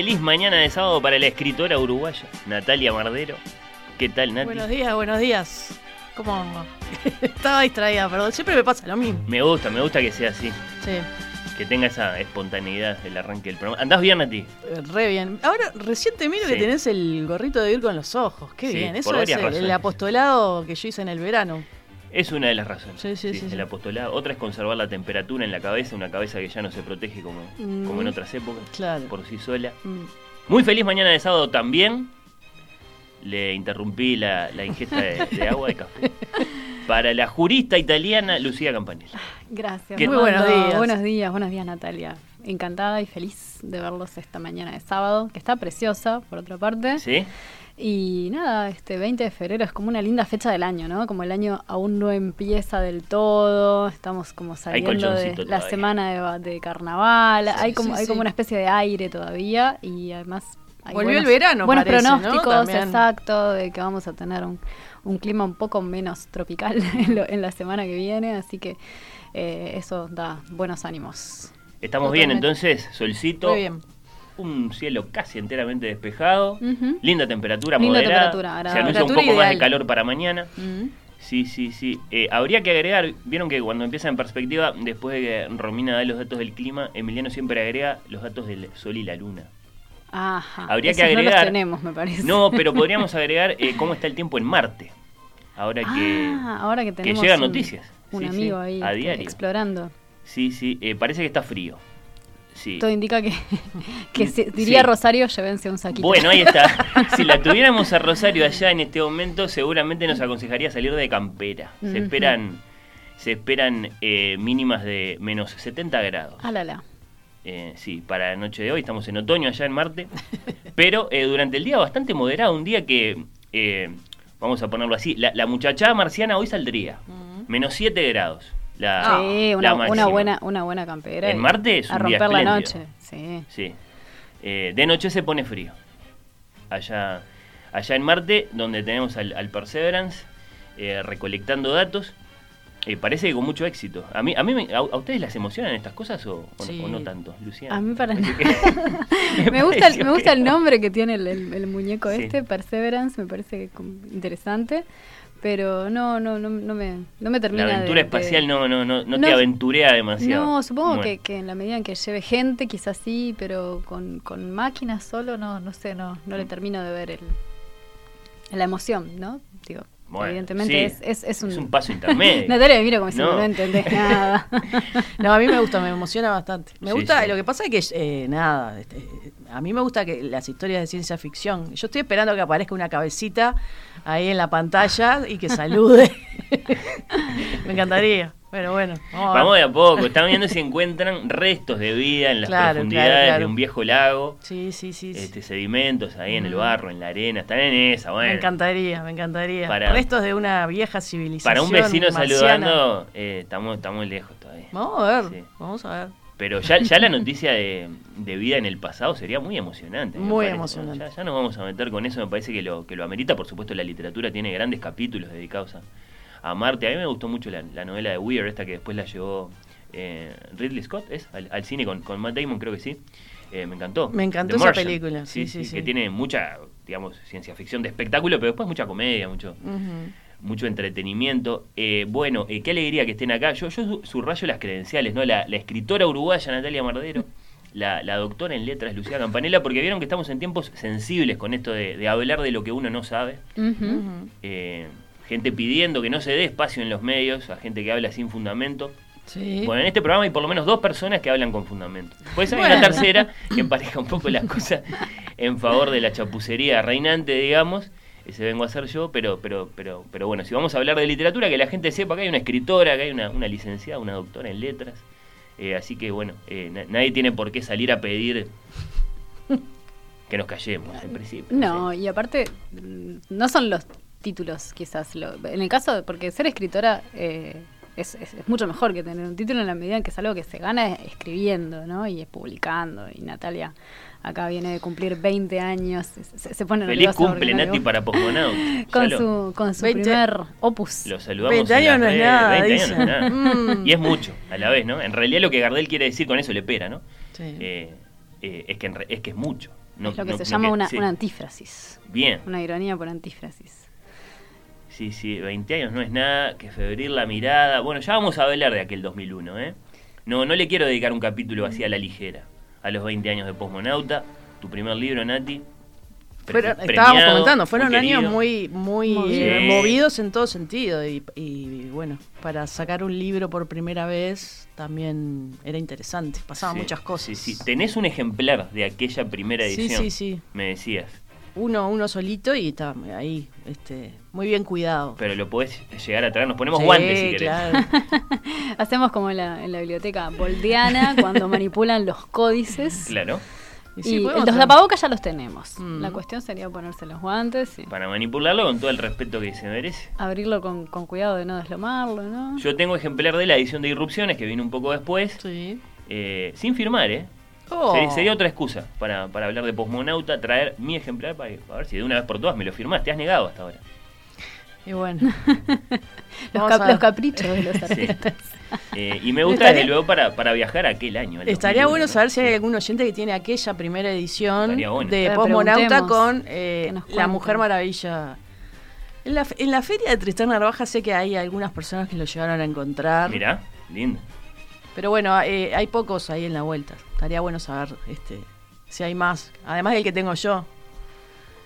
Feliz mañana de sábado para la escritora uruguaya, Natalia Mardero. ¿Qué tal, Nati? Buenos días, buenos días. ¿Cómo? Estaba distraída, perdón. Siempre me pasa lo mismo. Me gusta, me gusta que sea así. Sí, Que tenga esa espontaneidad del arranque del programa. ¿Andás bien, Nati? eh, re bien. Ahora, recién te miro Sí. que tenés el gorrito de ir con los ojos. Qué Sí, bien. Eso es el, apostolado que yo hice en el verano. Es una de las razones. Sí, sí, sí, El sí. apostolado. Otra es conservar la temperatura en la cabeza, una cabeza que ya no se protege como, Mm. como en otras épocas, Claro. por sí sola. Mm. Muy feliz mañana de sábado también. Le interrumpí la, la ingesta de, de agua de café. Para la jurista italiana Lucía Campanella. Gracias. ¿Qué Muy buenos Buenos días. días. Buenos días, buenos días Natalia. Encantada y feliz de verlos esta mañana de sábado, que está preciosa, por otra parte. ¿Sí? Y nada, este 20 de febrero es como una linda fecha del año, ¿no? Como el año aún no empieza del todo, estamos como saliendo de la todavía. semana de, va- de carnaval, hay como sí, hay como sí. una especie de aire todavía y además hay Volvió buenos- el verano, buenos pronósticos, exacto, de que vamos a tener un, un clima un poco menos tropical en, lo- en la semana que viene, así que eh, eso da buenos ánimos. Estamos bien entonces, solcito. Un cielo casi enteramente despejado. Linda temperatura Linda moderada. temperatura, Se anuncia un poco más de calor para mañana. Sí, sí, sí. Eh, habría que agregar, vieron que cuando empieza en perspectiva, después de que Romina da los datos del clima, Emiliano siempre agrega los datos del sol y la luna. Ajá. Habría que no los agregar- tenemos, me parece. No, pero podríamos agregar eh, cómo está el tiempo en Marte. Ahora que... Ah, ahora que tenemos llegan un- noticias. Un Sí, sí, amigo ahí a diario. explorando. Sí, sí, eh, parece que está frío. Sí. Todo indica que, diría Sí. Rosario, llévense un saquito. Bueno, ahí está. Si la tuviéramos a Rosario allá en este momento, seguramente nos aconsejaría salir de campera. Se esperan, se esperan eh, mínimas de menos 70 grados. Ah, la, la. Eh, sí, para la noche de hoy estamos en otoño allá en Marte. Pero eh, durante el día bastante moderado, un día que, eh, vamos a ponerlo así, la, la muchachada marciana hoy saldría. Menos 7 grados. La, sí, una, buena, una buena campera. En Marte es A día romper la noche. Sí. Sí. Eh, de noche se pone frío. Allá, allá en Marte, donde tenemos al, al Perseverance eh, recolectando datos. eh, parece que con mucho éxito. A mí, a, mí me- a, a ustedes las emocionan estas cosas o, o Sí. o no tanto, Luciana? A mí para nada. me, gusta el, me gusta el nombre que tiene el, el- el muñeco Sí. este, Perseverance, me parece interesante. Pero no, no, no, no me, no me termina La de- aventura de- espacial no, no, no, no, No, te aventurea demasiado. No, supongo Bueno. que, que en la medida en que lleve gente, quizás sí, pero con, con máquinas solo, no, no sé, no, no le termino de ver el, la emoción, ¿no? Digo, Bueno, evidentemente sí, es, es, es un... paso intermedio. Natalia me mira como diciendo, No. no, entendés nada. No, a mí me gusta, me emociona bastante. Me Sí, gusta, sí. lo que pasa es que, eh, nada, este, a mí me gusta que las historias de ciencia ficción. Yo estoy esperando que aparezca una cabecita ahí en la pantalla y que salude. me encantaría. Pero bueno, vamos a. Vamos de a poco, están viendo si encuentran restos de vida en las Claro, profundidades claro, claro. de un viejo lago. Sí, sí, sí. Este, sedimentos ahí en el Mm. barro, en la arena, están en esa, bueno. Me encantaría, me encantaría. Para- Restos de una vieja civilización. Para un vecino marciana. saludando, eh, estamos, estamos lejos todavía. Vamos a ver, Sí. vamos a ver. Pero ya, ya la noticia de, de vida en el pasado sería muy emocionante. Muy parece, ¿no? emocionante. Ya, ya nos vamos a meter con eso, me parece que lo, que lo amerita. Por supuesto, la literatura tiene grandes capítulos dedicados a, a Marte. A mí me gustó mucho la, la novela de Weir, esta que después la llevó eh, Ridley Scott, ¿es? Al, al cine con, con Matt Damon, creo que sí. Eh, me encantó. Me encantó esa película, sí, sí, sí. Que tiene mucha, digamos, ciencia ficción de espectáculo, pero después mucha comedia, mucho. Mucho entretenimiento. Eh, bueno, eh, qué alegría que estén acá. Yo, yo su- subrayo las credenciales, ¿no? La, la escritora uruguaya Natalia Mardero, la, la doctora en letras Lucía Campanella, porque vieron que estamos en tiempos sensibles con esto de, de hablar de lo que uno no sabe. Eh, gente pidiendo que no se dé espacio en los medios a gente que habla sin fundamento. Sí. Bueno, en este programa hay por lo menos dos personas que hablan con fundamento. Pues hay Bueno. una tercera que empareja un poco las cosas en favor de la chapucería reinante, digamos. Ese vengo a ser yo, pero, pero, pero, pero bueno, si vamos a hablar de literatura, que la gente sepa que hay una escritora, que hay una, una licenciada, una doctora en letras. Eh, así que bueno, eh, na- nadie tiene por qué salir a pedir que nos callemos, en principio. No, sé. y aparte, mm, no son los títulos, quizás. Lo- en el caso, de- porque ser escritora eh, es, es- es mucho mejor que tener un título en la medida en que es algo que se gana escribiendo, ¿no? Y es publicando. Y Natalia acá viene de cumplir 20 años. Se, se pone Feliz cumple, Nati, para Posmonauta. Con su, con su 20 primer opus. Lo saludamos. 20 en las años no es nada, 20 años no es nada. Mm. Y es mucho, a la vez, ¿no? En realidad lo que Gardel quiere decir con eso le pera, ¿no? Sí. Eh, eh, es, que en re- es que es mucho. No- es lo que no- se no llama que- una, sí. una antífrasis. Bien, Una ironía por antífrasis. sí, sí, 20 años no es nada, que febril la mirada. Bueno, ya vamos a hablar de aquel 2001, ¿eh? No, no le quiero dedicar un capítulo así a la ligera. A los 20 años de Posmonauta, tu primer libro, Nati. pre- Fueron- premiado, estábamos comentando, fueron años muy, muy Movidos. eh, Sí. movidos en todo sentido. Y, y, bueno, para sacar un libro por primera vez también era interesante. Pasaban Sí, muchas cosas. Sí, sí. Tenés un ejemplar de aquella primera Sí, edición. sí, sí. Me decías. Uno, uno solito y está ahí, este, muy bien cuidado. Pero lo podés llegar a traer. Nos ponemos Sí, guantes si querés. claro. Hacemos como en la, en la biblioteca boldiana, cuando manipulan los códices. Claro. Y Y, sí, los tapabocas ya los tenemos. Mm. La cuestión sería ponerse los guantes y Para manipularlo con todo el respeto que se merece. abrirlo con, con cuidado de no deslomarlo, ¿no? Yo tengo ejemplar de la edición de Irrupciones que vino un poco después, Sí. eh, sin firmar, ¿eh? Oh. Sería, sería otra excusa para, para hablar de Posmonauta, traer mi ejemplar para a ver si de una vez por todas me lo firmás. Te has negado hasta ahora. Y bueno. los, cap- caprichos de los Sí. artistas. Eh, y me gusta Estaría- desde luego para, para viajar a aquel año. Estaría 2001, bueno ¿no? saber si hay algún oyente que tiene aquella primera edición bueno. de Posmonauta con eh, La. Mujer Maravilla. En la, en la feria de Tristán Narvaja sé que hay algunas personas que lo llegaron a encontrar. Mirá, lindo. Pero bueno, eh, hay pocos ahí en la vuelta. Estaría bueno saber este, si hay más. Además del que tengo yo.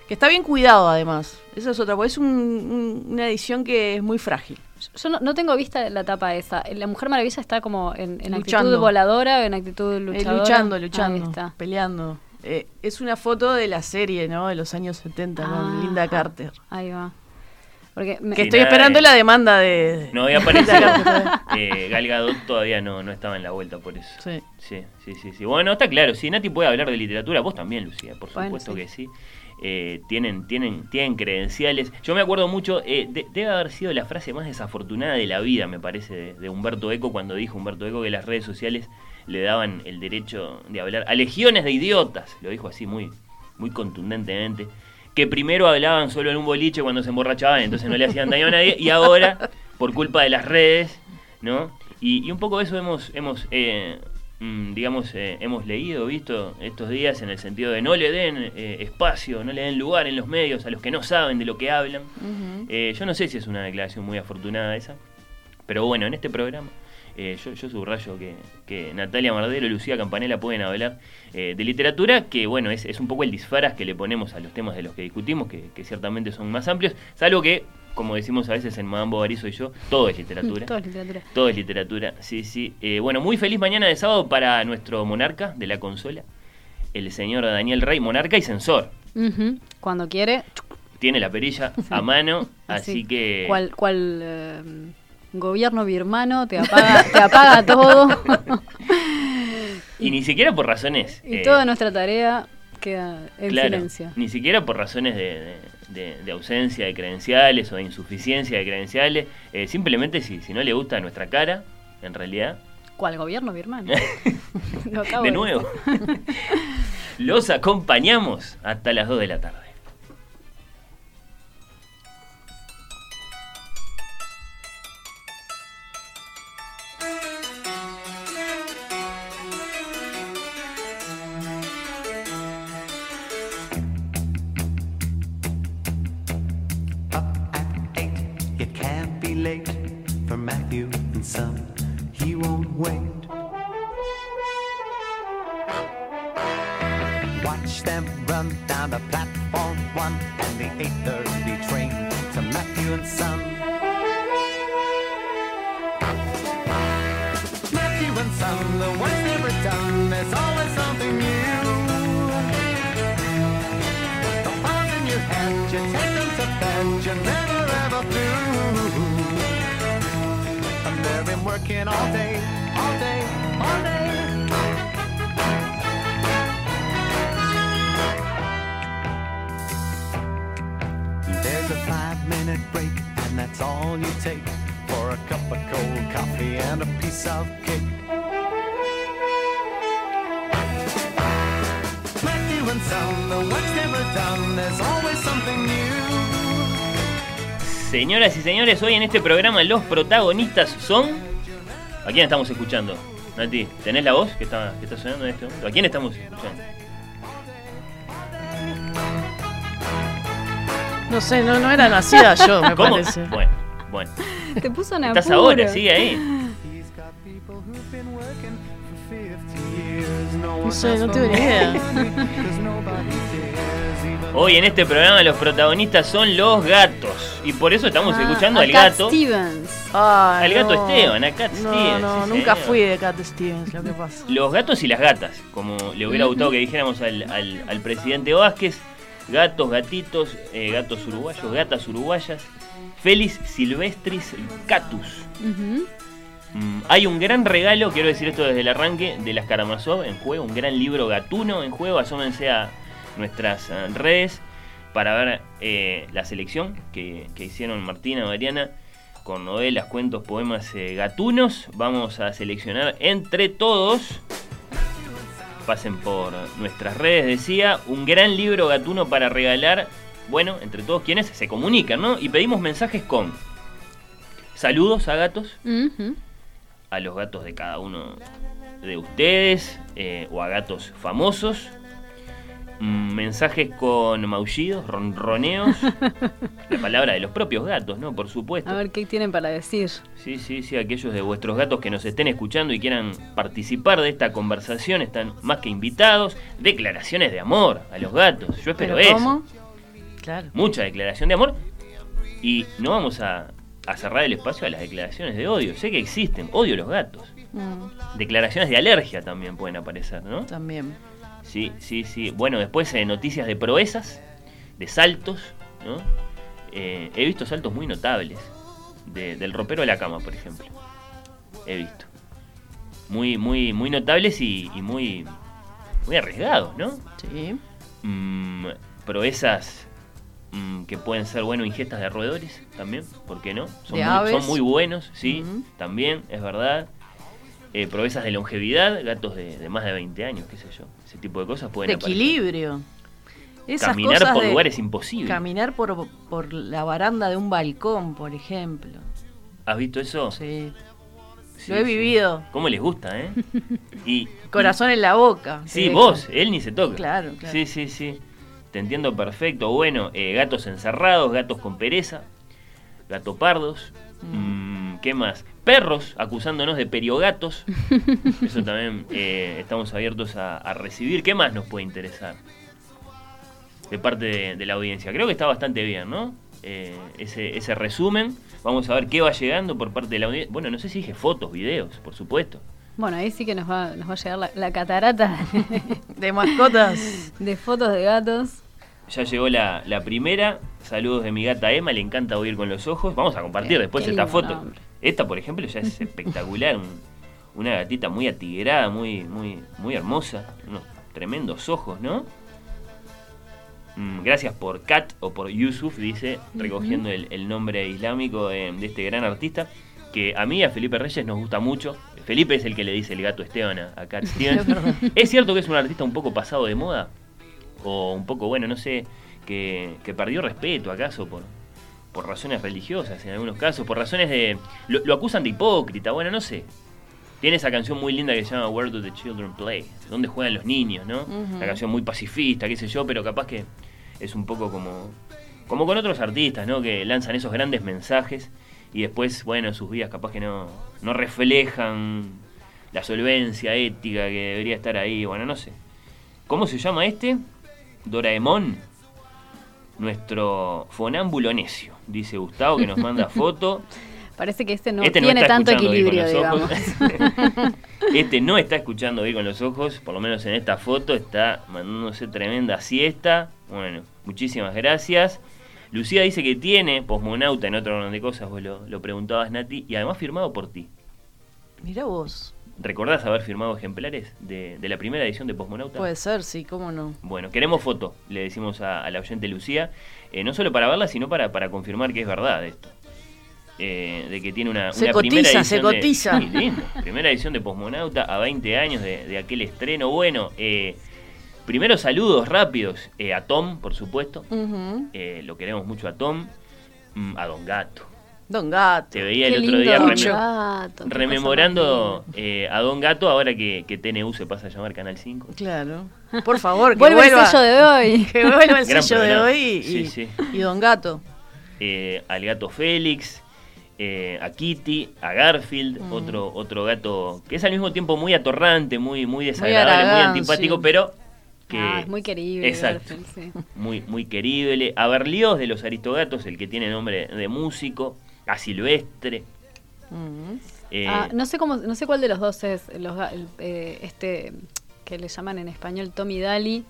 Que está bien cuidado además. Eso es otra, porque es un- un- una edición que es muy frágil. Yo no, no tengo vista la tapa esa. La Mujer Maravilla está como en, en actitud voladora en actitud Eh, luchadora. luchando, luchando, está. peleando. Eh, es una foto de la serie, ¿no? De los años 70 con Linda Ajá. Carter. Ahí va. Porque me- Que estoy nada esperando de- la demanda de... No había aparecido. eh, Gal Gadot todavía no, no estaba en la vuelta por eso. Sí. Sí, sí, sí, sí. Bueno, está claro, si Nati puede hablar de literatura, vos también, Lucía, por Bueno, supuesto sí. que sí. Eh, tienen, tienen, tienen credenciales. Yo me acuerdo mucho, eh, de- debe haber sido la frase más desafortunada de la vida, me parece, de, de Humberto Eco, cuando dijo Humberto Eco que las redes sociales le daban el derecho de hablar a legiones de idiotas, lo dijo así muy, muy contundentemente, que primero hablaban solo en un boliche cuando se emborrachaban, entonces no le hacían daño a nadie, y ahora, por culpa de las redes, ¿no? Y, y un poco eso hemos, hemos eh, mm, digamos, eh, hemos leído, visto estos días en el sentido de no le den eh, espacio, no le den lugar en los medios a los que no saben de lo que hablan. Eh, yo no sé si es una declaración muy afortunada esa, pero bueno, en este programa eh, yo, yo subrayo que, que Natalia Mardero y Lucía Campanella pueden hablar eh, de literatura, que bueno, es, es un poco el disfraz que le ponemos a los temas de los que discutimos, que, que ciertamente son más amplios, salvo que, como decimos a veces en Madame Bovary soy yo, todo es literatura. Todo es literatura. Todo es literatura, sí, sí. Eh, bueno, muy feliz mañana de sábado para nuestro monarca de la consola, el señor Daniel Rey, monarca y censor. Cuando quiere. Tiene la perilla a mano, así Sí. que... Cual eh, gobierno birmano te apaga, te apaga todo. Y ni siquiera por razones... y eh, toda nuestra tarea queda en claro, silencio. Ni siquiera por razones de, de- de- de ausencia de credenciales o de insuficiencia de credenciales. eh, simplemente si, si no le gusta nuestra cara, en realidad, ¿Cuál gobierno birmano? De nuevo, los acompañamos hasta las 2 de la tarde. You can't be late for Matthew and Son. He won't wait. Watch them run down the platform one and the 8:30 train to Matthew and Son. sun, the work's never done. There's always something new. The palms in your hand, you take them to bed, working all day, all day, all day. There's a five minute break, and that's all you take for a cup of cold coffee and a piece of cake. Señoras y señores, hoy en este programa los protagonistas son. ¿A quién estamos escuchando? Nati, ¿tenés la voz que está, que está sonando en este momento? ¿A quién estamos escuchando? No sé, no, no era nacida yo, me ¿Cómo? parece. Bueno, bueno. Te puso en Estás apuro. ahora, sigue ahí. He's got people who've been working for 50 years. No sé, no tengo ni idea. Hoy en este programa los protagonistas son los gatos. Y por eso estamos Ah, escuchando al Cat gato. Stevens. Al gato. Esteban, a Cat no, Stevens, No, sí, nunca señor. fui de Cat Stevens, lo que pasa. Los gatos y las gatas, como le hubiera gustado que dijéramos al, al- al presidente Vázquez. Gatos, gatitos, eh, gatos uruguayos, gatas uruguayas. Felis silvestris catus. Mm, hay un gran regalo, quiero decir esto desde el arranque, de las Karamazov en juego, un gran libro gatuno en juego. Asómense a nuestras eh, redes para ver eh, la selección que, que hicieron Martina, Mariana, con novelas, cuentos, poemas eh, gatunos. Vamos a seleccionar entre todos. Pasen por nuestras redes, decía, un gran libro gatuno para regalar. Bueno, entre todos quienes se comunican, ¿no? Y pedimos mensajes con saludos a gatos, a los gatos de cada uno de ustedes eh, o a gatos famosos. Mm, mensajes con maullidos, ronroneos. la palabra de los propios gatos, ¿no? Por supuesto. A ver qué tienen para decir. Sí, sí, sí, aquellos de vuestros gatos que nos estén escuchando y quieran participar de esta conversación están más que invitados. Declaraciones de amor a los gatos. Yo espero ¿Pero eso. cómo? Claro. Mucha declaración de amor. Y no vamos a, a cerrar el espacio a las declaraciones de odio. Sé que existen. Odio a los gatos. Mm, Declaraciones de alergia también pueden aparecer, ¿no? también. Sí, sí, sí. Bueno, después eh, noticias de proezas, de saltos, ¿no? Eh, he visto saltos muy notables. de- del ropero a la cama, por ejemplo. He visto. Muy, muy, muy notables y, y muy, muy arriesgados, ¿no? Sí. Mm, proezas mm, que pueden ser, bueno, ingestas de roedores también, ¿por qué no? Son, De muy, aves. son muy buenos, sí, también, es verdad. Eh, proezas de longevidad, gatos de, de más de 20 años, qué sé yo. Ese tipo de cosas pueden De aparecer. equilibrio. Esas Caminar cosas por de lugares imposibles. Caminar por, por la baranda de un balcón, por ejemplo. ¿Has visto eso? Sí. Sí, Lo he sí. vivido. ¿Cómo les gusta, eh? Y, Corazón en la boca. Sí, vos, él ni se toca. Claro, claro. Sí, sí, sí. Te entiendo perfecto. Bueno, eh, gatos encerrados, gatos con pereza, gato pardos. Mm, ¿Qué más? Perros acusándonos de periogatos. Eso también eh, estamos abiertos a, a recibir. ¿Qué más nos puede interesar? De parte de, de la audiencia. Creo que está bastante bien, ¿no? Eh, ese, ese resumen. Vamos a ver qué va llegando por parte de la audiencia. Bueno, no sé si dije fotos, videos, por supuesto. Bueno, ahí sí que nos va, nos va a llegar la, la catarata De mascotas. de fotos de gatos. Ya llegó la, la primera. Saludos de mi gata Emma, le encanta oír con los ojos. Vamos a compartir después qué esta foto. nombre. Esta, por ejemplo, ya es espectacular. un- una gatita muy atigrada, muy, muy, muy hermosa. Unos tremendos ojos, ¿no? Mm, gracias por Kat o por Yusuf, dice, recogiendo el, el nombre islámico de, de este gran artista. Que a mí a Felipe Reyes nos gusta mucho. Felipe es el que le dice el gato Esteban a, a Cat Stevens. ¿Es cierto que es un artista un poco pasado de moda? O un poco, bueno, no sé, que, que perdió respeto acaso por, por razones religiosas en algunos casos, por razones de... Lo, lo acusan de hipócrita, bueno, no sé. Tiene esa canción muy linda que se llama Where Do the Children Play, donde juegan los niños, ¿no? Ujú. Una canción muy pacifista, qué sé yo, pero capaz que es un poco como, como con otros artistas, ¿no? Que lanzan esos grandes mensajes y después, bueno, sus vidas capaz que no, no reflejan la solvencia ética que debería estar ahí, bueno, no sé. ¿Cómo se llama este? Doraemon. Nuestro fonámbulo necio, dice Gustavo, que nos manda foto. Parece que este no Este no tiene está tanto equilibrio, los digamos. ojos. este no está escuchando oír con los ojos, por lo menos en esta foto, está mandándose tremenda siesta. Bueno, muchísimas gracias. Lucía dice que tiene Posmonauta en otro orden de cosas, vos lo, lo preguntabas, Nati, y además firmado por ti. Mira vos. ¿Recordás haber firmado ejemplares de, de la primera edición de Posmonauta? Puede ser, sí, cómo no. Bueno, queremos foto, le decimos a, a la oyente Lucía, eh, no solo para verla, sino para, para confirmar que es verdad esto. Eh, de que tiene una, Se una cotiza, primera edición se de- cotiza. Lindo. primera edición de Posmonauta a 20 años de, de aquel estreno. Bueno, eh, primero saludos rápidos eh, a Tom, por supuesto. Eh, lo queremos mucho a Tom. Mm, a Don Gato. Don Gato. Te veía Qué el otro día reme- Gato, rememorando eh, a Don Gato ahora que, que TNU se pasa a llamar Canal 5. Claro. Por favor, que Vuelve vuelva. el sello de hoy. Que vuelva el Gran sello de hoy y, Sí, sí. y Don Gato. eh, al gato Félix, eh, a Kitty, a Garfield, Mm. otro, otro gato que es al mismo tiempo muy atorrante, muy, muy desagradable, muy, antipático, sí. pero que Ah, es muy querible. Exacto. Garfield, sí. muy, muy querible. A Berlioz de los Aristogatos, el que tiene nombre de músico, a Silvestre. Ujú. eh, Ah, no sé cómo, no sé cuál de los dos es los el, eh, este que le llaman en español Tommy Daly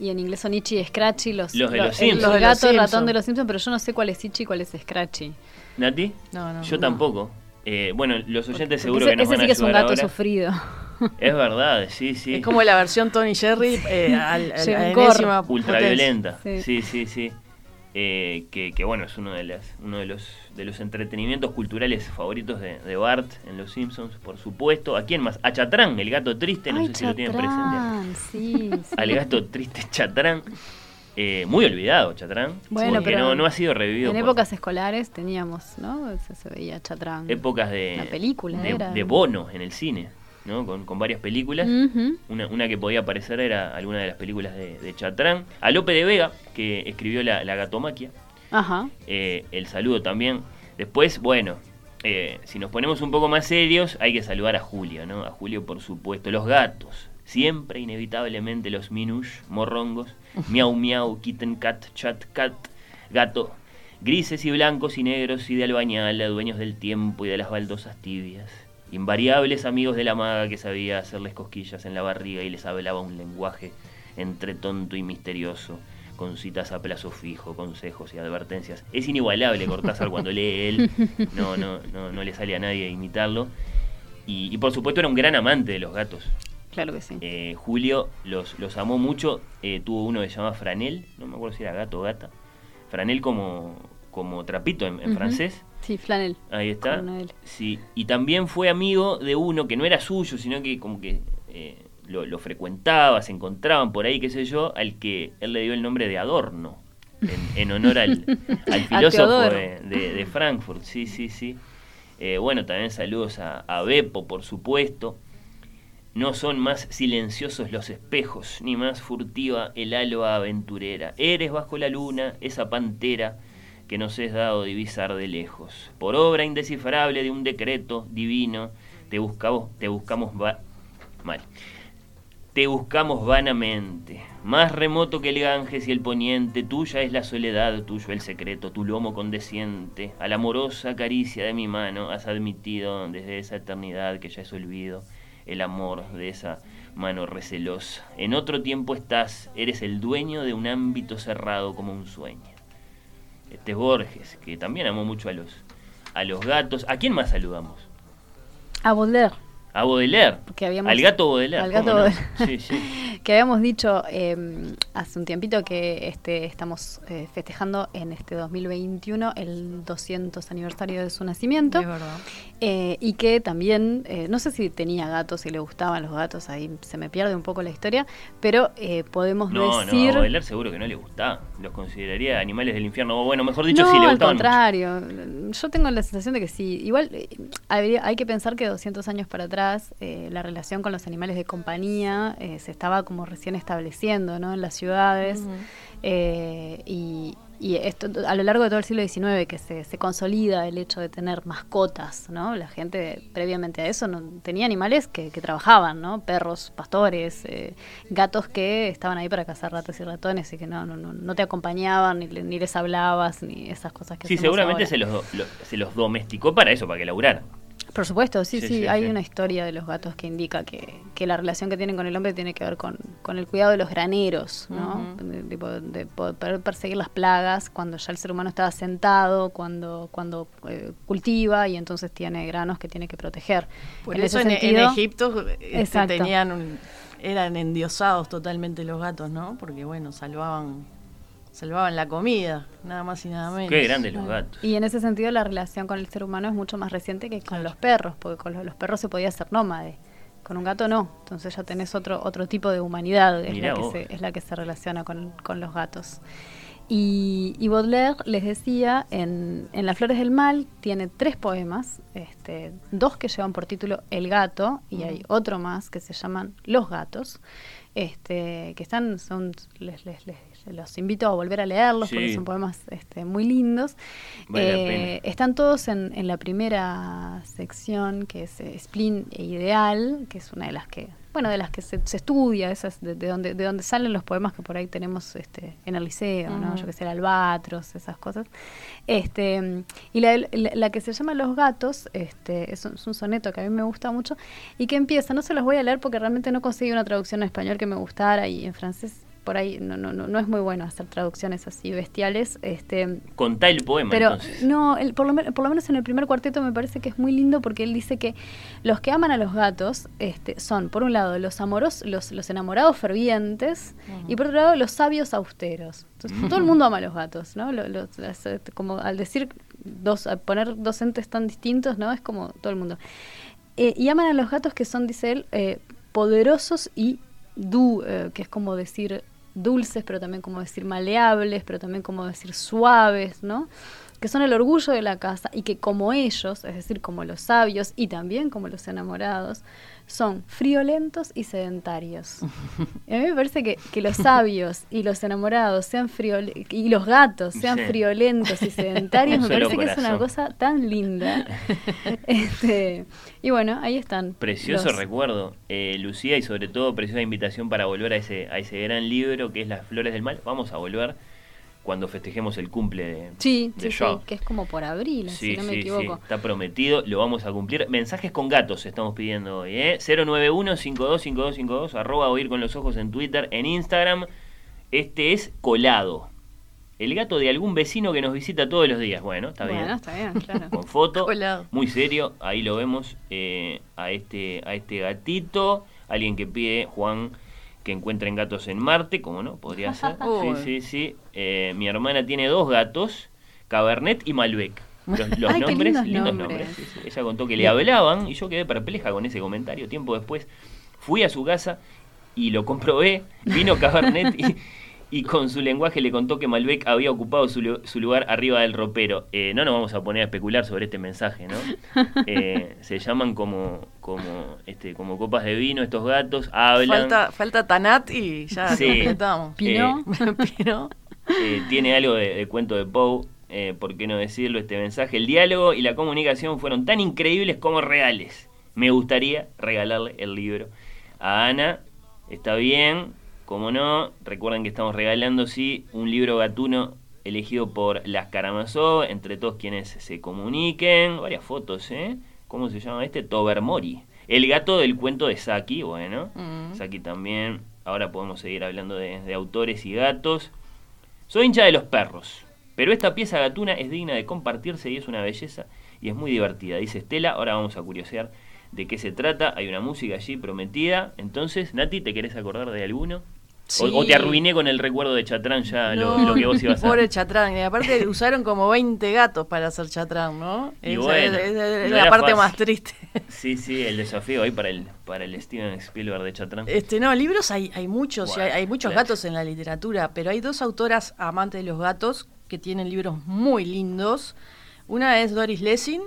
y en inglés son Itchy y Scratchy, los, Los de lo- los. Los de gato los ratón de los Simpsons, pero yo no sé cuál es Itchy y cuál es Scratchy. ¿Nati? No, no, Yo no. tampoco. Eh, bueno, los oyentes Porque seguro ese, que nos ese van sí a que es un gato ahora. sufrido. Es verdad, sí, sí. Es como la versión Tony Jerry eh, al, a enésima ultraviolenta. Sí. Sí, sí, sí. Eh, que, que, bueno, es uno de las, uno de los de los entretenimientos culturales favoritos de, de Bart en Los Simpsons, por supuesto. ¿A quién más? A Chatrán, el gato triste, no Ay, sé si lo tienen presente. Sí, sí. Al gato triste Chatrán. Eh, muy olvidado Chatrán. Bueno, porque pero no, no ha sido revivido. En por épocas escolares teníamos, ¿no? Se, se veía Chatrán. épocas de, La película de, era. de bono en el cine, ¿no? Con, con varias películas. Una, una que podía aparecer era alguna de las películas de, de Chatrán. A Lope de Vega, que escribió La, la Gatomaquia. Ajá. Eh, el saludo también. Después, bueno, eh, si nos ponemos un poco más serios, hay que saludar a Julio, ¿no? A Julio, por supuesto. Los gatos. Siempre, inevitablemente, los minush, morrongos, miau miau, kitten cat, chat cat, gato. Grises y blancos y negros y de albañal, dueños del tiempo y de las baldosas tibias. Invariables amigos de la maga que sabía hacerles cosquillas en la barriga y les hablaba un lenguaje entre tonto y misterioso, con citas a plazo fijo, consejos y advertencias. Es inigualable Cortázar cuando lee él, no, no, no, no le sale a nadie imitarlo. Y, y por supuesto era un gran amante de los gatos. Claro que sí. Eh, Julio los, los amó mucho, eh, tuvo uno que se llama Franel, no me acuerdo si era gato o gata. Franel como, como trapito en, francés. Sí, Flanel. Ahí está. Sí, y también fue amigo de uno que no era suyo, sino que como que eh, lo, lo frecuentaba, se encontraban por ahí, qué sé yo, al que él le dio el nombre de Adorno, en, en honor al, al filósofo de, de- de Frankfurt. Sí, sí, sí. Eh, bueno, también saludos a, a Beppo, por supuesto. No son más silenciosos los espejos, ni más furtiva el alba aventurera. Eres bajo la luna, esa pantera que nos es dado divisar de lejos. Por obra indescifrable de un decreto divino, te buscamos, te buscamos mal. Te buscamos vanamente, más remoto que el Ganges y el poniente, tuya es la soledad, tuyo el secreto, tu lomo condesciente, a la amorosa caricia de mi mano has admitido desde esa eternidad que ya es olvido el amor de esa mano recelosa. En otro tiempo estás, eres el dueño de un ámbito cerrado como un sueño. Este es Borges, que también amó mucho a los, a los gatos. ¿A quién más saludamos? A Baudelaire. A Baudelaire. Porque habíamos- al gato Baudelaire. al ¿cómo gato no? Baudelaire. Sí, sí. que habíamos dicho eh, hace un tiempito que este estamos eh, festejando en este 2021 el 200 aniversario de su nacimiento Es verdad. Eh, y que también eh, no sé si tenía gatos si le gustaban los gatos ahí se me pierde un poco la historia pero eh, podemos No, no, decir a Baudelaire seguro que no le gustaba. Los consideraría animales del infierno. O bueno, mejor dicho, no, sí le al gustaban. mucho. contrario. Yo tengo la sensación de que sí. Igual eh, habría- hay que pensar que 200 años para atrás eh, la relación con los animales de compañía eh, se estaba como recién estableciendo ¿no? en las ciudades. Ujú. Eh, y, y esto a lo largo de todo el siglo XIX que se, se consolida el hecho de tener mascotas, ¿no? La gente previamente a eso no tenía animales que, que trabajaban, ¿no? Perros, pastores, eh, gatos que estaban ahí para cazar ratas y ratones y que no, no, no, no te acompañaban, ni, ni les hablabas, ni esas cosas que Sí, seguramente ahora. se los, lo- se los domesticó para eso, para que laburaran. Por supuesto, sí, Sí, sí, sí, hay sí. una historia de los gatos que indica que, que la relación que tienen con el hombre tiene que ver con, con el cuidado de los graneros, ¿no? de, poder perseguir las plagas cuando ya el ser humano estaba sentado, cuando, cuando eh, cultiva y entonces tiene granos que tiene que proteger. Por En eso en, Egipto este, tenían un- eran endiosados totalmente los gatos, ¿no? Porque bueno, salvaban salvaban la comida, nada más y nada menos. Qué grandes los gatos. Y en ese sentido la relación con el ser humano es mucho más reciente que con los perros, porque con los, los perros se podía ser nómade. Con un gato no, entonces ya tenés otro otro tipo de humanidad, es, la que, se, es la que se relaciona con, con los gatos. Y, y Baudelaire les decía, en, en Las Flores del Mal tiene tres poemas, este, dos que llevan por título El gato y hay otro más que se llaman Los gatos, este, que están, son, les, les- les- los invito a volver a leerlos porque son poemas este, muy lindos. Vale Eh, están todos en, en la primera sección, que es eh, Spleen e Ideal, que es una de las que, bueno, de las que se, se estudia, esas de, de donde, de donde salen los poemas que por ahí tenemos este, en el liceo, ¿no? Yo que sé, el albatros, esas cosas. Este, y la, la- la que se llama Los gatos, este, es un, es un soneto que a mí me gusta mucho y que empieza, no se los voy a leer porque realmente no conseguí una traducción en español que me gustara y en francés por ahí no, no, no, no es muy bueno hacer traducciones así bestiales. Este, Contá el poema pero entonces. no, el- por, lo, men- por lo menos en el primer cuarteto me parece que es muy lindo porque él dice que los que aman a los gatos este, son, por un lado, los amoros, los, los enamorados fervientes y por otro lado, los sabios austeros. Entonces, Mm. todo el mundo ama a los gatos, ¿no? Los- eh, como al decir dos, al poner dos entes tan distintos, ¿no? Es como todo el mundo. Eh, y aman a los gatos que son, dice él, eh, poderosos y du, eh, que es como decir dulces, pero también como decir maleables, pero también como decir suaves, ¿no? Que son el orgullo de la casa y que como ellos, es decir, como los sabios y también como los enamorados, son friolentos y sedentarios. Y a mí me parece que, que los sabios y los enamorados sean friolentos y los gatos sean Sí. friolentos y sedentarios, me parece que es una cosa tan linda. Este, y bueno, ahí están. Precioso los- recuerdo, eh, Lucía, y sobre todo preciosa invitación para volver a ese, a ese gran libro que es Las Flores del Mal. Vamos a volver cuando festejemos el cumple de, Sí, de sí, sí, que es como por abril, Sí, si no me sí, equivoco. sí, está prometido, lo vamos a cumplir. Mensajes con gatos estamos pidiendo hoy, ¿eh? 091-525252, arroba oír con los ojos en Twitter, en Instagram. Este es Colado, el gato de algún vecino que nos visita todos los días. Bueno, está bien. Bueno, está bien, claro. Con foto, Colado. muy serio, ahí lo vemos eh, a, este, a este gatito. Alguien que pide, Juan, que encuentren gatos en Marte, como no, podría ser. Sí, Uy. sí, sí. Eh, mi hermana tiene dos gatos, Cabernet y Malbec. Los, los Ay, nombres, lindos lindos nombres. nombres. sí, sí. Ella contó que le hablaban y yo quedé perpleja con ese comentario. Tiempo después fui a su casa y lo comprobé. Vino Cabernet y, y con su lenguaje le contó que Malbec había ocupado su, su lugar arriba del ropero. Eh, no nos vamos a poner a especular sobre este mensaje, ¿no? Eh, se llaman como, como, este, como copas de vino estos gatos, hablan. Falta, falta Tanat y ya Sí. completamos. Pinot. Pinot. Eh, tiene algo de, de cuento de Poe, eh, ¿por qué no decirlo? Este mensaje. El diálogo y la comunicación fueron tan increíbles como reales. Me gustaría regalarle el libro a Ana. Está bien, como no. Recuerden que estamos regalando, sí, un libro gatuno elegido por las Karamazov, entre todos quienes se comuniquen. Varias fotos, ¿eh? ¿Cómo se llama este? Tobermori. El gato del cuento de Saki, bueno. Mm. Saki también. Ahora podemos seguir hablando de, de autores y gatos. Soy hincha de los perros, pero esta pieza gatuna es digna de compartirse y es una belleza y es muy divertida. Dice Estela, ahora vamos a curiosear de qué se trata. Hay una música allí prometida. Entonces, Nati, ¿te querés acordar de alguno? O- Sí. O, te arruiné con el recuerdo de Chatrán ya lo, No, lo que vos ibas a Pobre Chatrán. Y aparte usaron como 20 gatos para hacer Chatrán, ¿no? Y Esa bueno, es, es- es no la parte fácil. más triste. Sí, sí, el desafío ahí para el, para el Steven Spielberg de Chatrán. Este, no, libros hay, hay muchos, y hay, hay muchos claro. gatos en la literatura, pero hay dos autoras amantes de los gatos que tienen libros muy lindos. Una es Doris Lessing,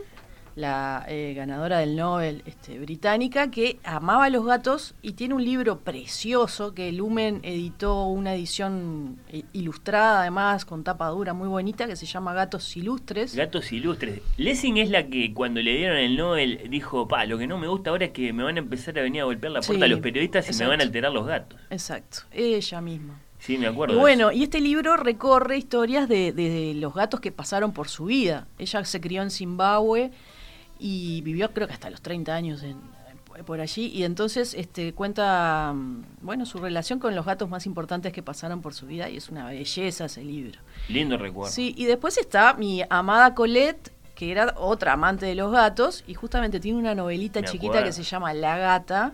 la eh, ganadora del Nobel este, británica, que amaba a los gatos y tiene un libro precioso que Lumen editó una edición eh, ilustrada, además con tapa dura muy bonita, que se llama Gatos Ilustres. Gatos ilustres. Lessing es la que cuando le dieron el Nobel dijo, pa, lo que no me gusta ahora es que me van a empezar a venir a golpear la puerta Sí, los periodistas y me van a alterar los gatos. Exacto, ella misma. Sí, me acuerdo. bueno, y este libro recorre historias de, de los gatos que pasaron por su vida. Ella se crió en Zimbabue y vivió creo que hasta los 30 años en, por allí y entonces este cuenta mm, bueno su relación con los gatos más importantes que pasaron por su vida y es una belleza ese libro. Lindo recuerdo. Sí, y después está mi amada Colette, que era otra amante de los gatos, y justamente tiene una novelita Me chiquita acuerdo. que se llama La Gata,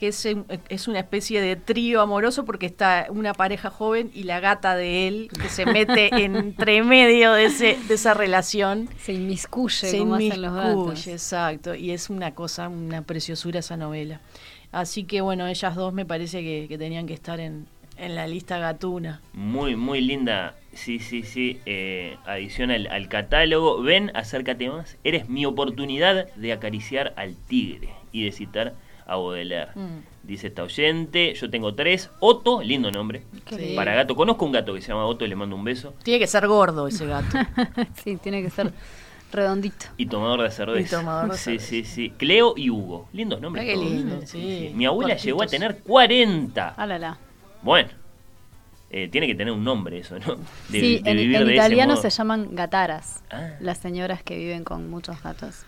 que es, es una especie de trío amoroso porque está una pareja joven y la gata de él, que se mete entre medio de, ese, de esa relación. Se inmiscuye Se como hacen los gatos. inmiscuye, exacto, y es una cosa, una preciosura esa novela. Así que bueno, ellas dos me parece que, que tenían que estar en, en la lista gatuna. Muy, muy linda. Sí, sí, sí. eh, adición al, al catálogo. Ven, acércate más. Eres mi oportunidad de acariciar al tigre y de citar a Baudelaire. Mm. Dice esta oyente. Yo tengo tres. Otto, lindo nombre. Sí. Para gato. Conozco un gato que se llama Otto y le mando un beso. Tiene que ser gordo ese gato. sí, tiene que ser redondito. Y tomador de cerveza. Y tomador de sí, cerveza. sí, sí. Cleo y Hugo. Lindos nombres. Ah, qué todos. lindo, sí. Mi abuela Cortitos. llegó a tener 40. Ah, la, la. Bueno. eh, tiene que tener un nombre eso, ¿no? De- sí, de en, vivir en de ese italiano modo. se llaman gataras. Ah. Las señoras que viven con muchos gatos.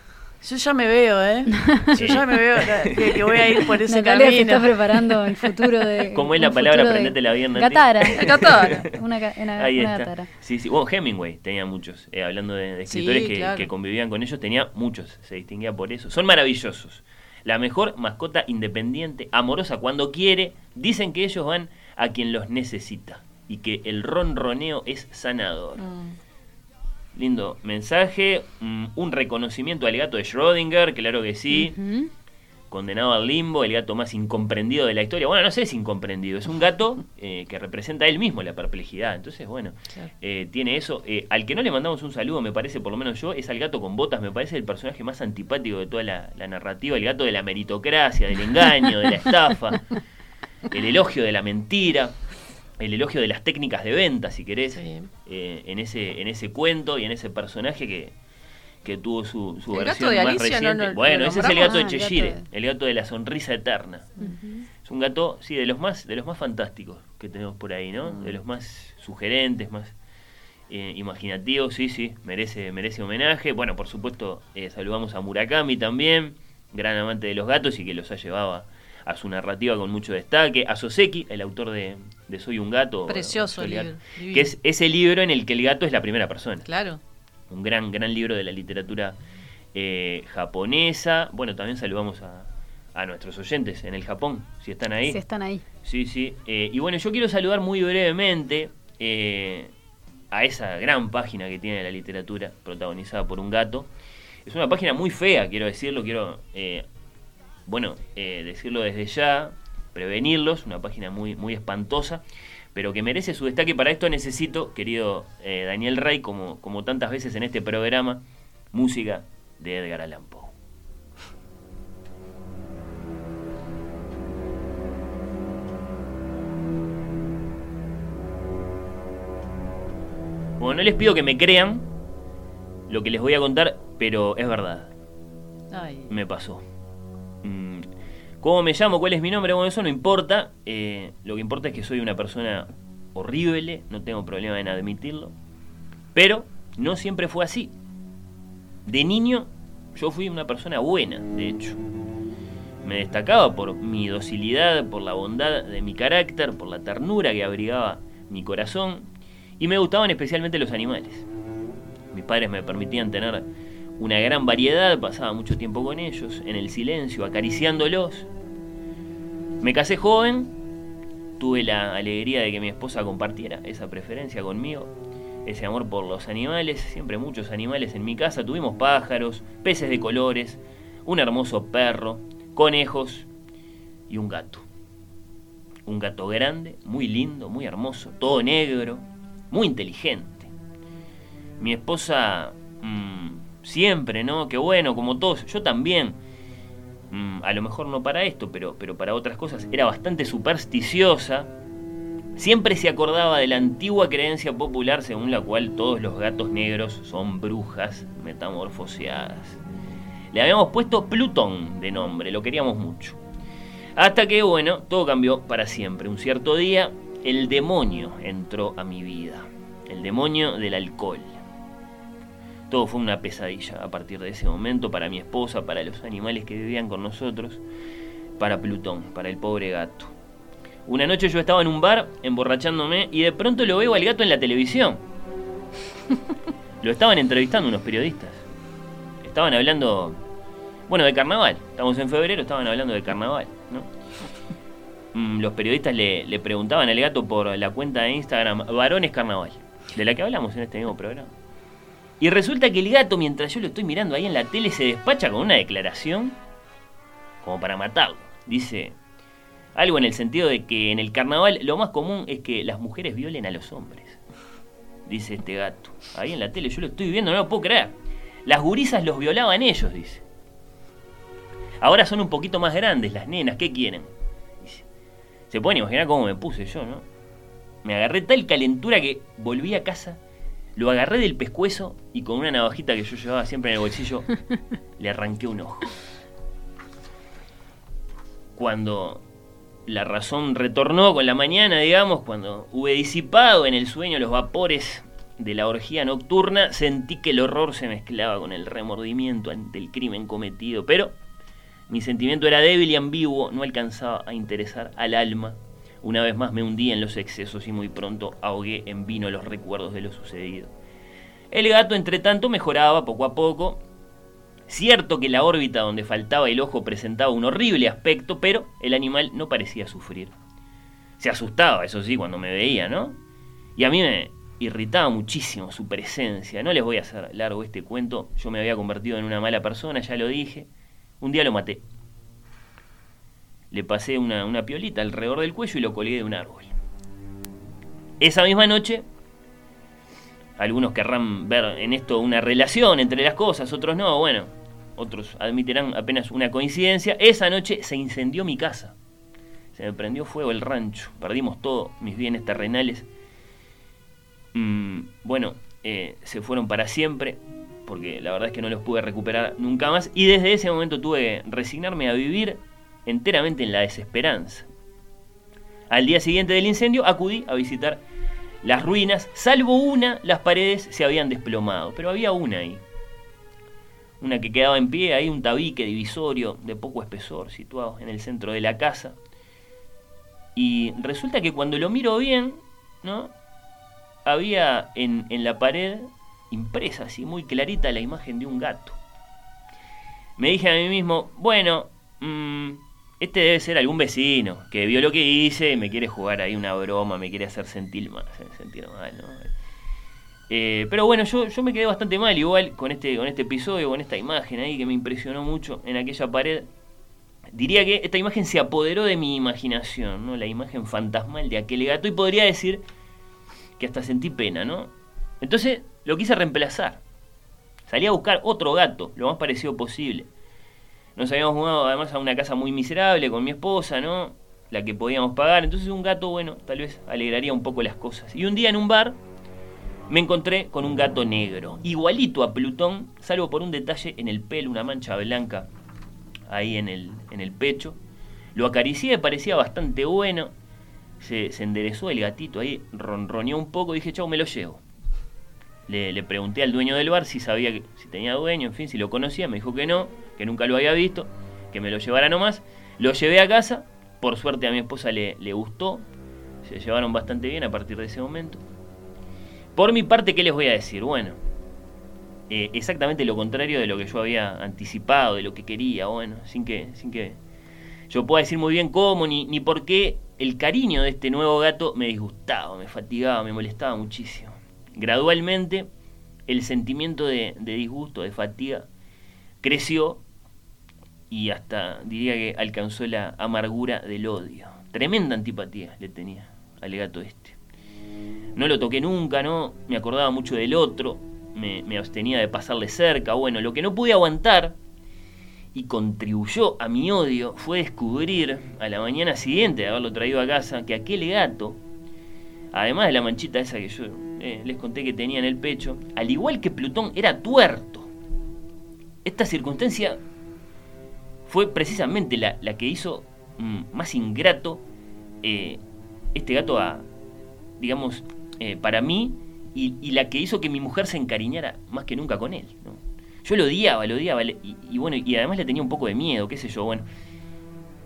Yo ya me veo, ¿eh? Yo ya me veo que, que voy a ir por ese Natalia se camino. está preparando el futuro de. ¿Cómo es la palabra? Aprendetela bien, Nati. Gatara. Gatara. Una, Ahí una está. gatara. Sí, sí. Bueno, Hemingway tenía muchos. eh, hablando de, de Sí, escritores que, claro. que convivían con ellos, tenía muchos. Se distinguía por eso. Son maravillosos. La mejor mascota independiente, amorosa cuando quiere. Dicen que ellos van a quien los necesita. Y que el ronroneo es sanador. Mm. Lindo mensaje. mm, un reconocimiento al gato de Schrödinger, claro que sí. Condenado al limbo, el gato más incomprendido de la historia. Bueno, no sé si incomprendido, es un gato eh, que representa a él mismo la perplejidad. Entonces, bueno, Claro. eh, tiene eso. Eh, al que no le mandamos un saludo, me parece, por lo menos yo, es al gato con botas. Me parece el personaje más antipático de toda la, la narrativa. El gato de la meritocracia, del engaño, de la estafa, el elogio de la mentira. El elogio de las técnicas de venta, si querés, Sí. eh, en, ese, en ese cuento y en ese personaje que, que tuvo su, su El versión gato de más Alicia, ¿no? reciente. ¿Lo- bueno, ese es el gato de el gato Cheshire, de- el gato de la sonrisa eterna. Es un gato, sí, de los más, de los más fantásticos que tenemos por ahí, ¿no? Mm. De los más sugerentes, más eh, imaginativos, sí, sí, merece, merece homenaje. Bueno, por supuesto, eh, saludamos a Murakami también, gran amante de los gatos y que los ha llevado a, a su narrativa con mucho destaque. A Soseki, el autor de, de Soy un gato. Precioso Soy libro, gato, divino. Que es ese libro en el que el gato es la primera persona Claro. un gran, gran libro de la literatura eh, japonesa. Bueno, también saludamos a, a nuestros oyentes en el Japón, si están ahí. Si están ahí. Sí, sí. Eh, y bueno, yo quiero saludar muy brevemente eh, a esa gran página que tiene la literatura, protagonizada por un gato. Es una página muy fea, quiero decirlo, quiero, bueno, decirlo desde ya, prevenirlos, una página muy, muy espantosa, pero que merece su destaque. Para esto necesito, querido eh, Daniel Rey, como, como tantas veces en este programa, música de Edgar Allan Poe. Bueno, no les pido que me crean lo que les voy a contar, pero es verdad, Ay. me pasó. Mm, ¿Cómo me llamo? ¿Cuál es mi nombre? Bueno, eso no importa. eh, lo que importa es que soy una persona horrible, no tengo problema en admitirlo. Pero no siempre fue así. De niño yo fui una persona buena, de hecho. Me destacaba por mi docilidad, por la bondad de mi carácter, por la ternura que abrigaba mi corazón y me gustaban especialmente los animales. Mis padres me permitían tener una gran variedad, pasaba mucho tiempo con ellos, en el silencio, acariciándolos. Me casé joven, tuve la alegría de que mi esposa compartiera esa preferencia conmigo, ese amor por los animales, siempre muchos animales en mi casa, tuvimos pájaros, peces de colores, un hermoso perro, conejos y un gato. Un gato grande, muy lindo, muy hermoso, todo negro, muy inteligente. Mi esposa mm, siempre, ¿no? Qué bueno, como todos, yo también. Mm, a lo mejor no para esto, pero, pero para otras cosas, era bastante supersticiosa. Siempre se acordaba de la antigua creencia popular según la cual todos los gatos negros son brujas metamorfoseadas. Le habíamos puesto Plutón de nombre, lo queríamos mucho. Hasta que, bueno, todo cambió para siempre. Un cierto día, el demonio entró a mi vida. El demonio del alcohol. Todo fue una pesadilla a partir de ese momento para mi esposa, para los animales que vivían con nosotros, para Plutón, para el pobre gato. Una noche yo estaba en un bar emborrachándome y de pronto lo veo al gato en la televisión. Lo estaban entrevistando unos periodistas. Estaban hablando, bueno, de carnaval. Estamos en febrero, estaban hablando de carnaval, ¿no? Mm, Los periodistas le, le preguntaban al gato por la cuenta de Instagram Varones Carnaval, de la que hablamos en este mismo programa. Y resulta que el gato, mientras yo lo estoy mirando ahí en la tele, se despacha con una declaración como para matarlo. Dice algo en el sentido de que en el carnaval lo más común es que las mujeres violen a los hombres. Dice este gato. Ahí en la tele yo lo estoy viendo, no lo puedo creer. Las gurisas los violaban ellos, dice. Ahora son un poquito más grandes las nenas, ¿qué quieren? Dice. Se pueden imaginar cómo me puse yo, ¿no? Me agarré tal calentura que volví a casa, lo agarré del pescuezo y con una navajita que yo llevaba siempre en el bolsillo, le arranqué un ojo. Cuando la razón retornó con la mañana, digamos, cuando hube disipado en el sueño los vapores de la orgía nocturna, sentí que el horror se mezclaba con el remordimiento ante el crimen cometido, pero mi sentimiento era débil y ambiguo, no alcanzaba a interesar al alma. Una vez más me hundí en los excesos y muy pronto ahogué en vino los recuerdos de lo sucedido. El gato, entre tanto, mejoraba poco a poco. Cierto que la órbita donde faltaba el ojo presentaba un horrible aspecto, pero el animal no parecía sufrir. Se asustaba, eso sí, cuando me veía, ¿no? Y a mí me irritaba muchísimo su presencia. No les voy a hacer largo este cuento. Yo me había convertido en una mala persona, ya lo dije. Un día lo maté. Le pasé una, una piolita alrededor del cuello y lo colgué de un árbol. Esa misma noche, algunos querrán ver en esto una relación entre las cosas, otros no, bueno, otros admitirán apenas una coincidencia. Esa noche se incendió mi casa. Se me prendió fuego el rancho. Perdimos todos mis bienes terrenales. Mm, bueno, eh, se fueron para siempre, porque la verdad es que no los pude recuperar nunca más. Y desde ese momento tuve que resignarme a vivir enteramente en la desesperanza. Al día siguiente del incendio acudí a visitar las ruinas, salvo una, las paredes se habían desplomado, pero había una ahí. Una que quedaba en pie, ahí un tabique divisorio de poco espesor situado en el centro de la casa. Y resulta que cuando lo miro bien, ¿no? Había en, la pared impresa así muy clarita la imagen de un gato. Me dije a mí mismo, bueno, mm, este debe ser algún vecino que vio lo que hice y me quiere jugar ahí una broma, me quiere hacer sentir mal, sentir mal ¿no? Eh, pero bueno, yo, me quedé bastante mal igual con este, con este episodio, con esta imagen ahí que me impresionó mucho en aquella pared. Diría que esta imagen se apoderó de mi imaginación, ¿no? La imagen fantasmal de aquel gato y podría decir que hasta sentí pena, ¿no? Entonces lo quise reemplazar. Salí a buscar otro gato, lo más parecido posible. Nos habíamos mudado además a una casa muy miserable con mi esposa, ¿no? La que podíamos pagar. Entonces un gato, bueno, tal vez alegraría un poco las cosas. Y un día en un bar me encontré con un gato negro, igualito a Plutón, salvo por un detalle en el pelo, una mancha blanca ahí en el, en el pecho. Lo acaricié, parecía bastante bueno. Se, se enderezó el gatito ahí, ronroneó un poco dije, chau, me lo llevo. Le, le pregunté al dueño del bar si sabía que, si tenía dueño, en fin, si lo conocía. Me dijo que no, que nunca lo había visto, que me lo llevara nomás. Lo llevé a casa, por suerte a mi esposa le, le gustó, se llevaron bastante bien a partir de ese momento. Por mi parte, ¿qué les voy a decir? Bueno, eh, exactamente lo contrario de lo que yo había anticipado, de lo que quería, bueno, sin que, sin que yo pueda decir muy bien cómo ni, ni por qué el cariño de este nuevo gato me disgustaba, me fatigaba, me molestaba muchísimo. Gradualmente, el sentimiento de, de disgusto, de fatiga, creció y hasta diría que alcanzó la amargura del odio. Tremenda antipatía le tenía al gato este. No lo toqué nunca, ¿no? Me acordaba mucho del otro. me, me abstenía de pasarle cerca. Bueno, lo que no pude aguantar y contribuyó a mi odio fue descubrir a la mañana siguiente de haberlo traído a casa que aquel gato, además de la manchita esa que yo eh, les conté que tenía en el pecho, al igual que Plutón, era tuerto. Esta circunstancia fue precisamente la, la que hizo mm, más ingrato eh, este gato a, digamos, eh, para mí y, la que hizo que mi mujer se encariñara más que nunca con él. Yo lo odiaba, lo odiaba, y, bueno, y además le tenía un poco de miedo, qué sé yo, bueno.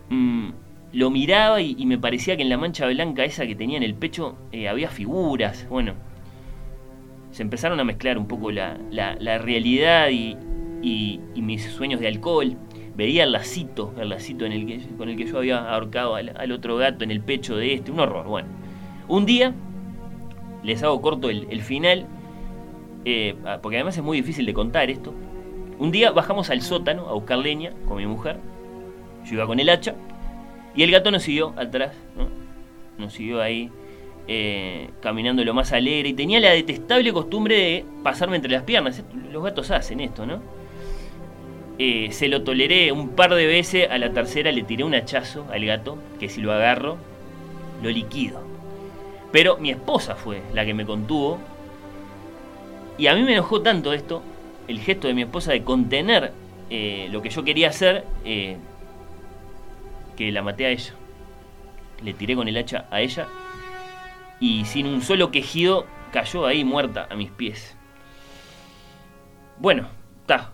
Mm, lo miraba y, me parecía que en la mancha blanca esa que tenía en el pecho eh, había figuras, bueno. Se empezaron a mezclar un poco la, la- la realidad y- y mis sueños de alcohol. Veía el lacito, el lacito en el que, con el que yo había ahorcado al, al otro gato en el pecho de este, un horror, bueno. Un día, les hago corto el, final, eh, ah, porque además es muy difícil de contar esto. Un día bajamos al sótano a buscar leña con mi mujer. Yo iba con el hacha y el gato nos siguió atrás, ¿no? Nos siguió ahí eh, caminando lo más alegre y tenía la detestable costumbre de pasarme entre las piernas. Los gatos hacen esto, ¿no? Eh, se lo toleré un par de veces, a la tercera le tiré un hachazo al gato, que si lo agarro, lo liquido. Pero mi esposa fue la que me contuvo. Y a mí me enojó tanto esto, el gesto de mi esposa de contener eh, lo que yo quería hacer, eh, que la maté a ella. Le tiré con el hacha a ella y sin un solo quejido cayó ahí muerta a mis pies. Bueno, está,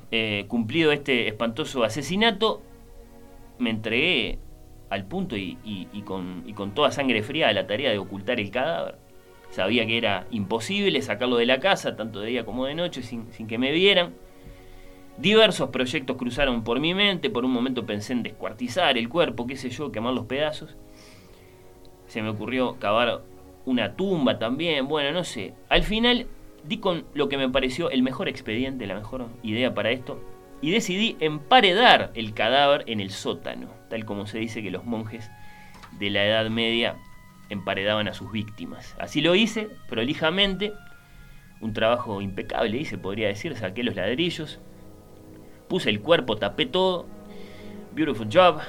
cumplido este espantoso asesinato, me entregué al punto y con toda sangre fría a la tarea de ocultar el cadáver. Sabía que era imposible sacarlo de la casa, tanto de día como de noche, sin, sin que me vieran. Diversos proyectos cruzaron por mi mente, por un momento pensé en descuartizar el cuerpo, qué sé yo, quemar los pedazos. Se me ocurrió cavar una tumba también, bueno, no sé. Al final di con lo que me pareció el mejor expediente, la mejor idea para esto, y decidí emparedar el cadáver en el sótano, tal como se dice que los monjes de la Edad Media emparedaban a sus víctimas. Así lo hice, prolijamente, un trabajo impecable hice, podría decir, saqué los ladrillos, puse el cuerpo, tapé todo, beautiful job,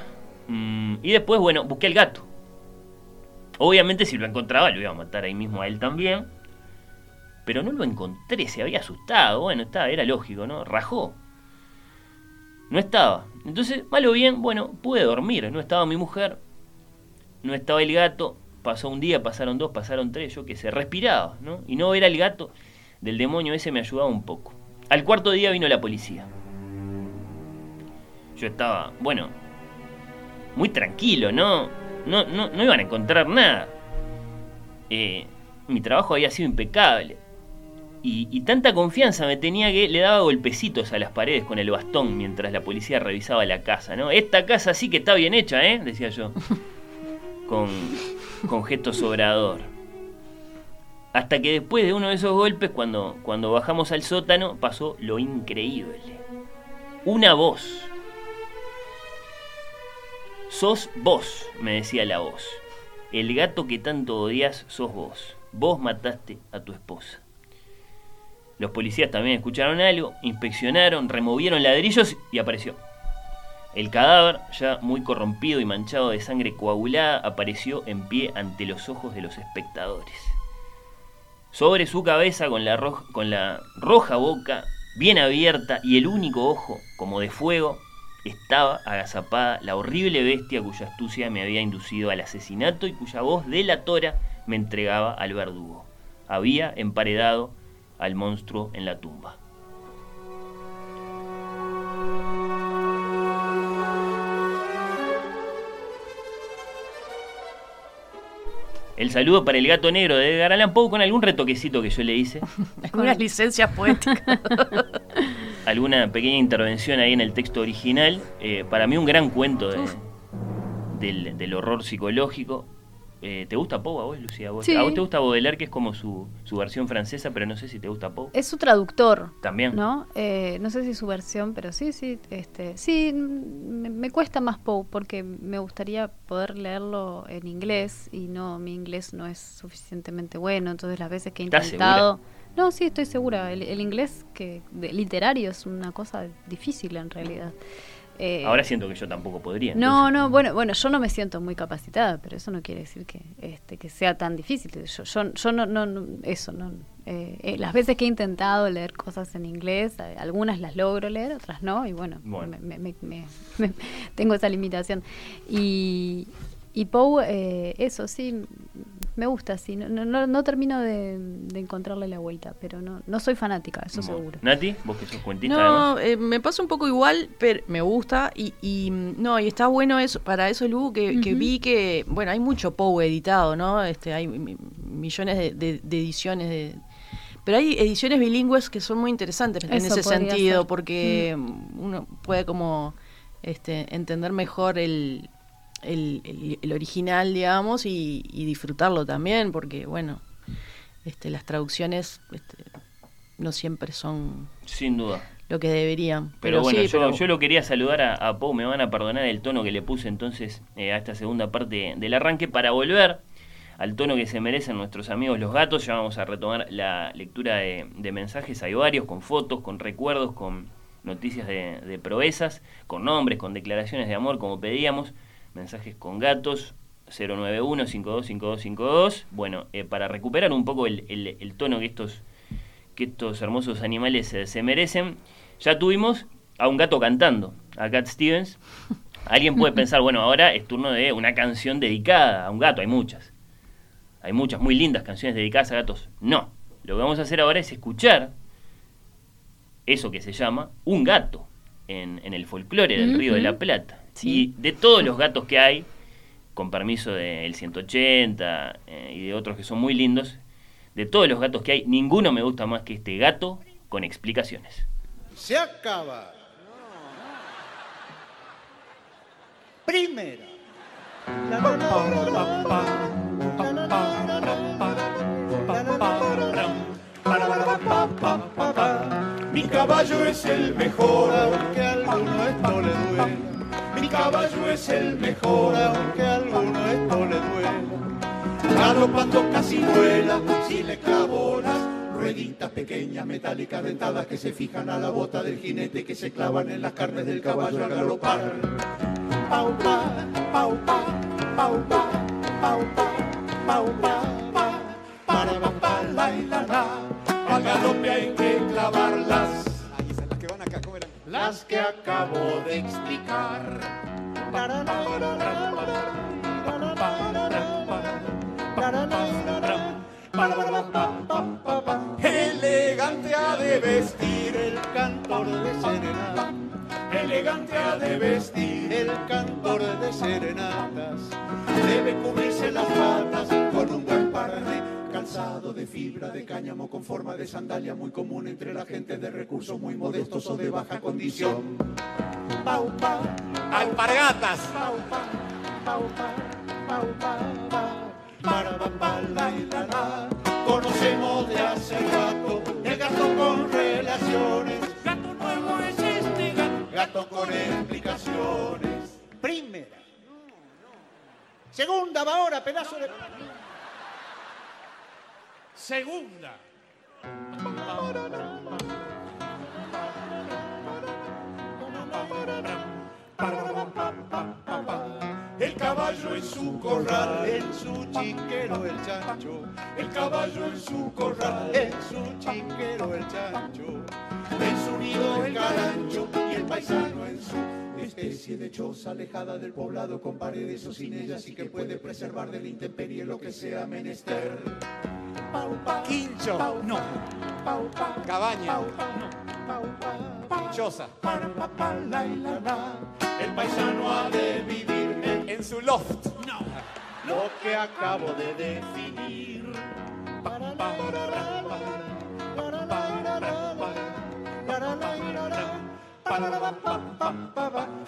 mm, y después, bueno, busqué al gato. Obviamente si lo encontraba lo iba a matar ahí mismo a él también, pero no lo encontré, se había asustado, bueno, estaba, era lógico, ¿no? Rajó. No estaba. Entonces, malo bien, bueno, pude dormir. No estaba mi mujer, no estaba el gato. Pasó un día, pasaron dos, pasaron tres, yo que sé, respiraba, ¿no? Y no ver al gato del demonio ese me ayudaba un poco. Al cuarto día vino la policía. Yo estaba, bueno, muy tranquilo, ¿no? No, no, no iban a encontrar nada. Eh, mi trabajo había sido impecable. Y, y tanta confianza me tenía que le daba golpecitos a las paredes con el bastón mientras la policía revisaba la casa, ¿no? Esta casa sí que está bien hecha, ¿eh? Decía yo. Con, con gesto sobrador. Hasta que después de uno de esos golpes, cuando, cuando bajamos al sótano, pasó lo increíble. Una voz. Sos vos, me decía la voz. El gato que tanto odias sos vos. Vos mataste a tu esposa. Los policías también escucharon algo, inspeccionaron, removieron ladrillos y apareció. El cadáver, ya muy corrompido y manchado de sangre coagulada, apareció en pie ante los ojos de los espectadores. Sobre su cabeza, con la, roj- con la roja boca bien abierta y el único ojo, como de fuego, estaba agazapada la horrible bestia cuya astucia me había inducido al asesinato y cuya voz delatora me entregaba al verdugo. Había emparedado al monstruo en la tumba. El saludo para el gato negro de Edgar Allan Poe con algún retoquecito que yo le hice. Algunas licencias poéticas. alguna pequeña intervención ahí en el texto original. Eh, para mí un gran cuento de- del, del horror psicológico. Eh, ¿Te gusta Poe a vos, Lucía? ¿A vos, Sí. a vos te gusta Baudelaire, que es como su, su versión francesa, pero no sé si te gusta Poe? Es su traductor. También. ¿No? Eh, no sé si su versión, pero sí, sí, este, sí, mm, me, me cuesta más Poe porque me gustaría poder leerlo en inglés y no, mi inglés no es suficientemente bueno, entonces las veces que he ¿Estás intentado, No, sí, estoy segura. El, el inglés que de- literario es una cosa difícil en realidad. Eh, Ahora siento que yo tampoco podría. no, entonces- no, bueno, bueno, yo no me siento muy capacitada, pero eso no quiere decir que, este, que sea tan difícil. Yo, yo, yo no, no, no, eso, no. eh, eh, las veces que he intentado leer cosas en inglés, algunas las logro leer, otras no, y bueno, Bueno. me- me- me- me- tengo esa limitación. Y, y Poe, eh, eso sí, me gusta, sí. No, no, no- no termino de, de encontrarle la vuelta, pero no, no soy fanática, eso Bueno. seguro. Nati, vos que sos cuentista No, eh, me pasa un poco igual, pero me gusta y, y, mm, no, y está bueno eso, para eso Lu, que, que vi que, bueno, hay mucho Poe editado, ¿no? Este, hay mi- millones de, de- de ediciones de... Pero hay ediciones bilingües que son muy interesantes en ese sentido, ser. porque uno puede como este, entender mejor el, el, el- el original, digamos, y, y disfrutarlo también, porque, bueno, este, las traducciones este, no siempre son Sin duda. lo que deberían. Pero, bueno, sí, yo, pero- yo lo quería saludar a, a Pau, me van a perdonar el tono que le puse entonces eh, a esta segunda parte del arranque para volver al tono que se merecen nuestros amigos los gatos. Ya vamos a retomar la lectura de, de mensajes, hay varios, con fotos, con recuerdos, con noticias de, de proezas, con nombres, con declaraciones de amor, como pedíamos, mensajes con gatos. 091-525252. Bueno, eh, para recuperar un poco el, el- el tono que estos, que estos hermosos animales se, se merecen, ya tuvimos a un gato cantando, a Cat Stevens. Alguien puede pensar, bueno, ahora es turno de una canción dedicada a un gato, hay muchas. Hay muchas muy lindas canciones dedicadas a gatos. No, lo que vamos a hacer ahora es escuchar eso que se llama un gato en, en el folclore del Río de la. Plata. Sí. Y de todos los gatos que hay, con permiso del 180 eh, y de otros que son muy lindos, de todos los gatos que hay, ninguno me gusta más que este gato con explicaciones. Se acaba. Primera. Mi caballo es el mejor, aunque a alguno esto le duela. Caballo es el mejor, aunque a alguno esto le duela. Galopando casi vuela, si le clavo las rueditas pequeñas metálicas dentadas que se fijan a la bota del jinete que se clavan en las carnes del caballo al galopar. Pau, pa, pau, pa, pau, pa, para, pa, pa, la, y la, la. Al galope hay que clavarlas. Las que acabo de explicar. Elegante ha de vestir el cantor de serenatas. Elegante ha de vestir el cantor de serenatas. Debe cubrirse las patas con un buen par de calzado de fibra de cáñamo con forma de sandalia muy común entre la gente de recursos muy modestos o de baja condición. Pau, pa, Alpargatas. pau, pa, pau, pa, pau, pa, pa, para, pa, pa, la, y la, la. Conocemos de hace rato el gato con relaciones. Gato nuevo es este gato. Gato con explicaciones. Primera. Segunda va ahora, pedazo de. Segunda. El caballo en su corral, en su chiquero el chancho. El caballo en su corral, en su chiquero el chancho. En su nido el carancho y el paisano en su especie de choza alejada del poblado con paredes o sin ellas y que puede preservar de la intemperie lo que sea menester. Quincho. No. Cabaña. la, la. El paisano ha de vivir en En su loft. lo que acabo de definir.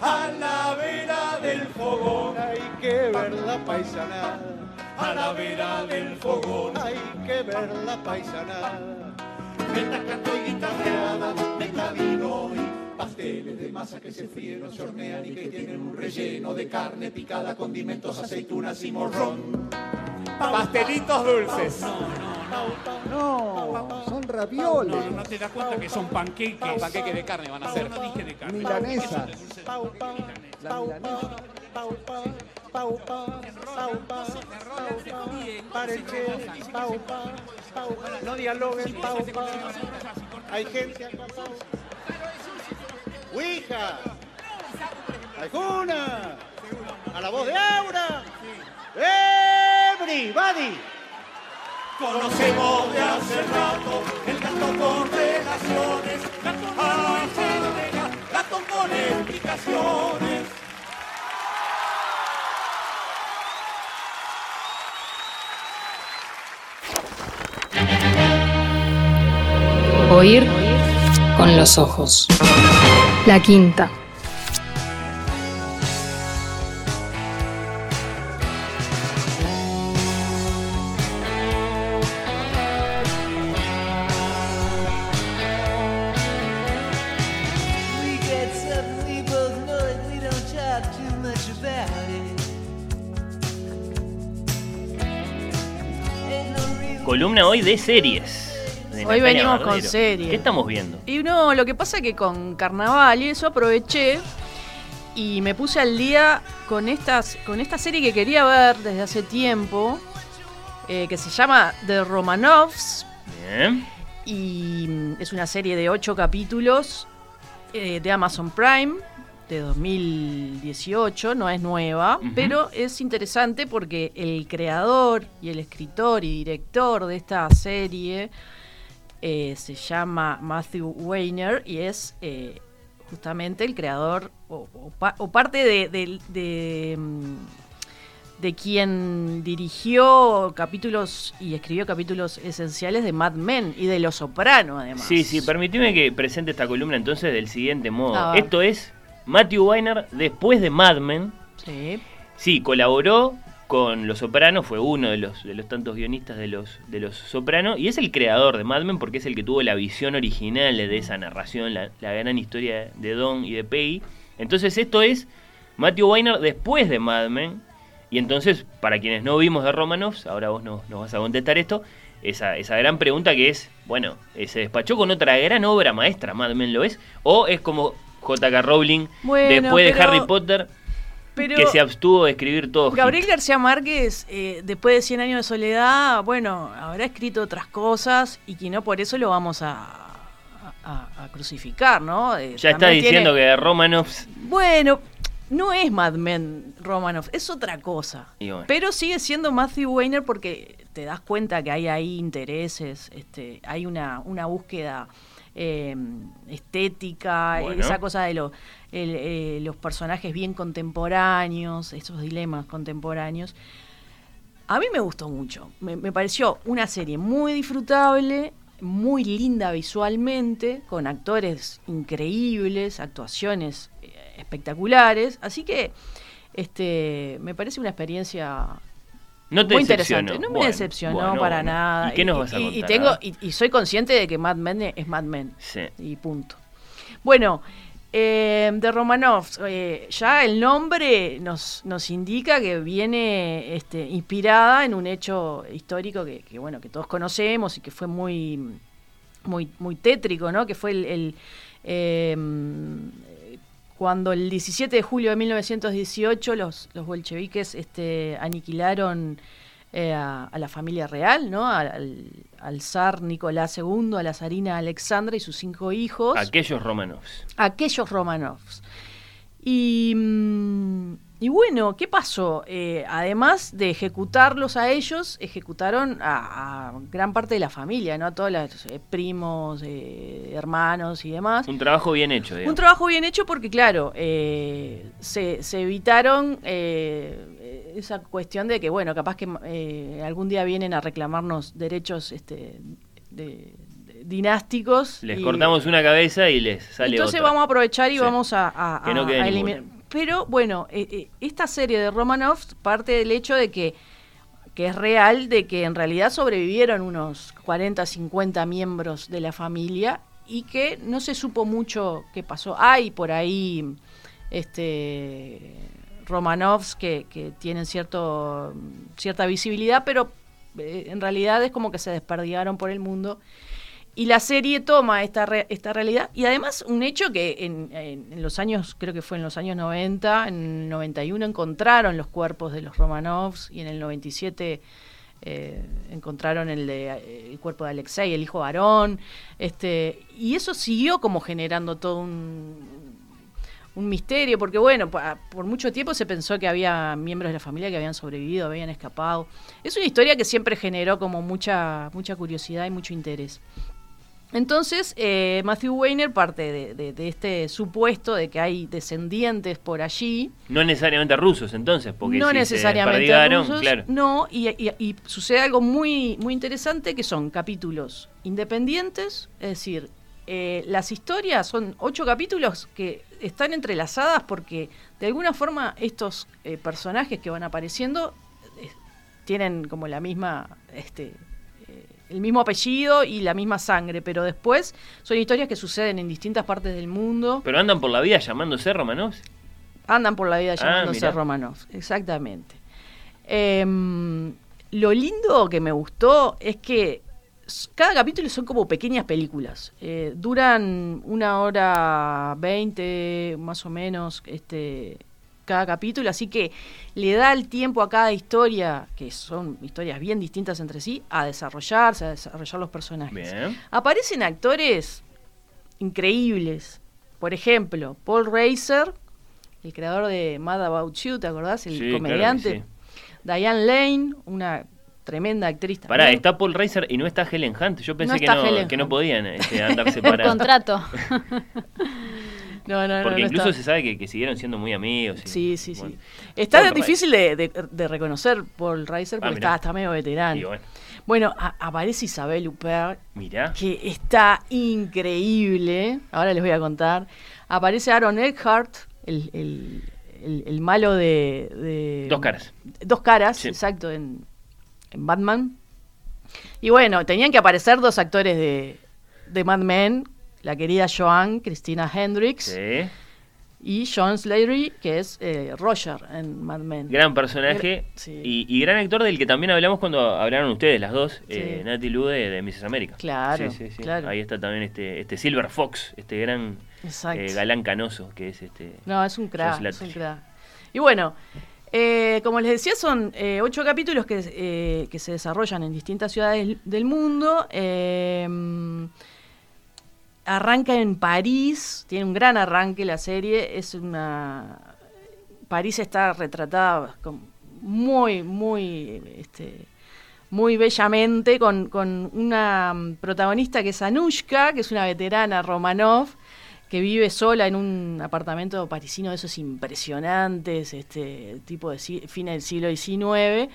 A la vera del fogón hay que ver la paisanada. A la vera del fogón hay que ver la paisanada. Meta canto y guitarreada, meta vino y pasteles de masa que se fríen o se hornean y que tienen un relleno de carne picada, condimentos, aceitunas y morrón. Pastelitos dulces. No, no, No, son No, ravioles. no te das cuenta que son panqueques. Panqueques de carne van a ser. No dije de carne. Milanesas. La milanesa. No dialoguen. Hay gente acá. Ouija. ¿Alguna? A la voz de Aura. Everybody. Conocemos de hace rato el gato con relaciones, gato con gato con explicaciones. Oír con los ojos. La quinta. Columna hoy de series. de Hoy Natalia venimos con series. ¿Qué estamos viendo? Y no, lo que pasa es que con carnaval y eso aproveché y me puse al día con estas con esta serie que quería ver desde hace tiempo, eh, que se llama The Romanovs Bien. y mm, es una serie de ocho capítulos eh, de Amazon Prime de 2018, no es nueva, pero es interesante porque el creador y el escritor y director de esta serie eh, se llama Matthew Weiner y es eh, justamente el creador o, o pa- o parte de, de- de, mm, de quien dirigió capítulos y escribió capítulos esenciales de Mad Men y de Los Soprano además. Sí, sí, permitime que presente esta columna entonces del siguiente modo. Esto es Matthew Weiner después de Mad Men. Sí. Sí, colaboró con Los Sopranos, fue uno de los, de los tantos guionistas de los, de los Sopranos, y es el creador de Mad Men porque es el que tuvo la visión original de esa narración, la, la gran historia de Don y de Peggy. Entonces esto es Matthew Weiner después de Mad Men, y entonces, para quienes no vimos de Romanovs, ahora vos nos, nos vas a contestar esto, esa, esa gran pregunta que es, bueno, ¿se despachó con otra gran obra maestra, Mad Men lo es? ¿O es como J.K. Rowling Bueno, después de pero- Harry Potter? Pero que se abstuvo de escribir todo. Gabriel García Márquez, eh, después de 100 años de soledad, bueno, habrá escrito otras cosas y que no por eso lo vamos a, a- a crucificar, ¿no? Eh, Ya está diciendo tiene- que Romanovs. Bueno, no es Mad Men Romanoff, es otra cosa. Bueno. Pero sigue siendo Matthew Weiner porque te das cuenta que hay ahí intereses, este, hay una, una búsqueda eh, estética, Bueno. esa cosa de lo- el, eh, los personajes bien contemporáneos, esos dilemas contemporáneos. A mí me gustó mucho, me, me pareció una serie muy disfrutable, muy linda visualmente, con actores increíbles, actuaciones eh, espectaculares, así que este me parece una experiencia No te muy interesante. No me Bueno, decepcionó bueno, para bueno. nada. ¿Y qué nos vas a contar? Y, tengo, y, y soy consciente de que Mad Men es Mad Men. Sí. Y punto. Bueno, eh, de Romanovs, eh, ya el nombre nos, nos indica que viene este, inspirada en un hecho histórico que, que, bueno que todos conocemos y que fue muy muy muy tétrico, ¿no? Que fue el, el, eh, cuando el 17 de julio de 1918 los, los bolcheviques este, aniquilaron eh, a, a la familia real, ¿no? Al, al zar Nicolás II, a la zarina Alexandra y sus cinco hijos Aquellos Romanovs. aquellos Romanovs. Y, mm, y bueno, ¿qué pasó? Eh, además de ejecutarlos a ellos, ejecutaron a, a gran parte de la familia, ¿no? A todos los eh, primos, eh, hermanos y demás. Un trabajo bien hecho, Un trabajo bien hecho porque, claro, eh, se, se evitaron esa cuestión de que, bueno, capaz que eh, algún día vienen a reclamarnos derechos este, de- dinásticos. Les y- cortamos una cabeza y les sale entonces otra. vamos a aprovechar y Sí. vamos a, a- no a- eliminar. Pero bueno, eh, eh, esta serie de Romanov parte del hecho de que, que es real, de que en realidad sobrevivieron unos 40, 50 miembros de la familia y que no se supo mucho qué pasó. Hay por ahí este Romanovs que, tienen cierto, cierta visibilidad, pero eh, en realidad es como que se desperdigaron por el mundo. Y la serie toma esta, re- esta realidad y además un hecho que en, en- los años, creo que fue en los años 90, en el 91 encontraron los cuerpos de los Romanovs y en el 97 eh, encontraron el, de, eh, el cuerpo de Alexei, el hijo varón, este, y eso siguió como generando todo un, un misterio, porque bueno, por mucho tiempo se pensó que había miembros de la familia que habían sobrevivido, habían escapado. Es una historia que siempre generó como mucha, mucha curiosidad y mucho interés. Entonces, eh, Matthew Weiner parte de, de- de este supuesto de que hay descendientes por allí, No necesariamente rusos entonces, porque no si necesariamente rusos, claro. no, y, y- y sucede algo muy, muy interesante que son capítulos independientes, es decir, eh, las historias son ocho capítulos que están entrelazadas porque de alguna forma estos eh, personajes que van apareciendo eh, tienen como la misma, este, el mismo apellido y la misma sangre, pero después son historias que suceden en distintas partes del mundo. Pero andan por la vida llamándose Romanovs. Andan por la vida Ah, llamándose mirá. Romanov, exactamente. Em, lo lindo que me gustó es que cada capítulo son como pequeñas películas. Eh, duran una hora veinte, más o menos, este, cada capítulo, así que le da el tiempo a cada historia, que son historias bien distintas entre sí, a desarrollarse, a desarrollar los personajes. Bien. Aparecen actores increíbles. Por ejemplo, Paul Reiser, el creador de Mad About You, ¿te acordás? El Sí, claro que comediante. sí. Diane Lane, una tremenda actriz Pará, también. está Paul Reiser y no está Helen Hunt. Yo pensé No que, no, que no podían este, andar separados. contrato. No, no, Porque no incluso se sabe que, que siguieron siendo muy amigos. y- Sí, sí, sí. Está Paul difícil de, de- de reconocer Paul Reiser Ah, porque mirá. está, está medio veterano. Bueno, Bueno, a- aparece Isabel Huppert, mirá. que está increíble. Ahora les voy a contar. Aparece Aaron Eckhart, el, el- el- el malo de, de- Dos caras. Dos caras, Sí. exacto, en, en Batman. Y bueno, tenían que aparecer dos actores de, de Mad Men, la querida Joan, Christina Hendricks, Sí. y John Slatery, que es eh, Roger en Mad Men. Gran personaje Sí. y, y gran actor del que también hablamos cuando hablaron ustedes, las dos, Sí. eh, Natalie Lou de, Mrs. América. Claro, Sí, sí, sí. claro. Ahí está también este, este Silver Fox, este gran eh, galán canoso que es este. No, es un crack, John es un Slattery. crack. Y bueno, eh, como les decía, son eh, ocho capítulos que, eh, que se desarrollan en distintas ciudades del mundo. Arranca en París, tiene un gran arranque la serie, es una... París está retratada muy, muy... Este, muy bellamente con, con una mm, protagonista que es Anushka, que es una veterana Romanov, que vive sola en un apartamento parisino de esos impresionantes, este tipo de fines del siglo XIX.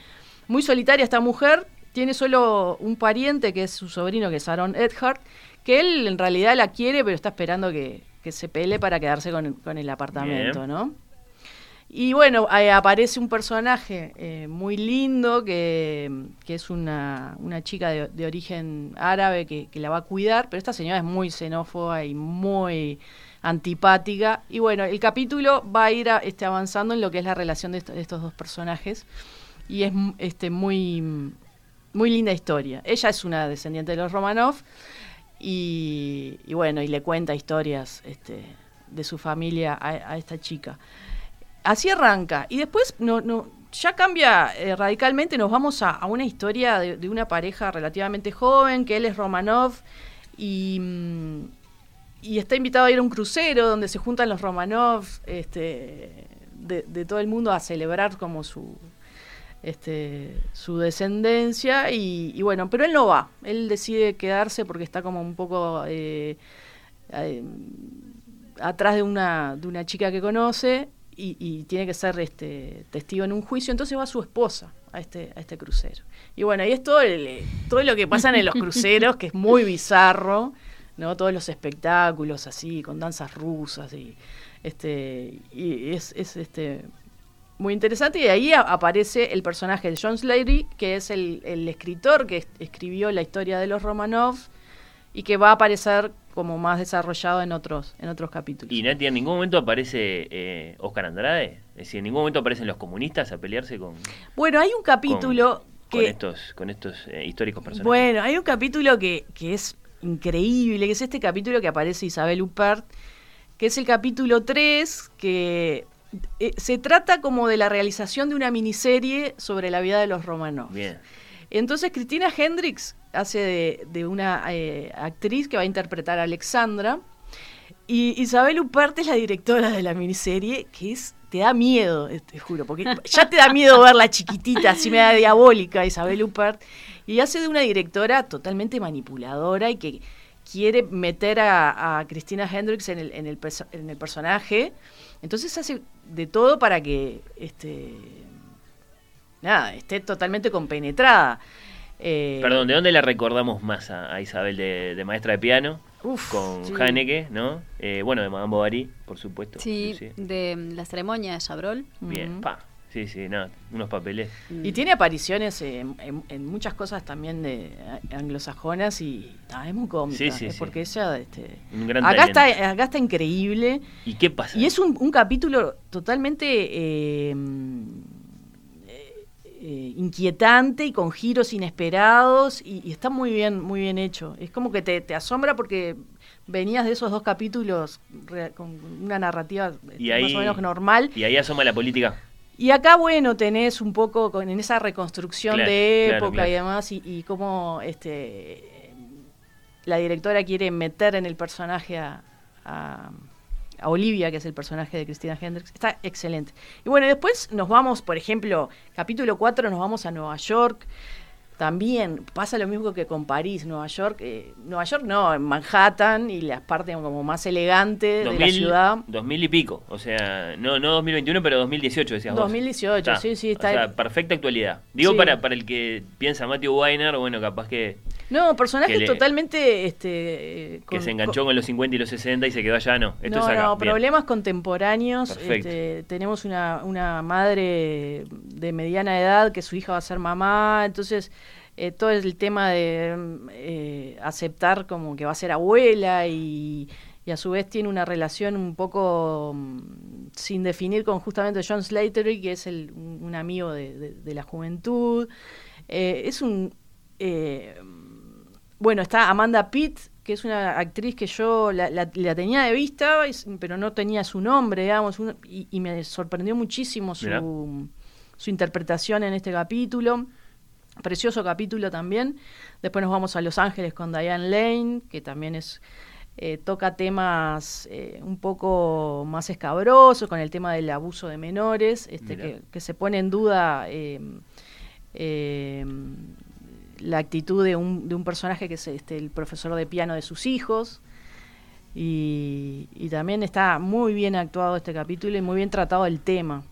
Muy solitaria esta mujer, tiene solo un pariente que es su sobrino, que es Aaron Edhart, que él en realidad la quiere, pero está esperando que, que se pele para quedarse con, con el apartamento, Bien. ¿no? Y bueno, aparece un personaje eh, muy lindo que, que es una, una chica de, de origen árabe que, que la va a cuidar, pero esta señora es muy xenófoba y muy antipática. Y bueno, el capítulo va a ir a- este, avanzando en lo que es la relación de, esto- de estos dos personajes y es este, muy, muy linda historia. Ella es una descendiente de los Romanov y, bueno, y le cuenta historias este, de su familia a, esta chica. Así arranca. Y después no, ya cambia eh, radicalmente. Nos vamos a, una historia de, una pareja relativamente joven, que él es Romanov y, mm, y está invitado a ir a un crucero donde se juntan los Romanov este, de, de todo el mundo a celebrar como su, este, su descendencia y, y bueno, pero él no va, él decide quedarse porque está como un poco eh, eh, atrás de una, de una chica que conoce y, y tiene que ser este, testigo en un juicio, entonces va su esposa a este, a este crucero. Y bueno, ahí es todo, todo lo que pasan en los cruceros, que es muy bizarro, ¿no? Todos los espectáculos así, con danzas rusas y este y es, es este muy interesante y ahí aparece el personaje de John Slatery, que es el, el escritor que es- escribió la historia de los Romanov y que va a aparecer como más desarrollado en otros en otros capítulos. Y Nati, en ningún momento aparece eh, Oscar Andrade. Es decir, en ningún momento aparecen los comunistas a pelearse con. Bueno, hay un capítulo con Que- estos, con estos eh, históricos personajes. Bueno, hay un capítulo que, que es increíble, que es este capítulo que aparece Isabel Huppert, que es el capítulo 3, que eh, se trata como de la realización de una miniserie sobre la vida de los romanos. Bien. Entonces Cristina Hendricks hace de, de una eh, actriz que va a interpretar a Alexandra y Isabel Huppert es la directora de la miniserie que es te da miedo, te juro, porque ya te da miedo verla chiquitita, así me da diabólica Isabel Huppert y hace de una directora totalmente manipuladora y que quiere meter a, a Cristina Hendricks en el, en, el en el personaje. Entonces hace de todo para que este nada, esté totalmente compenetrada. Eh, Perdón, ¿de dónde la recordamos más a, a Isabel? De, de maestra de piano, Uf, con sí. Haneke, ¿no? Eh, bueno, de Madame Bovary, por supuesto. Sí, sí. de la ceremonia de Chabrol. Bien, pa. Sí, sí, nada, unos papeles. Y tiene apariciones en, en- en muchas cosas también de a- anglosajonas y ah, es muy cómica. Sí, sí, es sí. porque ella, este, Un gran acá talento. está, acá está increíble ¿Y qué pasa? y es un, un capítulo totalmente eh, eh, eh, inquietante y con giros inesperados y, y está muy bien, muy bien hecho. Es como que te, te asombra porque venías de esos dos capítulos re- con una narrativa Y más ahí- o menos normal. Y ahí asoma la política. Y acá, bueno, tenés un poco con, en esa reconstrucción Claro, de claro, época claro. y demás, y, y cómo este, la directora quiere meter en el personaje a, a- a Olivia, que es el personaje de Cristina Hendricks. Está excelente. Y bueno, después nos vamos, por ejemplo, capítulo 4, nos vamos a Nueva York. También pasa lo mismo que con París, Nueva York. eh, Nueva York no, en Manhattan y las partes como más elegantes de la 2000, ciudad. 2000 y pico. O sea, no, no 2021, pero 2018 decías vos. 2018, sí, sí, está O sea, perfecta actualidad. Digo Sí. para, para el que piensa Matthew Weiner, bueno, capaz que, No, personajes le- totalmente. Este, que se enganchó con los 50 y los 60 y se quedó allá, no. Esto no, es acá. no, Bien. problemas contemporáneos. Este, tenemos una, una madre de mediana edad que su hija va a ser mamá, entonces eh, todo el tema de eh, aceptar como que va a ser abuela y, y a su vez tiene una relación un poco mm, sin definir con justamente John Slattery, que es el, un, un amigo de, de- de la juventud. Eh, es un... eh, bueno, está Amanda Pitt, que es una actriz que yo la, la- la tenía de vista, pero no tenía su nombre, digamos, un- y, y me sorprendió muchísimo su, su interpretación en este capítulo. Precioso capítulo también. Después nos vamos a Los Ángeles con Diane Lane, que también es eh, toca temas eh, un poco más escabrosos, con el tema del abuso de menores, este, que, que se pone en duda eh, eh, la actitud de un, de un personaje que es este, el profesor de piano de sus hijos. Y, y también está muy bien actuado este capítulo y muy bien tratado el tema.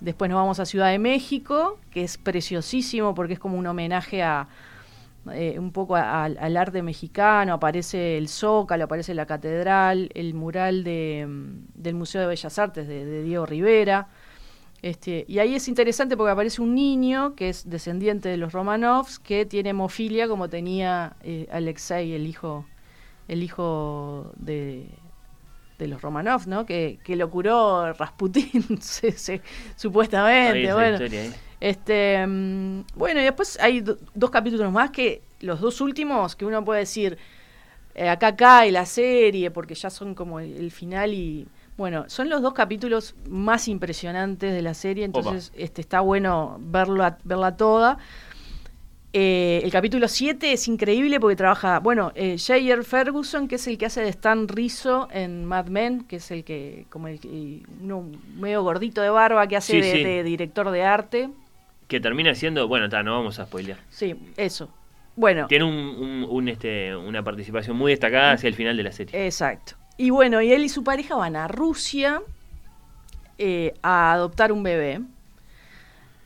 Después nos vamos a Ciudad de México, que es preciosísimo porque es como un homenaje a eh, un poco a- al- arte mexicano. Aparece el Zócalo, aparece la catedral, el mural de, mm, del Museo de Bellas Artes de, de Diego Rivera. Este, y ahí es interesante porque aparece un niño que es descendiente de los Romanovs que tiene hemofilia como tenía eh, Alexei, el hijo, el hijo de, de los Romanov, ¿no? Que, que lo curó Rasputín, se- se- Ahí supuestamente. Bueno, historia este, mm, bueno, y después hay do- dos capítulos más que los dos últimos que uno puede decir eh, acá cae la serie porque ya son como el, el final y bueno, son los dos capítulos más impresionantes de la serie, entonces este está bueno verla, verla toda. Eh, el capítulo 7 es increíble porque trabaja, bueno, eh. Ferguson, que es el que hace de Stan Rizzo en Mad Men, que es el que, como el, que- uno medio gordito de barba que hace Sí, de, sí. de director de arte. Que termina siendo, bueno, ta, no vamos a spoilear. Sí, eso. Bueno, Tiene un, un- un, este, una participación muy destacada hacia el final de la serie. exacto. Y bueno, y él y su pareja van a Rusia eh, a adoptar un bebé,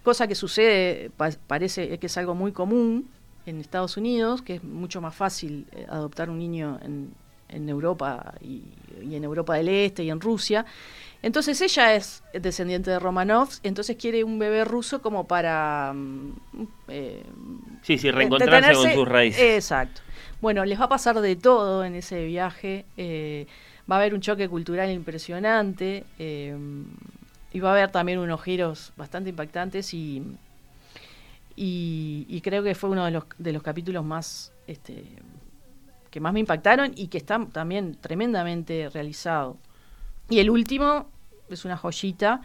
cosa que sucede, pa- parece que es algo muy común en Estados Unidos, que es mucho más fácil eh, adoptar un niño en, en Europa y, y en Europa del Este y en Rusia. Entonces ella es descendiente de Romanovs, entonces quiere un bebé ruso como para mm, eh, Sí, sí, reencontrarse con sus raíces. Exacto. Bueno, les va a pasar de todo en ese viaje. eh, va a haber un choque cultural impresionante. eh, y va a haber también unos giros bastante impactantes y, creo que fue uno de los, de los capítulos más este, que más me impactaron y que está también tremendamente realizado. Y el último es una joyita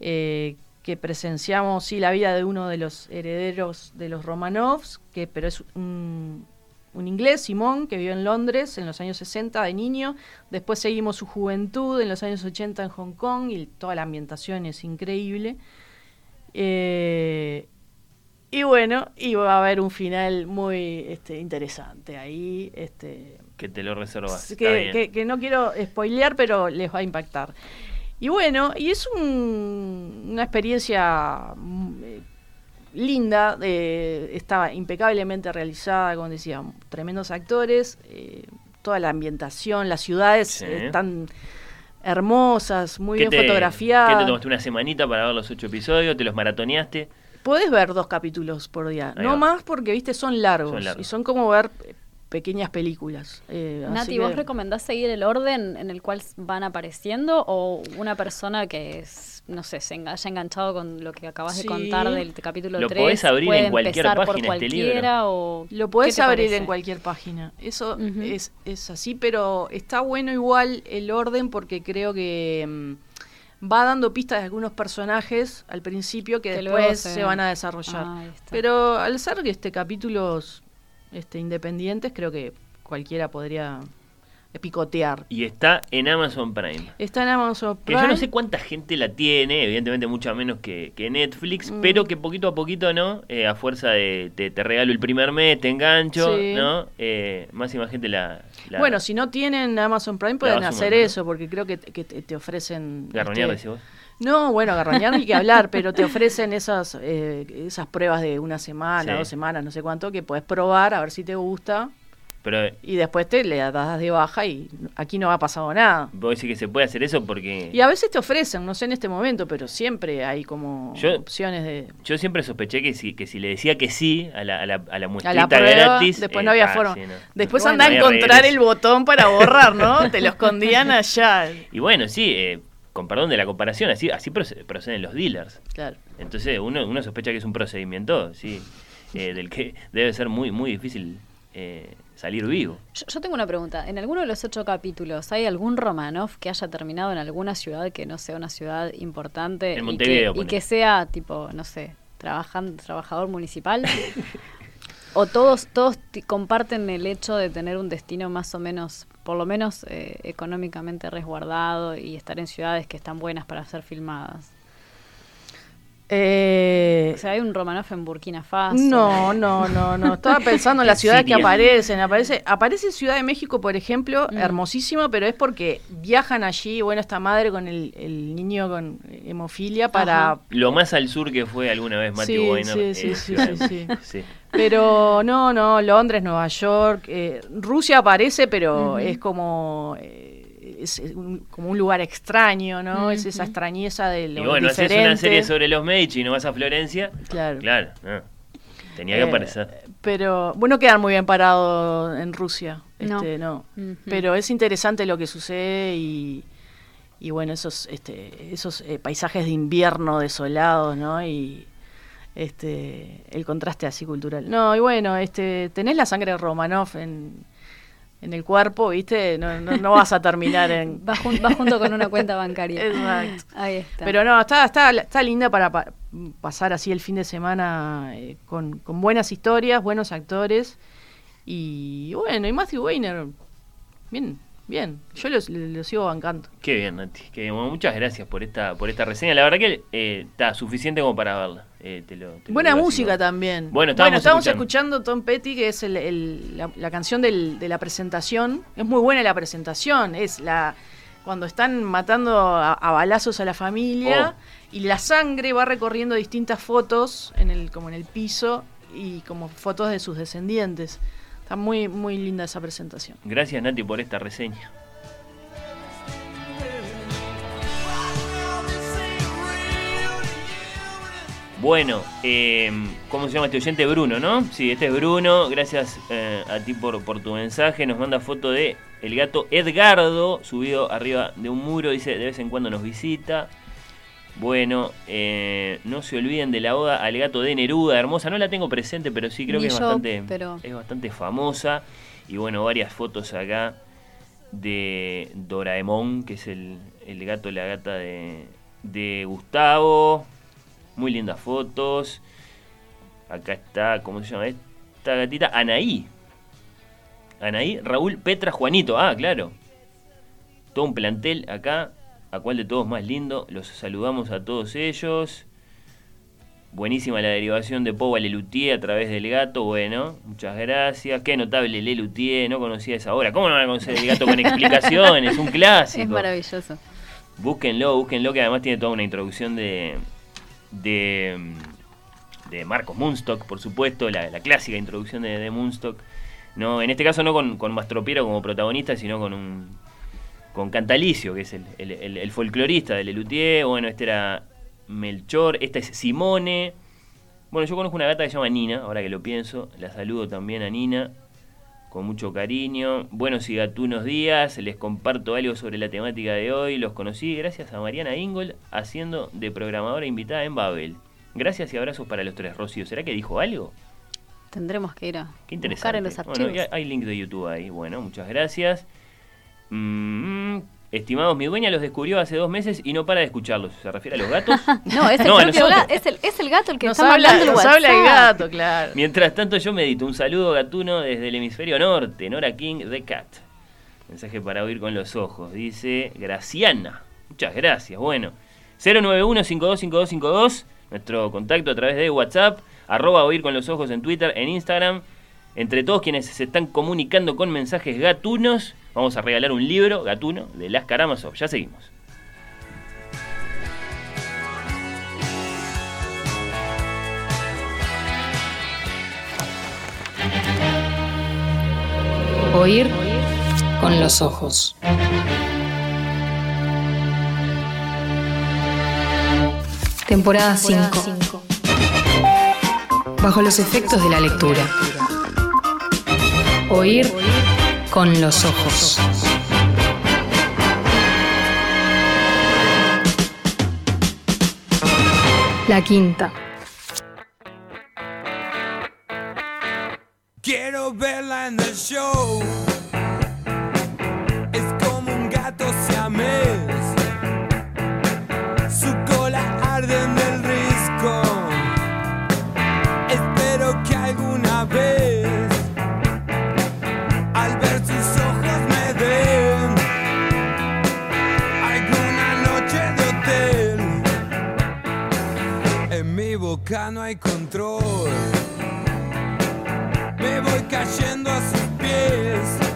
eh, que presenciamos, sí, la vida de uno de los herederos de los Romanovs, que, pero es un, un inglés, Simón, que vivió en Londres en los años 60 de niño. Después seguimos su juventud en los años 80 en Hong Kong y toda la ambientación es increíble. Eh, y bueno, y va a haber un final muy este, interesante ahí. Este, Que te lo reservas. que, bien. que- que no quiero spoilear, pero les va a impactar. Y bueno, y es un- una experiencia mm, eh, linda, eh, estaba impecablemente realizada, como decía, tremendos actores, eh, toda la ambientación, las ciudades Sí. eh, están hermosas, muy ¿Qué bien te- fotografiadas. ¿Qué te tomaste una semanita para ver los ocho episodios? ¿Te los maratoneaste? Podés ver dos capítulos por día, Ahí no va. más porque, viste, son largos, Son largos. y son como ver pequeñas películas. eh, así Nati, que- ¿vos recomendás seguir el orden en el cual van apareciendo o una persona que es, no sé, se haya enganchado con lo que acabas Sí. de contar del capítulo Lo 3? podés abrir puede en cualquier empezar por página este libro. cualquiera o Lo podés ¿qué te abrir parece? en cualquier página. Eso es, es así, pero está bueno igual el orden porque creo que mm, va dando pistas de algunos personajes al principio que, después se- se... van a desarrollar. Ah, pero al ser este capítulos este, independientes, creo que cualquiera podría picotear. Y está en Amazon Prime. Está en Amazon Que Prime. yo no sé cuánta gente la tiene, evidentemente mucha menos que, que Netflix, Mm. pero que poquito a poquito, ¿no? Eh, a fuerza de te, te regalo el primer mes, te engancho, Sí. ¿no? Eh, más y más gente la... la- Bueno, si no tienen Amazon Prime pueden hacer eso, porque creo que, que te, te ofrecen... Garroñar, este, vos. No, bueno, garroñar ni que hablar, pero te ofrecen esas eh, esas pruebas de una semana, Sí. dos semanas, no sé cuánto, que puedes probar a ver si te gusta Pero y después te le das de baja y aquí no ha pasado nada. vos decís que se puede hacer eso porque... Y a veces te ofrecen, no sé en este momento, pero siempre hay como Yo- opciones de... Yo siempre sospeché que si, que si le decía que sí a la, a la, a la A muestrita la prueba, gratis... después eh, no había ah, forma. sí, no. Después Bueno, anda a encontrar regreso. el botón para borrar, ¿no? te lo escondían allá. Y bueno, sí, eh, con perdón de la comparación, así, así proce- proceden los dealers. Claro. Entonces uno, uno sospecha que es un procedimiento, sí, eh, del que debe ser muy, muy difícil eh, salir vivo. Yo, yo tengo una pregunta. ¿En alguno de los ocho capítulos hay algún Romanov que haya terminado en alguna ciudad que no sea una ciudad importante En y, Montevideo, que, y que sea tipo, no sé, trabajando, trabajador municipal? ¿O todos, todos comparten el hecho de tener un destino más o menos, por lo menos eh, económicamente resguardado y estar en ciudades que están buenas para ser filmadas? Eh, O sea, hay un Romanov en Burkina Faso. No, no, no, no. Estaba pensando en las ciudades que aparecen. Aparece, aparece Ciudad de México, por ejemplo, Mm. hermosísimo, pero es porque viajan allí, bueno, esta madre con el, el niño con hemofilia para... Ajá. Lo más al sur que fue alguna vez Matthew Sí, Weiner. sí, eh, sí, sí, sí, de- sí. sí. Pero no, no, Londres, Nueva York, eh, Rusia aparece, pero es como... es un- como un lugar extraño, ¿no? Es esa extrañeza de lo Y bueno, haces una serie sobre los Medici y no vas a Florencia. Claro. Claro, no. tenía que Eh, aparecer. Pero bueno, quedan muy bien parados en Rusia. No. Este, no. Pero es interesante lo que sucede y, y bueno, esos, este, esos eh, paisajes de invierno desolados, ¿no? Y este, el contraste así cultural. No, y bueno, este, tenés la sangre de Romanov en, en el cuerpo, ¿viste? No, no, no vas a terminar en... Va, jun- va junto con una cuenta bancaria. Exacto. Ahí está. Pero no, está, está, está linda para pa- pasar así el fin de semana eh, con, con buenas historias, buenos actores. Y bueno, y Matthew Weiner, bien, bien. Yo lo, sigo bancando. Qué bien, Nati. Qué bien. Bueno, muchas gracias por esta, por esta reseña. La verdad que eh, está suficiente como para verla. Eh, te lo- te Buena música también. Bueno, estábamos estamos escuchando. escuchando Tom Petty, que es el- el- la, la canción del- de la presentación. Es muy buena la presentación. Es la cuando están matando a, a balazos a la familia Oh. y la sangre va recorriendo distintas fotos en el como en el piso y como fotos de sus descendientes. Está muy muy linda esa presentación. Gracias, Nati, por esta reseña. Bueno, eh, ¿cómo se llama este oyente? Bruno, ¿no? Sí, este es Bruno. Gracias eh, a ti por, por tu mensaje. Nos manda foto de el gato Edgardo, subido arriba de un muro. Dice, de vez en cuando nos visita. Bueno, eh, no se olviden de la oda al gato de Neruda, hermosa. No la tengo presente, pero sí creo Ni que es yo, bastante, pero- es bastante famosa. Y bueno, varias fotos acá de Doraemon, que es el, el gato, la gata de, de Gustavo. Muy lindas fotos. Acá está, ¿cómo se llama esta gatita? Anaí. Anaí, Raúl, Petra, Juanito. Ah, claro. Todo un plantel acá. ¿A cuál de todos más lindo? Los saludamos a todos ellos. Buenísima la derivación de Pau a Lelutier a través del gato. Bueno, muchas gracias. Qué notable Lelutier. No conocía esa obra. ¿Cómo no van a conocer el gato con explicaciones? Un clásico. Es maravilloso. Búsquenlo, búsquenlo, que además tiene toda una introducción de. de. de Marcos Munstock, por supuesto, la, la clásica introducción de, de Munstock. No, en este caso no con, con Mastropiero como protagonista, sino con un. Con Cantalicio, que es el, el- el- el folclorista de Lelutier. Bueno, este era Melchor, esta es Simone. Bueno, yo conozco una gata que se llama Nina, ahora que lo pienso. La saludo también a Nina con mucho cariño. Buenos y gatunos días, les comparto algo sobre la temática de hoy. Los conocí gracias a Mariana Ingol haciendo de programadora invitada en Babel. Gracias y abrazos para los tres. Rocío, ¿será que dijo algo? Tendremos que ir a Qué buscar interesante. en los Bueno, archivos. hay- hay link de YouTube ahí. Bueno, muchas gracias. Mm, estimados, mi dueña los descubrió hace dos meses y no para de escucharlos. ¿Se refiere a los gatos? No, es el, No, gato, es, el, es el gato el que Nos está habla, mandando el nos WhatsApp. habla el gato, claro. Mientras tanto yo medito un saludo gatuno desde el hemisferio norte, Nora King The Cat. Mensaje para oír con los ojos, dice Graciana. Muchas gracias. Bueno, 091-525252, nuestro contacto a través de WhatsApp, arroba oír con los ojos en Twitter, en Instagram. Entre todos quienes se están comunicando con mensajes gatunos, vamos a regalar un libro gatuno de Las Karamazov. Ya seguimos. Oír con los ojos. Temporada 5. Bajo los efectos de la lectura. Oír con los ojos. La quinta. Quiero verla en el show. No hay control. Me voy cayendo a sus pies.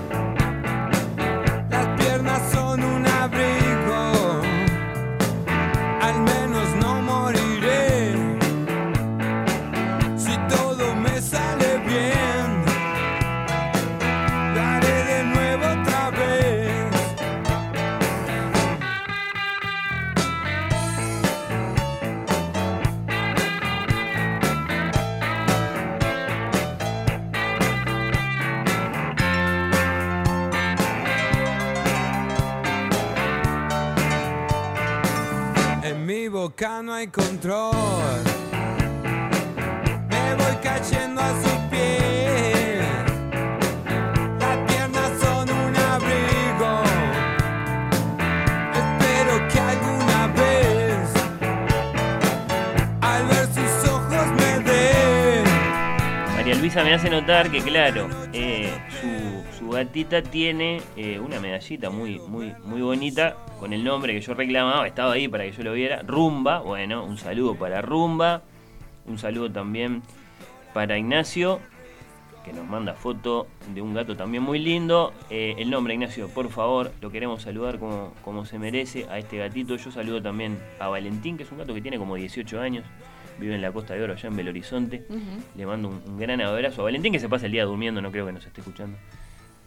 Boca no hay control. Me voy cayendo a sus pies. Las piernas son un abrigo. Espero que alguna vez, al ver sus ojos, me den. María Luisa me hace notar que, claro, eh, gatita tiene eh, una medallita muy, muy, muy bonita con el nombre que yo reclamaba, estaba ahí para que yo lo viera, Rumba. Bueno, un saludo para Rumba, un saludo también para Ignacio, que nos manda foto de un gato también muy lindo. Eh, el nombre, Ignacio, por favor, lo queremos saludar como, como se merece a este gatito. Yo saludo también a Valentín, que es un gato que tiene como 18 años, vive en la Costa de Oro, allá en Belo Horizonte. Le mando un, un gran abrazo a Valentín, que se pasa el día durmiendo, no creo que nos esté escuchando.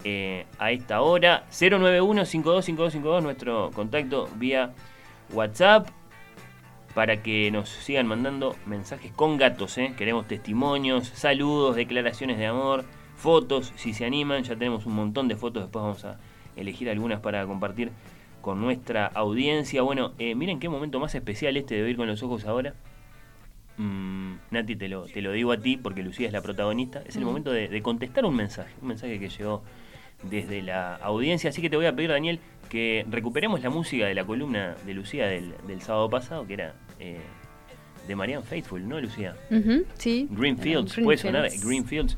Eh, a esta hora, 091-525252, nuestro contacto vía WhatsApp, para que nos sigan mandando mensajes con gatos. ¿eh? Queremos testimonios, saludos, declaraciones de amor, fotos, si se animan. Ya tenemos un montón de fotos, después vamos a elegir algunas para compartir con nuestra audiencia. Bueno, eh, miren qué momento más especial este de oír con los ojos ahora. Mm, Nati, te lo, te lo digo a ti porque Lucía es la protagonista. Es el Mm. momento de, de contestar un mensaje, un mensaje que llegó desde la audiencia. Así que te voy a pedir, Daniel, que recuperemos la música de la columna de Lucía del, del sábado pasado, que era eh, de Marianne Faithful, ¿no, Lucía? Sí. Greenfields, Eh, puede sonar Greenfields. Greenfields.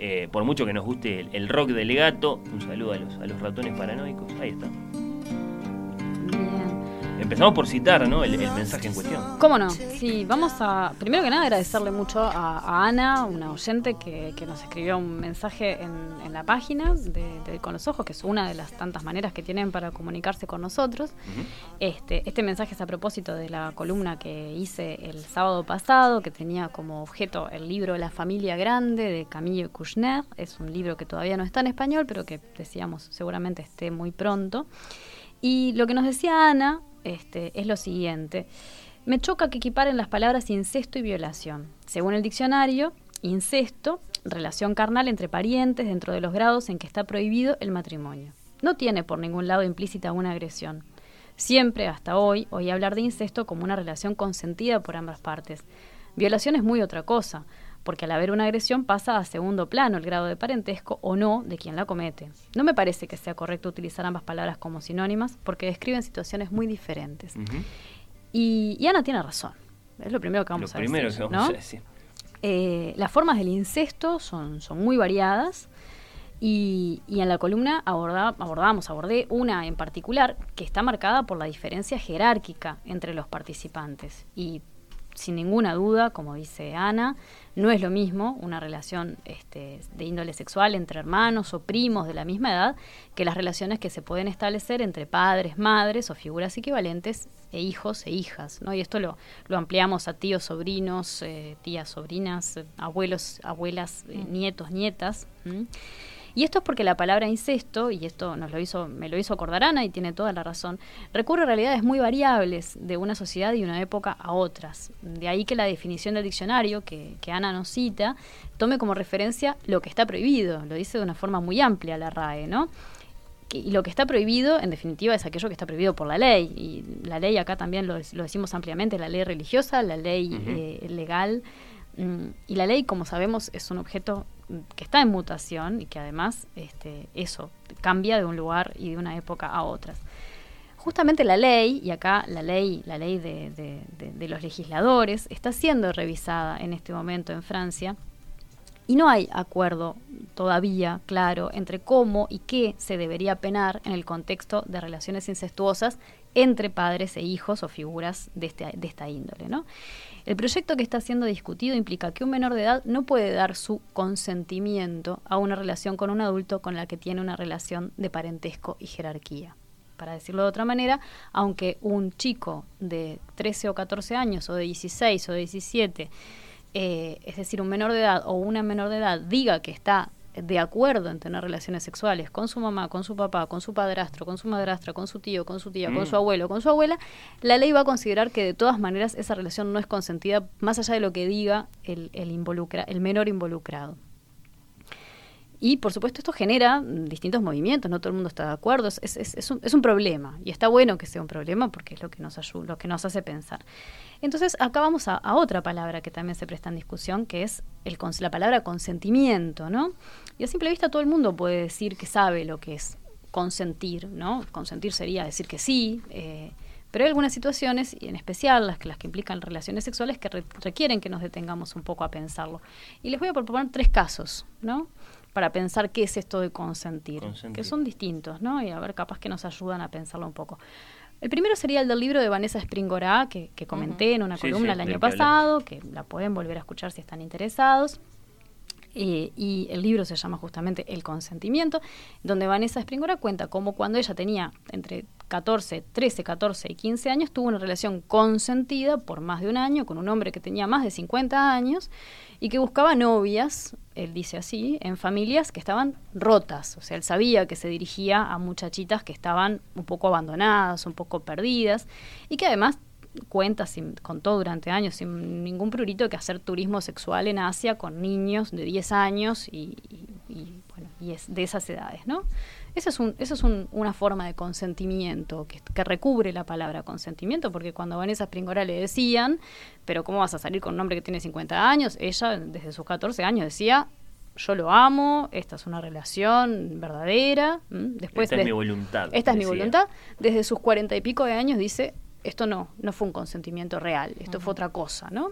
Eh, por mucho que nos guste el, el rock del gato, un saludo a los, a los ratones paranoicos. Ahí está. Empezamos por citar ¿no? el, el mensaje en cuestión. ¿Cómo no? Sí, vamos a, primero que nada, agradecerle mucho a, a Ana, una oyente que, que nos escribió un mensaje en, en la página de, de Con los Ojos, que es una de las tantas maneras que tienen para comunicarse con nosotros. Este, este mensaje es a propósito de la columna que hice el sábado pasado, que tenía como objeto el libro La familia grande de Camille Kouchner. Es un libro que todavía no está en español, pero que decíamos seguramente esté muy pronto. Y lo que nos decía Ana este, es lo siguiente. Me choca que equiparen las palabras incesto y violación. Según el diccionario, incesto, relación carnal entre parientes dentro de los grados en que está prohibido el matrimonio. No tiene por ningún lado implícita una agresión. Siempre, hasta hoy, oí hablar de incesto como una relación consentida por ambas partes. Violación es muy otra cosa, porque al haber una agresión pasa a segundo plano el grado de parentesco o no de quien la comete. No me parece que sea correcto utilizar ambas palabras como sinónimas porque describen situaciones muy diferentes. Y, y Ana tiene razón. Es lo primero que vamos Lo a primero decir. que vamos ¿no? a decir. Eh, las formas del incesto son, son muy variadas y, y en la columna aborda- abordamos, abordé una en particular que está marcada por la diferencia jerárquica entre los participantes. Y sin ninguna duda, como dice Ana, no es lo mismo una relación este, de índole sexual entre hermanos o primos de la misma edad que las relaciones que se pueden establecer entre padres, madres o figuras equivalentes e hijos e hijas. ¿no? Y esto lo, lo ampliamos a tíos, sobrinos, eh, tías, sobrinas, abuelos, abuelas, eh, nietos, nietas. ¿m? Y esto es porque la palabra incesto, y esto nos lo hizo, me lo hizo acordar Ana y tiene toda la razón, recurre a realidades muy variables de una sociedad y una época a otras. De ahí que la definición del diccionario que, que Ana nos cita tome como referencia lo que está prohibido, lo dice de una forma muy amplia la RAE, ¿no? Y lo que está prohibido, en definitiva, es aquello que está prohibido por la ley. Y la ley acá también lo, lo decimos ampliamente, la ley religiosa, la ley eh, legal. mm, Y la ley, como sabemos, es un objeto que está en mutación y que además este, eso cambia de un lugar y de una época a otras. Justamente la ley, y acá la ley, la ley de, los legisladores, está siendo revisada en este momento en Francia y no hay acuerdo todavía claro entre cómo y qué se debería penar en el contexto de relaciones incestuosas entre padres e hijos o figuras de, este- de esta índole. ¿no? El proyecto que está siendo discutido implica que un menor de edad no puede dar su consentimiento a una relación con un adulto con la que tiene una relación de parentesco y jerarquía. Para decirlo de otra manera, aunque un chico de 13 o 14 años o de 16 o de 17 eh, es decir, un menor de edad o una menor de edad diga que está de acuerdo en tener relaciones sexuales con su mamá, con su papá, con su padrastro, con su madrastra, con su tío, con su tía, con Mm. su abuelo, con su abuela, la ley va a considerar que de todas maneras esa relación no es consentida más allá de lo que diga el, el, involucra, el menor involucrado. Y por supuesto esto genera distintos movimientos, no todo el mundo está de acuerdo, es, es- es- un, es un problema y está bueno que sea un problema porque es lo que nos ayuda, lo que nos hace pensar. Entonces acá vamos a, a otra palabra que también se presta en discusión, que es el, la palabra consentimiento, ¿no? Y a simple vista todo el mundo puede decir que sabe lo que es consentir, ¿no? Consentir sería decir que sí, eh, pero hay algunas situaciones, y en especial las que, las que implican relaciones sexuales, que re- requieren que nos detengamos un poco a pensarlo. Y les voy a proponer tres casos, ¿no? Para pensar qué es esto de consentir, Consentir. que son distintos, ¿no? Y a ver, capaz que nos ayudan a pensarlo un poco. El primero sería el del libro de Vanessa Springora, que, que comenté en una Sí, columna sí, el año pasado, que la pueden volver a escuchar si están interesados. Eh, y el libro se llama justamente El consentimiento, donde Vanessa Springora cuenta cómo cuando ella tenía entre 14, 13, 14 y 15 años, tuvo una relación consentida por más de un año con un hombre que tenía más de 50 años y que buscaba novias, él dice así, en familias que estaban rotas. O sea, él sabía que se dirigía a muchachitas que estaban un poco abandonadas, un poco perdidas y que además cuenta, sin, contó durante años sin ningún prurito que hacer turismo sexual en Asia con niños de 10 años y, y- y, bueno, y es de esas edades, ¿no? Eso es, un, eso es un- una forma de consentimiento que, que recubre la palabra consentimiento, porque cuando a Vanessa Springora le decían, pero ¿cómo vas a salir con un hombre que tiene 50 años? Ella, desde sus 14 años, decía, yo lo amo, esta es una relación verdadera. Después Esta es mi voluntad, Esta es mi voluntad. Desde sus cuarenta y pico de años dice, esto no, no fue un consentimiento real, esto fue otra cosa, ¿no?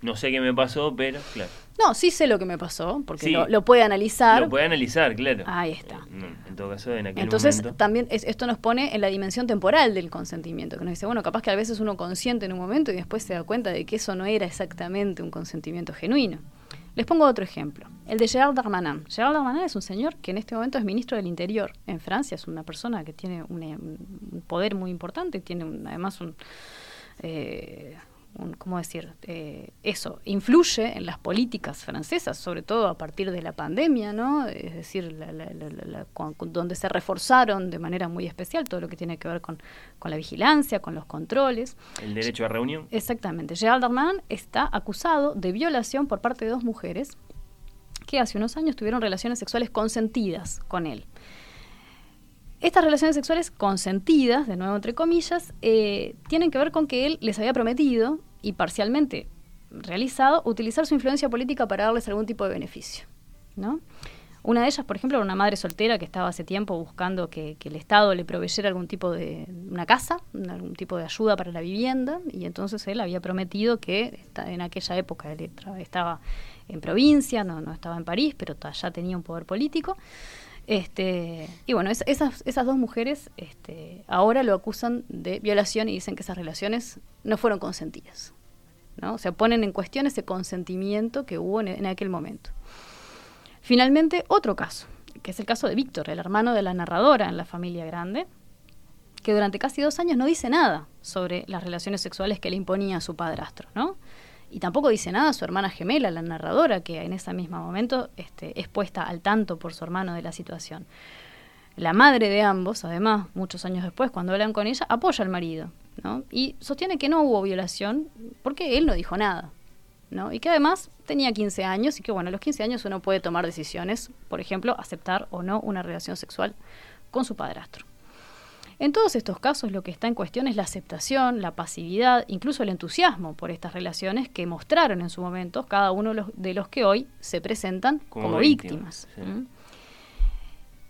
No sé qué me pasó, pero claro. No, sí sé lo que me pasó, porque Sí. lo, lo puede analizar. Lo puede analizar, claro. Ahí está. Eh, en todo caso, en aquel Entonces, momento. también es- esto nos pone en la dimensión temporal del consentimiento, que nos dice, bueno, capaz que a veces uno consiente en un momento y después se da cuenta de que eso no era exactamente un consentimiento genuino. Les pongo otro ejemplo, el de Gerald Darmanin. Gerald Darmanin es un señor que en este momento es ministro del Interior en Francia, es una persona que tiene un, poder muy importante, tiene un- además un... eh, un- ¿cómo decir? Eh, eso influye en las políticas francesas, sobre todo a partir de la pandemia, ¿no? Es decir, la- la- la- la- la- con- con- donde se reforzaron de manera muy especial todo lo que tiene que ver con, con la vigilancia, con los controles. El derecho a reunión. Exactamente. Gerald Darmanin está acusado de violación por parte de dos mujeres que hace unos años tuvieron relaciones sexuales consentidas con él. Estas relaciones sexuales consentidas, de nuevo entre comillas, eh, tienen que ver con que él les había prometido y parcialmente realizado utilizar su influencia política para darles algún tipo de beneficio. ¿no? Una de ellas, por ejemplo, era una madre soltera que estaba hace tiempo buscando que, el Estado le proveyera algún tipo de una casa, algún tipo de ayuda para la vivienda, y entonces él había prometido que en aquella época él estaba en provincia, no, no estaba en París, pero ya tenía un poder político. Este, y bueno, es- esas, esas dos mujeres este, ahora lo acusan de violación y dicen que esas relaciones no fueron consentidas. ¿no? O sea, ponen en cuestión ese consentimiento que hubo en, en aquel momento. Finalmente, otro caso, que es el caso de Víctor, el hermano de la narradora en la familia grande, que durante casi dos años no dice nada sobre las relaciones sexuales que le imponía su padrastro, ¿no? Y tampoco dice nada su hermana gemela, la narradora, que en ese mismo momento este, es puesta al tanto por su hermano de la situación. La madre de ambos, además, muchos años después, cuando hablan con ella, apoya al marido, ¿no? Y sostiene que no hubo violación porque él no dijo nada, ¿no? Y que además tenía 15 años y que, bueno, a los 15 años uno puede tomar decisiones, por ejemplo, aceptar o no una relación sexual con su padrastro. En todos estos casos lo que está en cuestión es la aceptación, la pasividad, incluso el entusiasmo por estas relaciones que mostraron en su momento cada uno de los, que hoy se presentan Como como, víctimas, víctimas. sí.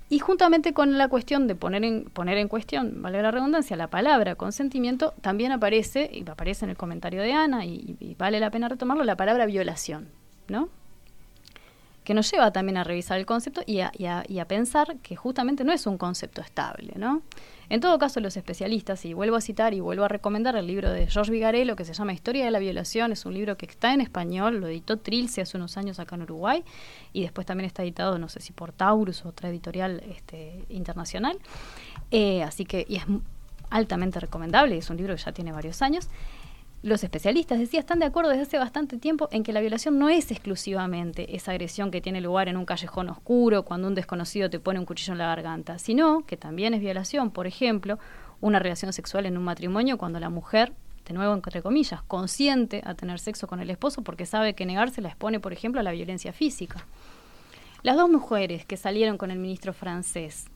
Y juntamente con la cuestión de poner en, poner en cuestión, vale la redundancia, la palabra consentimiento, también aparece, y aparece en el comentario de Ana, y, y vale la pena retomarlo, la palabra violación, ¿no? Que nos lleva también a revisar el concepto y a, y a- y a pensar que justamente no es un concepto estable, ¿no? En todo caso, los especialistas, y vuelvo a citar y vuelvo a recomendar el libro de George Vigarello que se llama Historia de la Violación, es un libro que está en español, lo editó Trilce hace unos años acá en Uruguay, y después también está editado, no sé si por Taurus o otra editorial este, internacional. Eh, así que, y es altamente recomendable, es un libro que ya tiene varios años. Los especialistas, decía, están de acuerdo desde hace bastante tiempo en que la violación no es exclusivamente esa agresión que tiene lugar en un callejón oscuro cuando un desconocido te pone un cuchillo en la garganta, sino que también es violación, por ejemplo, una relación sexual en un matrimonio cuando la mujer, de nuevo entre comillas, consiente a tener sexo con el esposo porque sabe que negarse la expone, por ejemplo, a la violencia física. Las dos mujeres que salieron con el ministro francés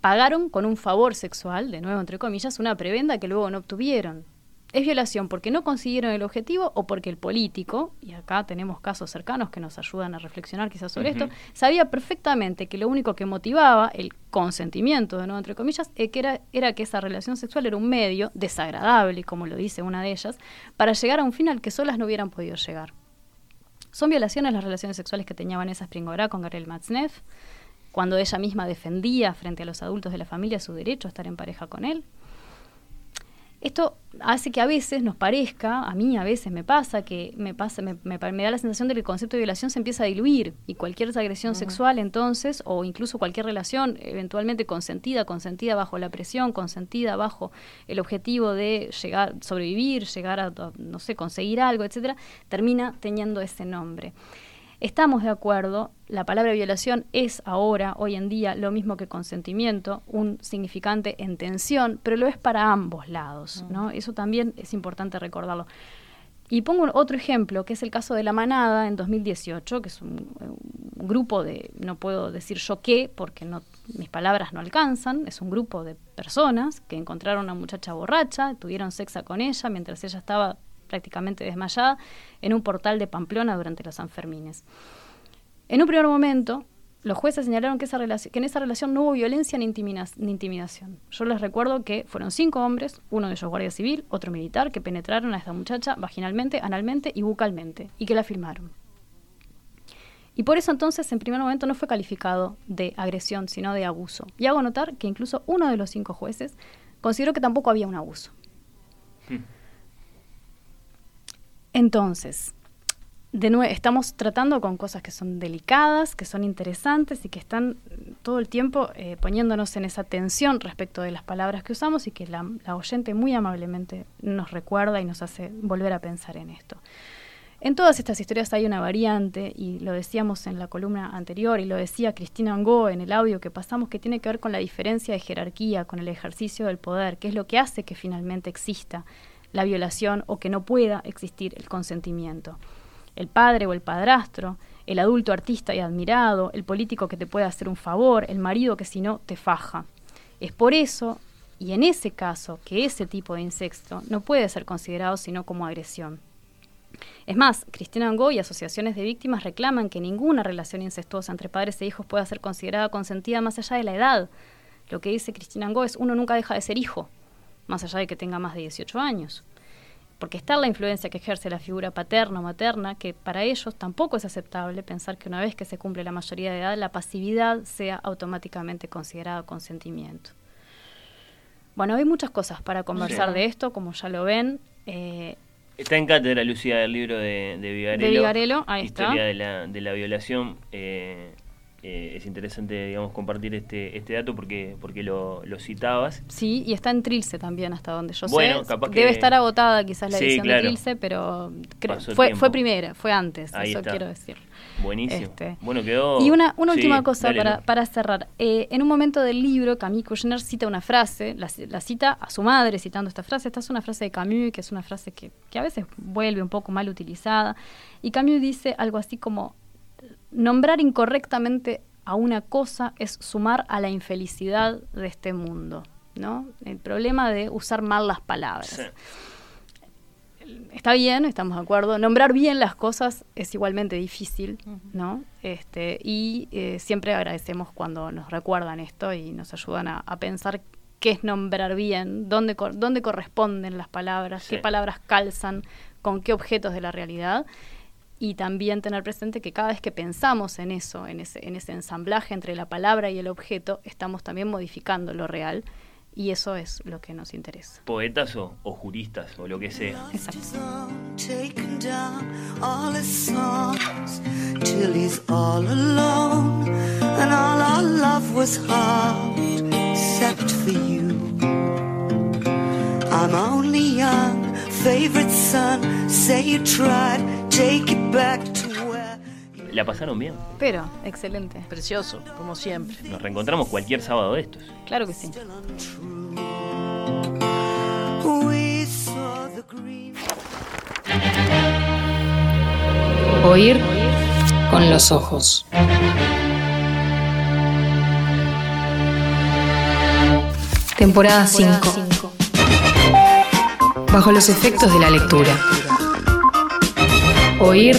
pagaron con un favor sexual, de nuevo entre comillas, una prebenda que luego no obtuvieron. ¿Es violación porque no consiguieron el objetivo o porque el político, y acá tenemos casos cercanos que nos ayudan a reflexionar quizás sobre esto, sabía perfectamente que lo único que motivaba el consentimiento, de nuevo entre comillas, eh, que era, era que esa relación sexual era un medio desagradable, como lo dice una de ellas, para llegar a un fin al que solas no hubieran podido llegar. Son violaciones las relaciones sexuales que tenía Vanessa Springora con Gabriel Matzneff, cuando ella misma defendía frente a los adultos de la familia su derecho a estar en pareja con él. Esto hace que a veces nos parezca, a mí a veces me pasa, que me, pasa, me, me pa- me da la sensación de que el concepto de violación se empieza a diluir y cualquier agresión sexual entonces, o incluso cualquier relación eventualmente consentida, consentida bajo la presión, consentida bajo el objetivo de llegar, sobrevivir, llegar a, a, no sé, conseguir algo, etcétera, termina teniendo ese nombre. Estamos de acuerdo, la palabra violación es ahora, hoy en día, lo mismo que consentimiento, un significante en tensión, pero lo es para ambos lados, ¿no? Eso también es importante recordarlo. Y pongo otro ejemplo, que es el caso de La Manada en 2018, que es un, un grupo de, no puedo decir yo qué, porque no, mis palabras no alcanzan, es un grupo de personas que encontraron a una muchacha borracha, tuvieron sexo con ella mientras ella estaba prácticamente desmayada en un portal de Pamplona durante los Sanfermines. En un primer momento, los jueces señalaron que, en esa relación no hubo violencia ni, intimidación. Yo les recuerdo que fueron cinco hombres, uno de ellos guardia civil, otro militar, que penetraron a esta muchacha vaginalmente, analmente y bucalmente, y que la filmaron. Y por eso entonces en primer momento no fue calificado de agresión, sino de abuso. Y hago notar que incluso uno de los cinco jueces consideró que tampoco había un abuso. Entonces, estamos tratando con cosas que son delicadas, que son interesantes y que están todo el tiempo eh, poniéndonos en esa tensión respecto de las palabras que usamos y que la, la oyente muy amablemente nos recuerda y nos hace volver a pensar en esto. En todas estas historias hay una variante, y lo decíamos en la columna anterior, y lo decía Cristina Angó en el audio que pasamos, que tiene que ver con la diferencia de jerarquía, con el ejercicio del poder, que es lo que hace que finalmente exista la violación o que no pueda existir el consentimiento. El padre o el padrastro, el adulto artista y admirado, el político que te puede hacer un favor, el marido que si no te faja. Es por eso, y en ese caso, que ese tipo de incesto no puede ser considerado sino como agresión. Es más, Cristina Angó y asociaciones de víctimas reclaman que ninguna relación incestuosa entre padres e hijos pueda ser considerada consentida más allá de la edad. Lo que dice Cristina Angó es uno nunca deja de ser hijo, más allá de que tenga más de 18 años. Porque está la influencia que ejerce la figura paterna o materna, que para ellos tampoco es aceptable pensar que una vez que se cumple la mayoría de edad, la pasividad sea automáticamente considerada consentimiento. Bueno, hay muchas cosas para conversar Sí. de esto, como ya lo ven. Eh, Está en cátedra, Lucía, el libro de, de Vigarello. De Vigarello, ahí está. Historia de la, de la violación. eh, eh, es interesante, digamos, compartir este, este dato porque, porque lo, lo citabas. Sí, y está en Trilce también, hasta donde yo Bueno, sé. capaz Debe que- estar agotada quizás la Sí, edición claro. de Trilce, pero cre- Pasó el fue, fue primera, fue antes, Ahí eso está. quiero decir. Buenísimo. Este. Bueno, quedó. Y una, una Sí, última cosa dale, para, para cerrar. Eh, en un momento del libro, Camille Kouchner cita una frase, la, la cita a su madre citando esta frase. Esta es una frase de Camus, que es una frase que, que a veces vuelve un poco mal utilizada. Y Camus dice algo así como, nombrar incorrectamente a una cosa es sumar a la infelicidad de este mundo. ¿no? El problema de usar mal las palabras Sí. está bien, estamos de acuerdo. Nombrar bien las cosas es igualmente difícil, ¿no? Este, y eh, siempre agradecemos cuando nos recuerdan esto y nos ayudan a, a pensar qué es nombrar bien, dónde, cor- dónde corresponden las palabras, Sí. qué palabras calzan con qué objetos de la realidad. Y también tener presente que cada vez que pensamos en eso, en ese, en ese ensamblaje entre la palabra y el objeto, estamos también modificando lo real. Y eso es lo que nos interesa. Poetas o, o juristas o lo que sea. Exacto. Favorite son say you tried take it back to where ¿La pasaron bien? Pero, excelente. Precioso, como siempre. Nos reencontramos cualquier sábado de estos. Claro que sí. Oír con los ojos. Temporada 5. Bajo los efectos de la lectura. Oír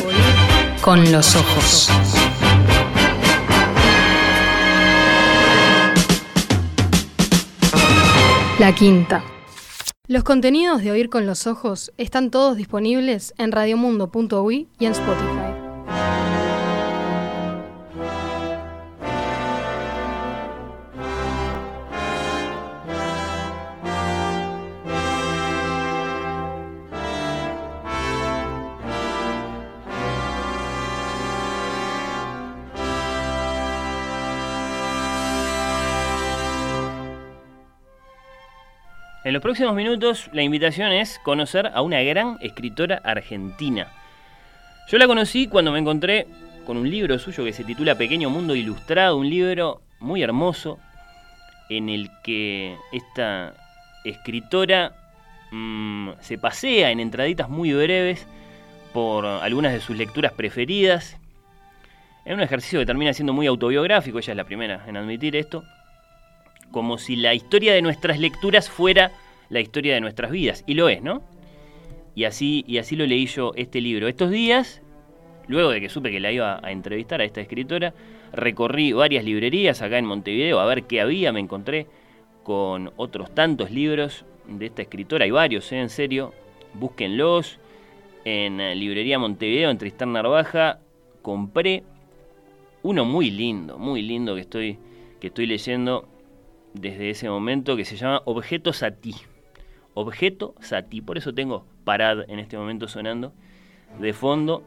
con los ojos. La quinta. Los contenidos de Oír con los Ojos están todos disponibles en radiomundo.ui y en Spotify. En los próximos minutos la invitación es conocer a una gran escritora argentina. Yo la conocí cuando me encontré con un libro suyo que se titula Pequeño Mundo Ilustrado, un libro muy hermoso en el que esta escritora mm, se pasea en entraditas muy breves por algunas de sus lecturas preferidas. En un ejercicio que termina siendo muy autobiográfico, ella es la primera en admitir esto, como si la historia de nuestras lecturas fuera la historia de nuestras vidas. Y lo es, ¿no? Y así, y así lo leí yo este libro. Estos días, luego de que supe que la iba a entrevistar a esta escritora, recorrí varias librerías acá en Montevideo a ver qué había. Me encontré con otros tantos libros de esta escritora. Hay varios, ¿eh? en serio. Búsquenlos. En eh, Librería Montevideo, en Tristán Narvaja, compré uno muy lindo, muy lindo que estoy, que estoy leyendo desde ese momento que se llama Objeto Sati. Objeto Sati. Por eso tengo Parad en este momento sonando de fondo.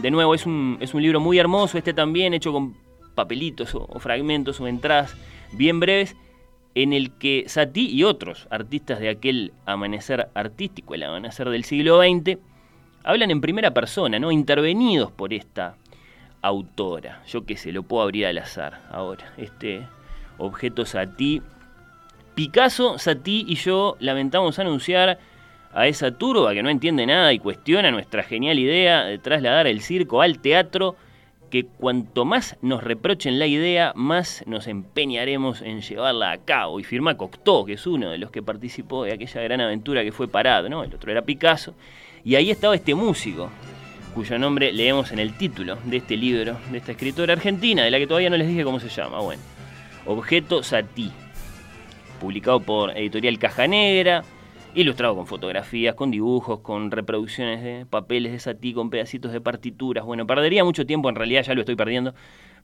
De nuevo, es un, es un libro muy hermoso, este también hecho con papelitos o, fragmentos o entradas bien breves en el que Satie y otros artistas de aquel amanecer artístico, el amanecer del siglo XX, hablan en primera persona, ¿no? Intervenidos por esta autora. Yo qué sé, lo puedo abrir al azar ahora. Este objeto Satie. Picasso, Satie y yo lamentamos anunciar a esa turba que no entiende nada y cuestiona nuestra genial idea de trasladar el circo al teatro que cuanto más nos reprochen la idea, más nos empeñaremos en llevarla a cabo. Y firma Cocteau, que es uno de los que participó de aquella gran aventura que fue Parado, ¿no? El otro era Picasso. Y ahí estaba este músico, cuyo nombre leemos en el título de este libro, de esta escritora argentina, de la que todavía no les dije cómo se llama. Bueno, Objeto Satí, publicado por Editorial Caja Negra, ilustrado con fotografías, con dibujos, con reproducciones de papeles de Satí, con pedacitos de partituras. Bueno, perdería mucho tiempo, en realidad ya lo estoy perdiendo,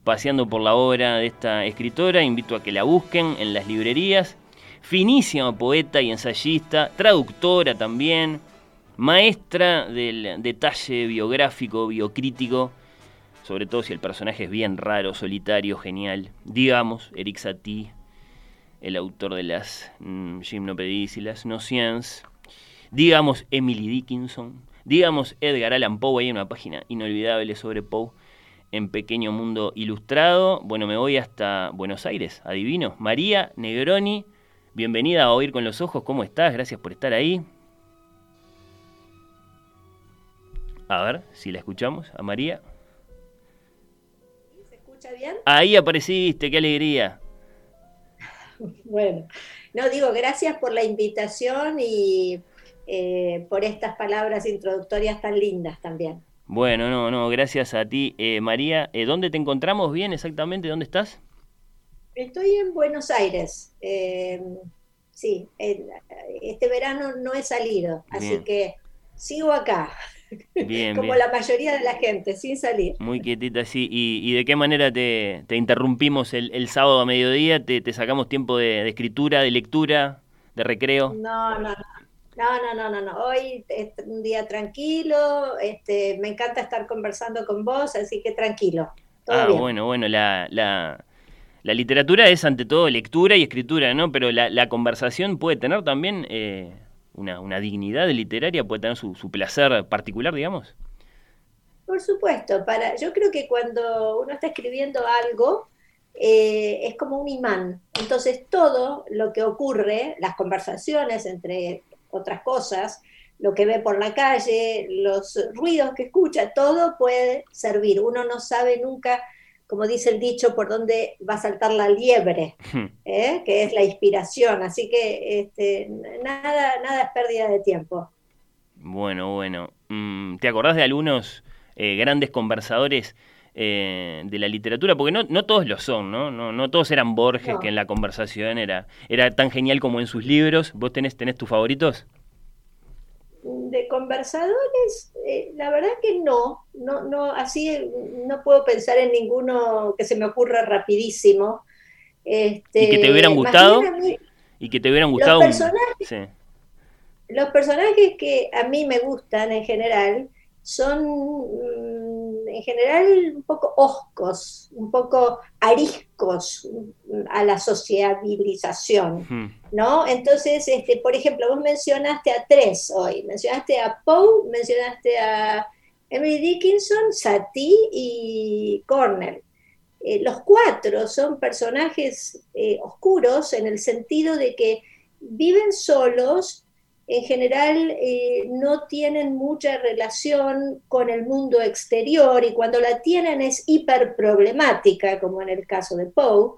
paseando por la obra de esta escritora. Invito a que la busquen en las librerías. Finísima poeta y ensayista, traductora también, maestra del detalle biográfico, biocrítico, sobre todo si el personaje es bien raro, solitario, genial. Digamos, Eric Satie, el autor de las mm, Gymnopédies y las Nociens, digamos Emily Dickinson, digamos Edgar Allan Poe, hay una página inolvidable sobre Poe en Pequeño Mundo Ilustrado. Bueno, me voy hasta Buenos Aires, adivino. María Negroni, bienvenida a Oír con los Ojos, ¿cómo estás? Gracias por estar ahí. A ver si la escuchamos, a María. ¿Se escucha bien? Ahí apareciste, qué alegría. Bueno, no digo gracias por la invitación y eh, por estas palabras introductorias tan lindas también. Bueno, no, no, gracias a ti. Eh, María, eh, ¿dónde te encontramos bien exactamente? ¿Dónde estás? Estoy en Buenos Aires. sí, este verano no he salido, así que sigo acá, Bien, como bien. la mayoría de la gente, sin salir. Muy quietita, sí. ¿Y, y de qué manera te, te interrumpimos el, el sábado a mediodía? ¿Te, te sacamos tiempo de, de escritura, de lectura, de recreo? No, no, no. No, no, no, no. Hoy es un día tranquilo, este, me encanta estar conversando con vos, así que tranquilo. Todo ah, bien. bueno, bueno, la, la, la literatura es ante todo lectura y escritura, ¿no? Pero la, la conversación puede tener también eh, una, una dignidad literaria, puede tener su, su placer particular, digamos. Por supuesto, para, yo creo que cuando uno está escribiendo algo, eh, es como un imán. Entonces todo lo que ocurre, las conversaciones entre otras cosas, lo que ve por la calle, los ruidos que escucha, todo puede servir. Uno no sabe nunca, como dice el dicho, por dónde va a saltar la liebre, ¿eh? que es la inspiración. Así que este, nada, nada es pérdida de tiempo. Bueno, bueno. Mm, ¿Te acordás de algunos eh, grandes conversadores eh, de la literatura? Porque no, no todos lo son, ¿no? No, no todos eran Borges, No. que en la conversación era, era tan genial como en sus libros. ¿Vos tenés, tenés tus favoritos? De conversadores, eh, la verdad que no, no, no, así no puedo pensar en ninguno que se me ocurra rapidísimo. Este, ¿Y que te hubieran gustado? mí, Y que te hubieran Los gustado un- personajes. Sí. los personajes que a mí me gustan en general son en general un poco hoscos, un poco ariscos a la sociabilización. ¿no? Entonces, este, por ejemplo, vos mencionaste a tres hoy, mencionaste a Poe, mencionaste a Emily Dickinson, Satie y Cornell. Eh, los cuatro son personajes eh, oscuros en el sentido de que viven solos, en general eh, no tienen mucha relación con el mundo exterior y cuando la tienen es hiper problemática, como en el caso de Poe.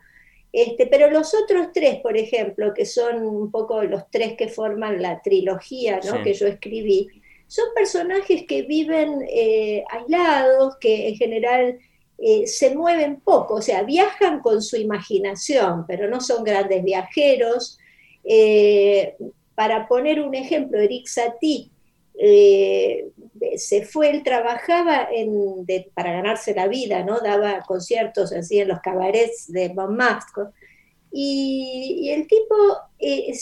Este, pero los otros tres, por ejemplo, que son un poco los tres que forman la trilogía ¿no? Sí. que yo escribí, son personajes que viven eh, aislados, que en general eh, se mueven poco, o sea, viajan con su imaginación, pero no son grandes viajeros. Eh, para poner un ejemplo, Eric Satie eh, se fue, él trabajaba en, para ganarse la vida, ¿no? Daba conciertos así en los cabarets de Montmartre. Y, y el tipo, eh,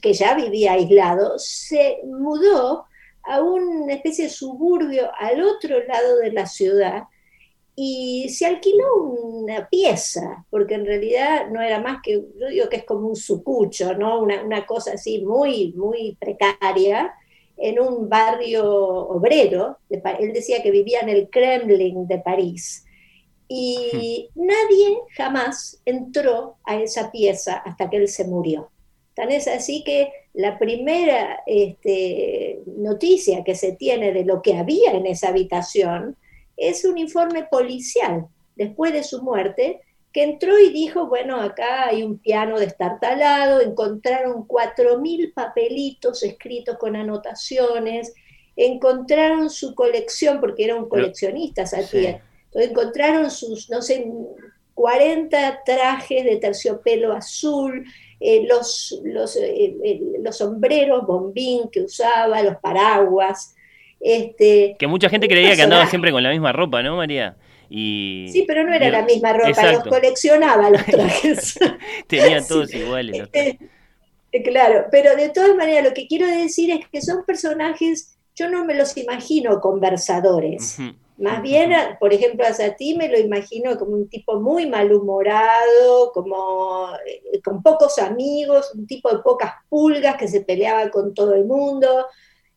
que ya vivía aislado, se mudó a una especie de suburbio al otro lado de la ciudad y se alquiló una pieza, porque en realidad no era más que, yo digo que es como un sucucho, ¿no? Una, una cosa así muy, muy precaria, en un barrio obrero. de él decía que vivía en el Kremlin de París. Y nadie jamás entró a esa pieza hasta que él se murió. Tan es así que la primera este, noticia que se tiene de lo que había en esa habitación es un informe policial después de su muerte que entró y dijo, bueno, acá hay un piano destartalado, encontraron 4.000 papelitos escritos con anotaciones, encontraron su colección, porque era un coleccionista, encontraron sus, no sé, 40 trajes de terciopelo azul, eh, los, los, eh, eh, los sombreros bombín que usaba, los paraguas. Este, Que mucha gente creía que andaba siempre con la misma ropa, ¿no, María? Y Sí, pero no era la misma ropa, Exacto. los coleccionaba los trajes. Tenían todos iguales. los Eh, eh, claro, pero de todas maneras lo que quiero decir es que son personajes, yo no me los imagino conversadores. Más bien, por ejemplo, a Satie me lo imagino como un tipo muy malhumorado, como eh, con pocos amigos, un tipo de pocas pulgas que se peleaba con todo el mundo.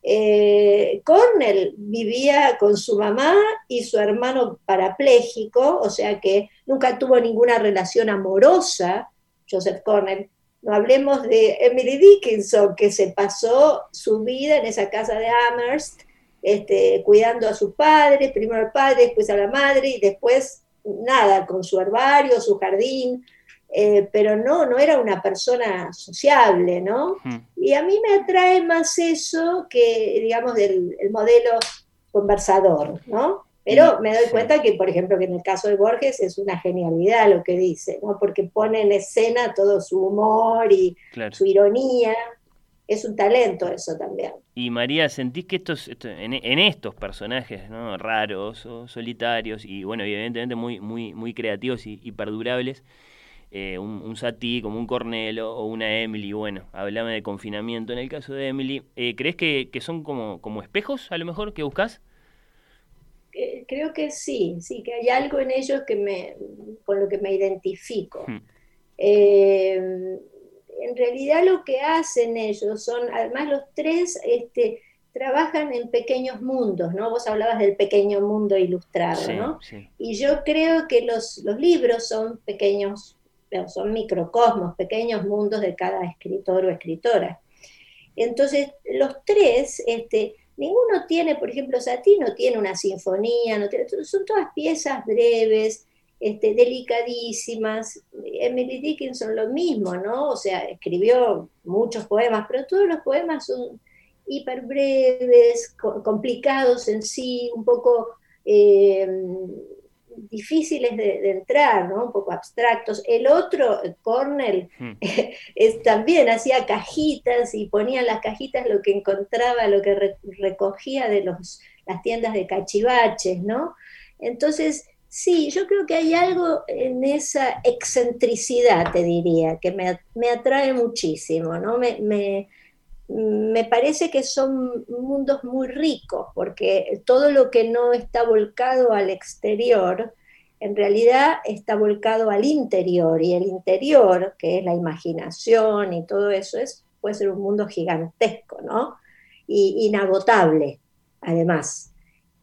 Eh, Cornell vivía con su mamá y su hermano parapléjico, o sea que nunca tuvo ninguna relación amorosa, Joseph Cornell. No hablemos de Emily Dickinson, que se pasó su vida en esa casa de Amherst, este, cuidando a su padre, primero al padre, después a la madre, y después nada, con su herbario, su jardín, eh, pero no, no era una persona sociable, ¿no? Y a mí me atrae más eso que, digamos, del el modelo conversador, ¿no? Pero Y- me doy cuenta que, por ejemplo, que en el caso de Borges es una genialidad lo que dice, ¿no? Porque pone en escena todo su humor y Claro. su ironía. Es un talento eso también. Y María, ¿sentís que estos, esto- en, en estos personajes ¿no? raros o solitarios y bueno, evidentemente muy, muy, muy creativos y, y perdurables, eh, un, un Satie como un Cornelo o una Emily, bueno, hablame de confinamiento en el caso de Emily, eh, ¿crees que, que son como, como espejos a lo mejor que buscas? Eh, Creo que sí, sí, que hay algo en ellos que me, con lo que me identifico. Hmm. En realidad lo que hacen ellos son, además los tres este, trabajan en pequeños mundos, ¿no? Vos hablabas del pequeño mundo ilustrado, Sí, ¿no? sí. Y yo creo que los, los libros son pequeños, son microcosmos, pequeños mundos de cada escritor o escritora. Entonces, los tres, este, ninguno tiene, por ejemplo, Satie no tiene una sinfonía, son todas piezas breves, este, delicadísimas. Emily Dickinson lo mismo, ¿no? O sea, escribió muchos poemas, pero todos los poemas son hiper breves, co- complicados en sí, un poco eh, difíciles de, de entrar, ¿no? Un poco abstractos. El otro, Cornell, Hmm. es, también hacía cajitas y ponía en las cajitas lo que encontraba, lo que re- recogía de los, las tiendas de cachivaches, ¿no? Entonces, sí, yo creo que hay algo en esa excentricidad, te diría, que me, me atrae muchísimo, ¿no? Me, me, me parece que son mundos muy ricos, porque todo lo que no está volcado al exterior, en realidad está volcado al interior, y el interior, que es la imaginación y todo eso, es, puede ser un mundo gigantesco, ¿no? Y inagotable, además.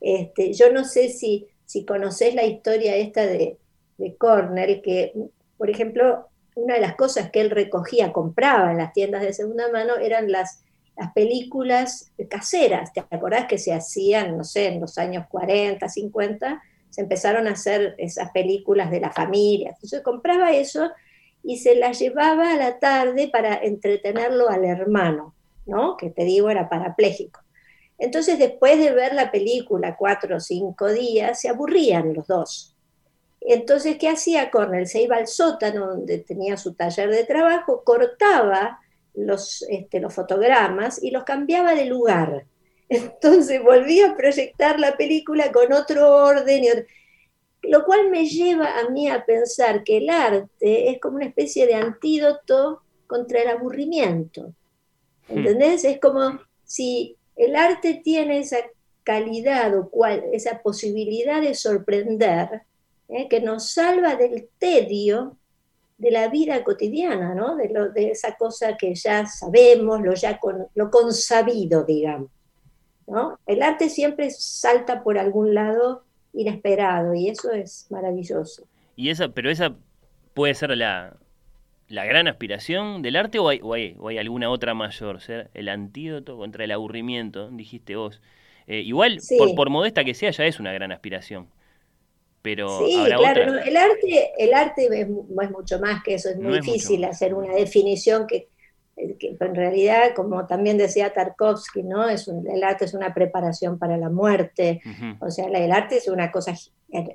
Este, yo no sé si, si conoces la historia esta de, de Cornell, que, por ejemplo, una de las cosas que él recogía, compraba en las tiendas de segunda mano, eran las las películas caseras. ¿Te acordás que se hacían, no sé, en los años 40, 50? Se empezaron a hacer esas películas de la familia. Entonces compraba eso y se las llevaba a la tarde para entretenerlo al hermano, ¿no? Que te digo era parapléjico. Entonces, después de ver la película cuatro o cinco días, se aburrían los dos. Entonces, ¿qué hacía Cornell? Se iba al sótano donde tenía su taller de trabajo, cortaba los, este, los fotogramas y los cambiaba de lugar. Entonces volvía a proyectar la película con otro orden, y otro- lo cual me lleva a mí a pensar que el arte es como una especie de antídoto contra el aburrimiento. ¿Entendés? Es como si el arte tiene esa calidad o cual, esa posibilidad de sorprender, ¿eh? que nos salva del tedio de la vida cotidiana, ¿no? De, lo, de esa cosa que ya sabemos, lo ya con, lo consabido, digamos. ¿no? El arte siempre salta por algún lado inesperado y eso es maravilloso. Y esa, pero esa puede ser la, la gran aspiración del arte o hay, o hay, o hay alguna otra mayor, ser el antídoto contra el aburrimiento, dijiste vos. Eh, igual, Sí. por, por modesta que sea, ya es una gran aspiración. Pero Sí, claro, no, el arte, el arte es, es mucho más que eso, es muy No difícil hacer una definición que, eh, que en realidad, como también decía Tarkovsky, ¿no? Es un- el arte es una preparación para la muerte, o sea, el arte es una cosa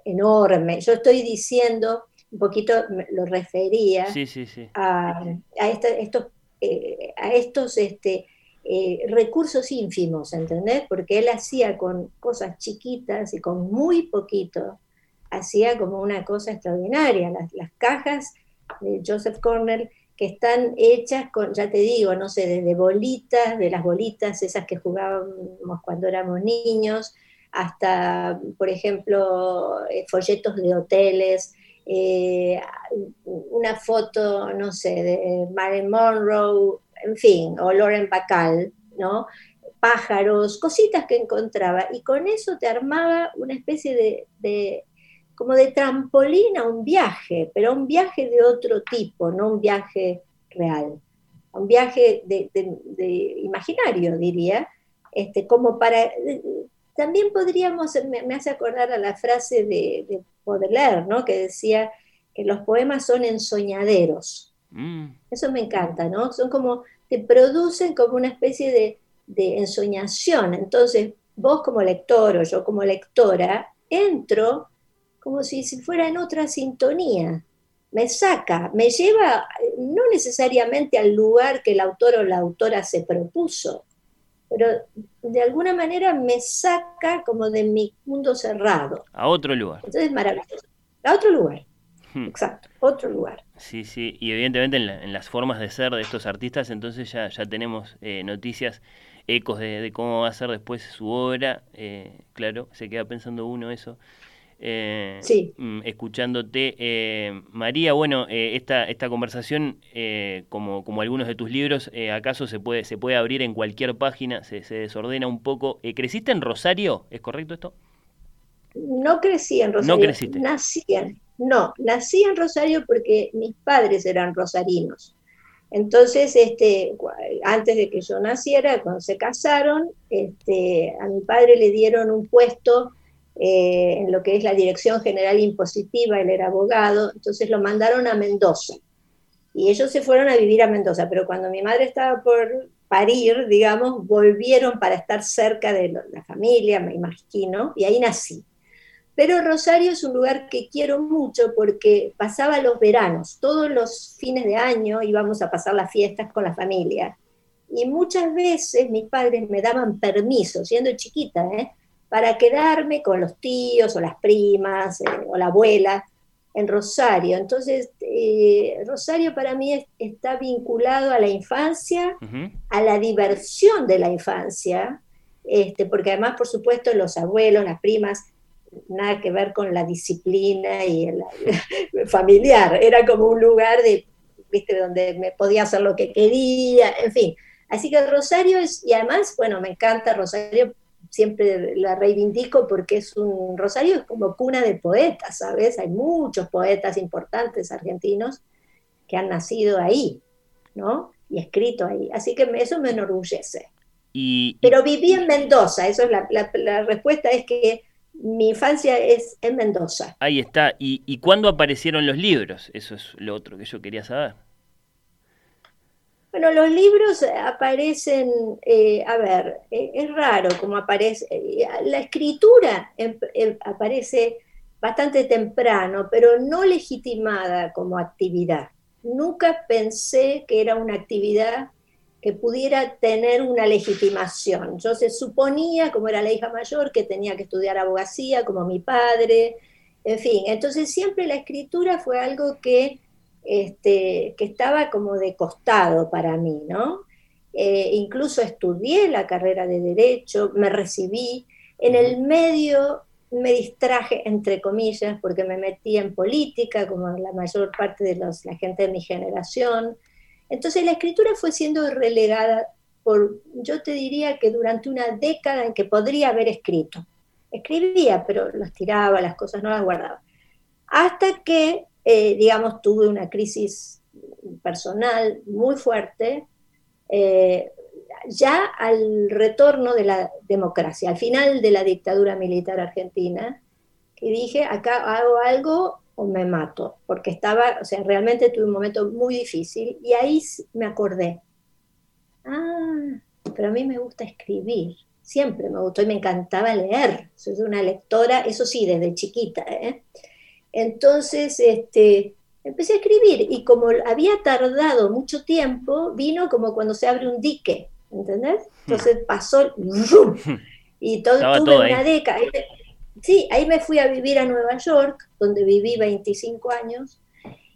enorme. Yo estoy diciendo, un poquito lo refería Sí, sí, sí. a, a esta- estos, eh, a estos este, eh, recursos ínfimos, ¿entendés? Porque él hacía con cosas chiquitas y con muy poquito, hacía como una cosa extraordinaria. Las, las cajas de Joseph Cornell que están hechas con, ya te digo, no sé, desde bolitas, de las bolitas esas que jugábamos cuando éramos niños, hasta, por ejemplo, eh, folletos de hoteles, eh, una foto, no sé, de Marilyn Monroe, en fin, o Lauren Bacall, ¿no? Pájaros, cositas que encontraba, y con eso te armaba una especie de, de- como de trampolín a un viaje, pero un viaje de otro tipo, no un viaje real, un viaje de, de- de imaginario, diría, este, como para... También podríamos, me, me hace acordar a la frase de, de Baudelaire, ¿no? que decía que los poemas son ensoñaderos. Mm, Eso me encanta, ¿no? Son como, te producen como una especie de, de ensoñación. Entonces, vos como lector o yo como lectora, entro como si, fuera en otra sintonía. Me saca, me lleva no necesariamente al lugar que el autor o la autora se propuso, pero de alguna manera me saca como de mi mundo cerrado. a otro lugar. Entonces es maravilloso. A otro lugar, Hmm. exacto, otro lugar. Sí, sí, y evidentemente en, la- en las formas de ser de estos artistas, entonces ya, ya tenemos eh, noticias, ecos de, de cómo va a ser después su obra. eh, claro, se queda pensando uno eso. Eh, Sí. mm, escuchándote. Eh, María, bueno, eh, esta, esta conversación, como, como algunos de tus libros, acaso se puede, se puede abrir en cualquier página, se, se desordena un poco. ¿Creciste en Rosario? ¿Es correcto esto? No crecí en Rosario. No creciste. Nací en, no, nací en Rosario porque mis padres eran rosarinos. Entonces, este, antes de que yo naciera, cuando se casaron, este, a mi padre le dieron un puesto eh, en lo que es la Dirección General Impositiva, él era abogado, entonces lo mandaron a Mendoza. Y ellos se fueron a vivir a Mendoza, pero cuando mi madre estaba por parir, digamos, volvieron para estar cerca de la familia, me imagino, y ahí nací. Pero Rosario es un lugar que quiero mucho porque pasaba los veranos, todos los fines de año íbamos a pasar las fiestas con la familia. Y muchas veces mis padres me daban permiso, siendo chiquita, ¿eh? Para quedarme con los tíos o las primas eh, o la abuela en Rosario. Entonces, eh, Rosario para mí es- está vinculado a la infancia, a la diversión de la infancia, este, porque además, por supuesto, los abuelos, las primas, nada que ver con la disciplina y el, familiar, era como un lugar de, viste, donde me podía hacer lo que quería, en fin. Así que Rosario es, y además, bueno, me encanta Rosario, siempre la reivindico porque es un, Rosario es como cuna de poetas, ¿sabes? Hay muchos poetas importantes argentinos que han nacido ahí, ¿no? y escrito ahí. Así que eso me enorgullece. Y, y- Pero viví en Mendoza, eso es la, la- la respuesta es que mi infancia es en Mendoza. ahí está. ¿Y, ¿Y cuándo aparecieron los libros? Eso es lo otro que yo quería saber. Bueno, los libros aparecen, eh, a ver, eh, es raro como aparece, eh, la escritura em- em- aparece bastante temprano, pero no legitimada como actividad. Nunca pensé que era una actividad que pudiera tener una legitimación. Yo se suponía, como era la hija mayor, que tenía que estudiar abogacía, como mi padre, en fin. Entonces siempre la escritura fue algo que este, que estaba como de costado para mí, ¿no? Eh, incluso estudié la carrera de Derecho, me recibí, en el medio me distraje, entre comillas, porque me metí en política, como la mayor parte de los, la gente de mi generación. Entonces la escritura fue siendo relegada por, yo te diría que durante una década en que podría haber escrito. Escribía, pero las tiraba, las cosas no las guardaba. Hasta que eh, digamos, tuve una crisis personal muy fuerte, eh, ya al retorno de la democracia, al final de la dictadura militar argentina, y dije, acá hago algo o me mato, porque estaba, o sea, realmente tuve un momento muy difícil y ahí me acordé, ah, pero a mí me gusta escribir, siempre me gustó y me encantaba leer, soy una lectora, eso sí, desde chiquita, ¿eh? Entonces, este, empecé a escribir y como había tardado mucho tiempo, vino como cuando se abre un dique, ¿entendés? Entonces pasó ¡rum! y todo, Estaba tuve todo una década. Sí, ahí me fui a vivir a Nueva York, donde viví 25 años,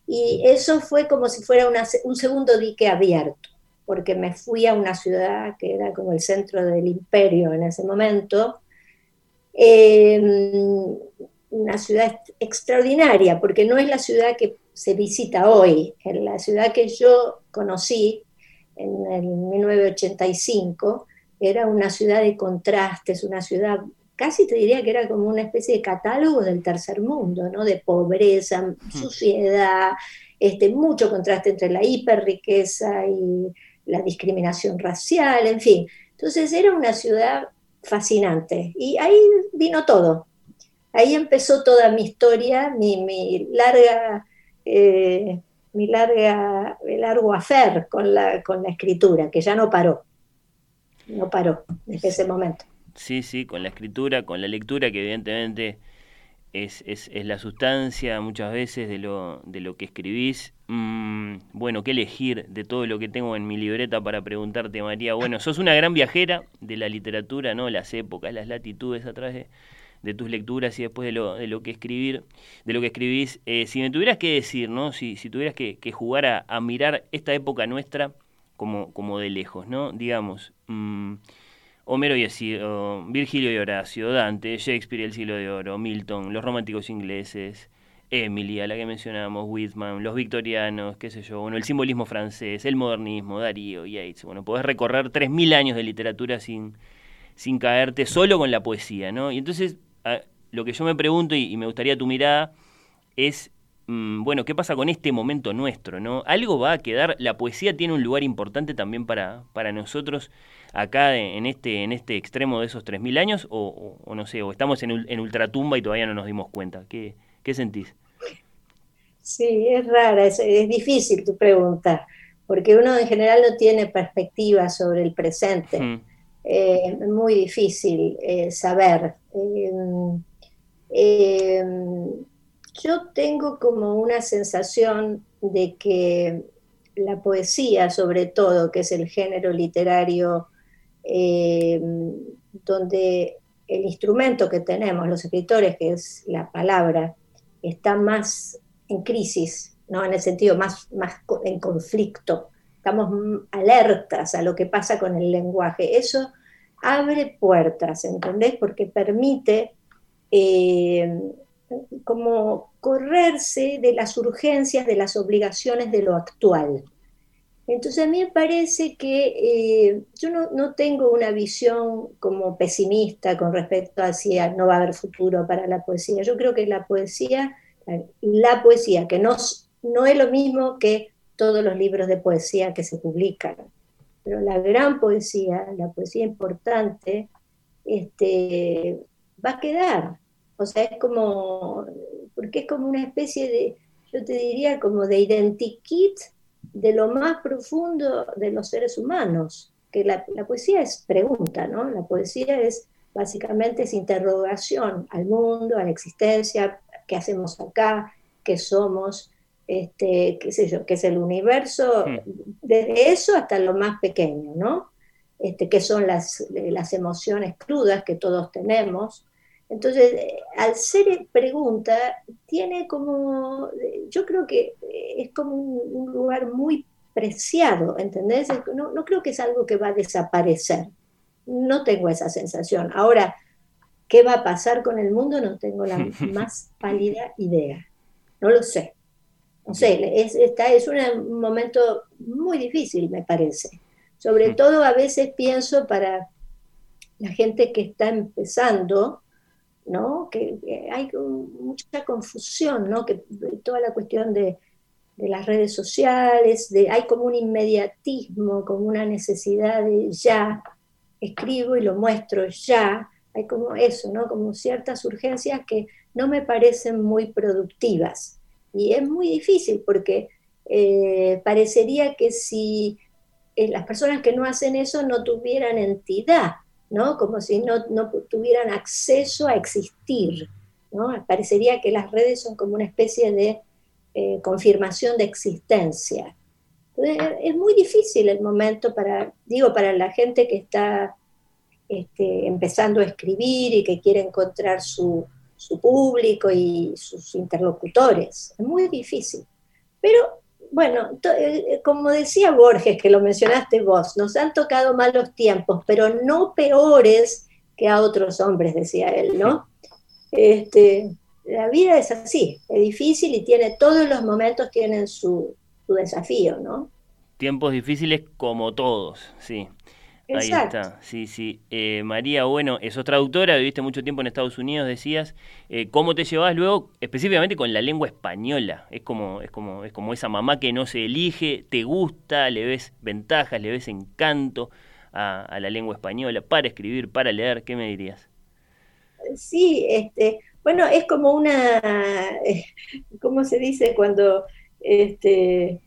y eso fue como si fuera una un segundo dique abierto, porque me fui a una ciudad que era como el centro del imperio en ese momento, eh, una ciudad ex- extraordinaria, porque no es la ciudad que se visita hoy, es la ciudad que yo conocí en el 1985, era una ciudad de contrastes, una ciudad, casi te diría que era como una especie de catálogo del tercer mundo, ¿no? De pobreza, suciedad, este, mucho contraste entre la hiperriqueza y la discriminación racial, en fin. Entonces era una ciudad fascinante y ahí vino todo. Ahí empezó toda mi historia, mi, mi larga, eh, mi larga, mi largo afer con la, con la escritura, que ya no paró, no paró desde ese momento. Sí, sí, con la escritura, con la lectura, que evidentemente es, es, es la sustancia muchas veces de lo, de lo que escribís. Mm, bueno, qué elegir de todo lo que tengo en mi libreta para preguntarte, María. Bueno, sos una gran viajera de la literatura, ¿no? Las épocas, las latitudes a través de, de tus lecturas y después de lo, de lo que escribir, de lo que escribís. Eh, si me tuvieras que decir, ¿no? Si, si tuvieras que, jugar a, mirar esta época nuestra como, como de lejos, ¿no? Digamos. mm, Homero y así, o Virgilio y Horacio, Dante, Shakespeare el siglo de oro, Milton, los románticos ingleses, Emily, a la que mencionamos, Whitman, los victorianos, qué sé yo, bueno, el simbolismo francés, el modernismo, Darío, Yeats, bueno, podés recorrer 3.000 años de literatura sin, sin caerte solo con la poesía, ¿no? Y entonces, a- lo que yo me pregunto, y, y me gustaría tu mirada, es, mm, bueno, ¿qué pasa con este momento nuestro, no? Algo va a quedar, la poesía tiene un lugar importante también para, para nosotros acá de- en este, en este extremo de esos 3.000 años, o, o- o no sé, o estamos en, ul- en ultratumba y todavía no nos dimos cuenta. ¿Qué, qué sentís? Sí, es rara, es, es difícil tu pregunta, porque uno en general no tiene perspectiva sobre el presente. Mm, Eh, muy difícil eh, saber. Eh, eh, yo tengo como una sensación de que la poesía, sobre todo, que es el género literario eh, donde el instrumento que tenemos los escritores, que es la palabra, está más en crisis, ¿no? en el sentido más, más en conflicto. Estamos alertas a lo que pasa con el lenguaje. Eso abre puertas, ¿entendés? Porque permite eh, como correrse de las urgencias, de las obligaciones de lo actual. Entonces a mí me parece que eh, yo no, no tengo una visión como pesimista con respecto a si no va a haber futuro para la poesía. Yo creo que la poesía, la poesía, que no, no es lo mismo que todos los libros de poesía que se publican. Pero la gran poesía, la poesía importante, este, va a quedar. O sea, es como, porque es como una especie de, yo te diría, como de identikit de lo más profundo de los seres humanos. Que la, la poesía es pregunta, ¿no? La poesía es básicamente es interrogación al mundo, a la existencia, qué hacemos acá, qué somos, este, qué sé yo, qué es el universo, Hmm. desde eso hasta lo más pequeño, ¿no? Este, qué son las, las emociones crudas que todos tenemos. Entonces, eh, al ser pregunta, tiene como, eh, yo creo que eh, es como un, un lugar muy preciado, ¿entendés? No, no creo que es algo que va a desaparecer. No tengo esa sensación. Ahora, ¿qué va a pasar con el mundo? No tengo la más pálida idea. No lo sé. No sé, es, está, es un momento muy difícil, me parece. Sobre Mm. todo a veces pienso para la gente que está empezando, ¿no? Que, que hay mucha confusión, ¿no? Que toda la cuestión de, de las redes sociales, de, hay como un inmediatismo, como una necesidad de ya, escribo y lo muestro ya, hay como eso, ¿no? Como ciertas urgencias que no me parecen muy productivas. Y es muy difícil porque eh, parecería que si eh, las personas que no hacen eso no tuvieran entidad, ¿no? Como si no, no tuvieran acceso a existir, ¿no? Parecería que las redes son como una especie de eh, confirmación de existencia. Entonces, es muy difícil el momento para, digo, para la gente que está este, empezando a escribir y que quiere encontrar su, su público y sus interlocutores. Es muy difícil. Pero bueno, eh, como decía Borges, que lo mencionaste vos, nos han tocado malos tiempos, pero no peores que a otros hombres, decía él, ¿no? Este, la vida es así, es difícil y tiene todos los momentos tienen su, su desafío, ¿no? Tiempos difíciles como todos, sí. Exacto. Ahí está, sí, sí. Eh, María, bueno, sos traductora, viviste mucho tiempo en Estados Unidos, decías. Eh, ¿Cómo te llevas luego, específicamente con la lengua española? Es como, es como, es como esa mamá que no se elige, te gusta, le ves ventajas, le ves encanto a, a la lengua española para escribir, para leer. ¿Qué me dirías? Sí, este, bueno, es como una, eh, ¿cómo se dice cuando, este,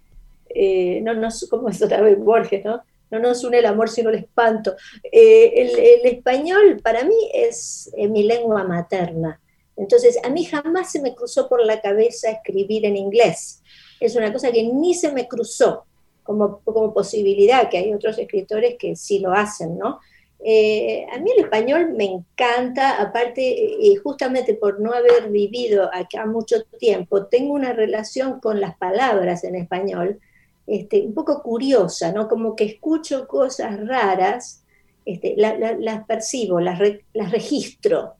eh, no, no, como es otra vez Borges, ¿no? No nos une el amor sino el espanto. Eh, el, español para mí es eh, mi lengua materna. Entonces, a mí jamás se me cruzó por la cabeza escribir en inglés. Es una cosa que ni se me cruzó como, como posibilidad, que hay otros escritores que sí lo hacen, ¿no? Eh, a mí el español me encanta, aparte, eh, justamente por no haber vivido acá mucho tiempo, tengo una relación con las palabras en español este, un poco curiosa, ¿no? Como que escucho cosas raras, este, la, la, las percibo, las, re, las registro,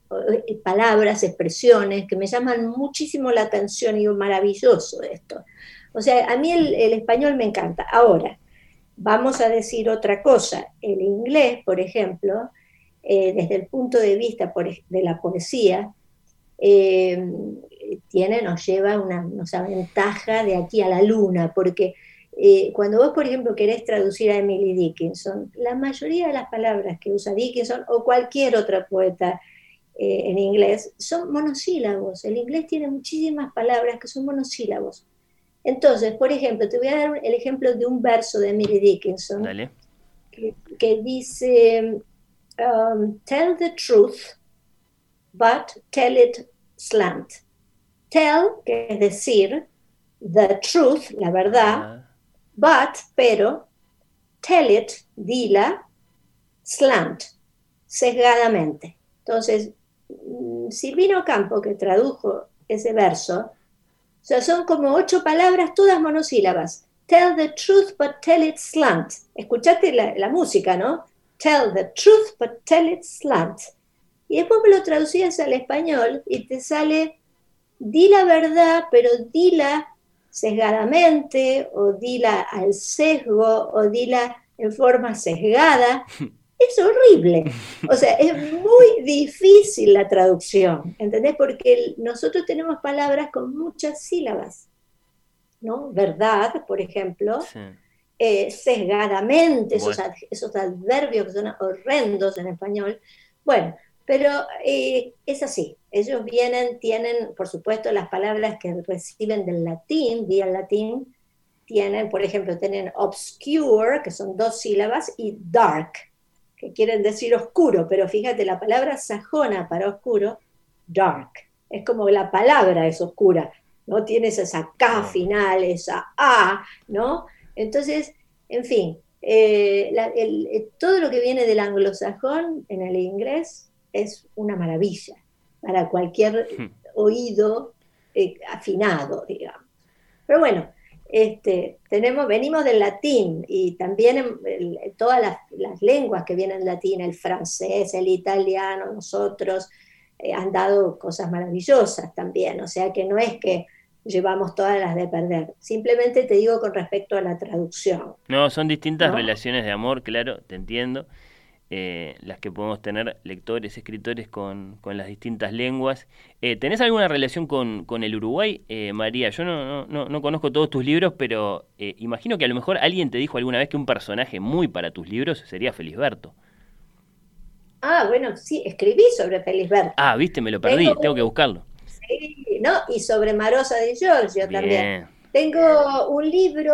eh, palabras, expresiones que me llaman muchísimo la atención y digo, maravilloso esto. O sea, a mí el, español me encanta. Ahora, vamos a decir otra cosa. El inglés, por ejemplo, eh, desde el punto de vista de la poesía, eh, tiene, nos lleva una, ventaja de aquí a la luna, porque eh, cuando vos, por ejemplo, querés traducir a Emily Dickinson, la mayoría de las palabras que usa Dickinson o cualquier otra poeta eh, en inglés son monosílabos. El inglés tiene muchísimas palabras que son monosílabos. Entonces, por ejemplo, te voy a dar el ejemplo de un verso de Emily Dickinson Dale. que, que, dice, um, tell the truth, but tell it slant. Tell, que es decir, the truth, la verdad, but, pero, tell it, dila, slant, sesgadamente. Entonces, mm, Silvino Campo, que tradujo ese verso, son como ocho palabras, todas monosílabas. Tell the truth, but tell it slant. Escuchaste la, la, música, ¿no? Tell the truth, but tell it slant. Y después me lo traducías al español y te sale, di la verdad, pero dila sesgadamente, o dila al sesgo, o dila en forma sesgada. Es horrible. O sea, es muy difícil la traducción, ¿entendés? Porque nosotros tenemos palabras con muchas sílabas. ¿no? Verdad, por ejemplo, Sí. eh, sesgadamente, esos, Bueno. ad- esos adverbios que son horrendos en español. Bueno, pero eh, es así. Ellos vienen, tienen, por supuesto, las palabras que reciben del latín, vía latín, tienen, por ejemplo, tienen obscure, que son dos sílabas, y dark, que quieren decir oscuro, pero fíjate, la palabra sajona para oscuro, dark, es como la palabra es oscura, ¿no? Tienes esa K final, esa A, ¿no? Entonces, en fin, eh, la- el- eh, todo lo que viene del anglosajón en el inglés es una maravilla para cualquier Hmm. oído eh, afinado, digamos. Pero bueno, este, tenemos, venimos del latín y también en- todas las, las lenguas que vienen del latín, el francés, el italiano, nosotros, eh, han dado cosas maravillosas también, o sea que no es que llevamos todas las de perder, simplemente te digo con respecto a la traducción. No, son distintas ¿No? relaciones de amor, claro, te entiendo. Eh, las que podemos tener lectores, escritores con, con las distintas lenguas. Eh, ¿Tenés alguna relación con, con el Uruguay, eh, María? Yo no, no, no, no conozco todos tus libros, pero eh, imagino que a lo mejor alguien te dijo alguna vez que un personaje muy para tus libros sería Felisberto. Ah, bueno, sí, escribí sobre Felisberto. Ah, viste, me lo perdí, Tengo- tengo que buscarlo. Sí, ¿no? Y sobre Marosa de Giorgio también. Tengo un libro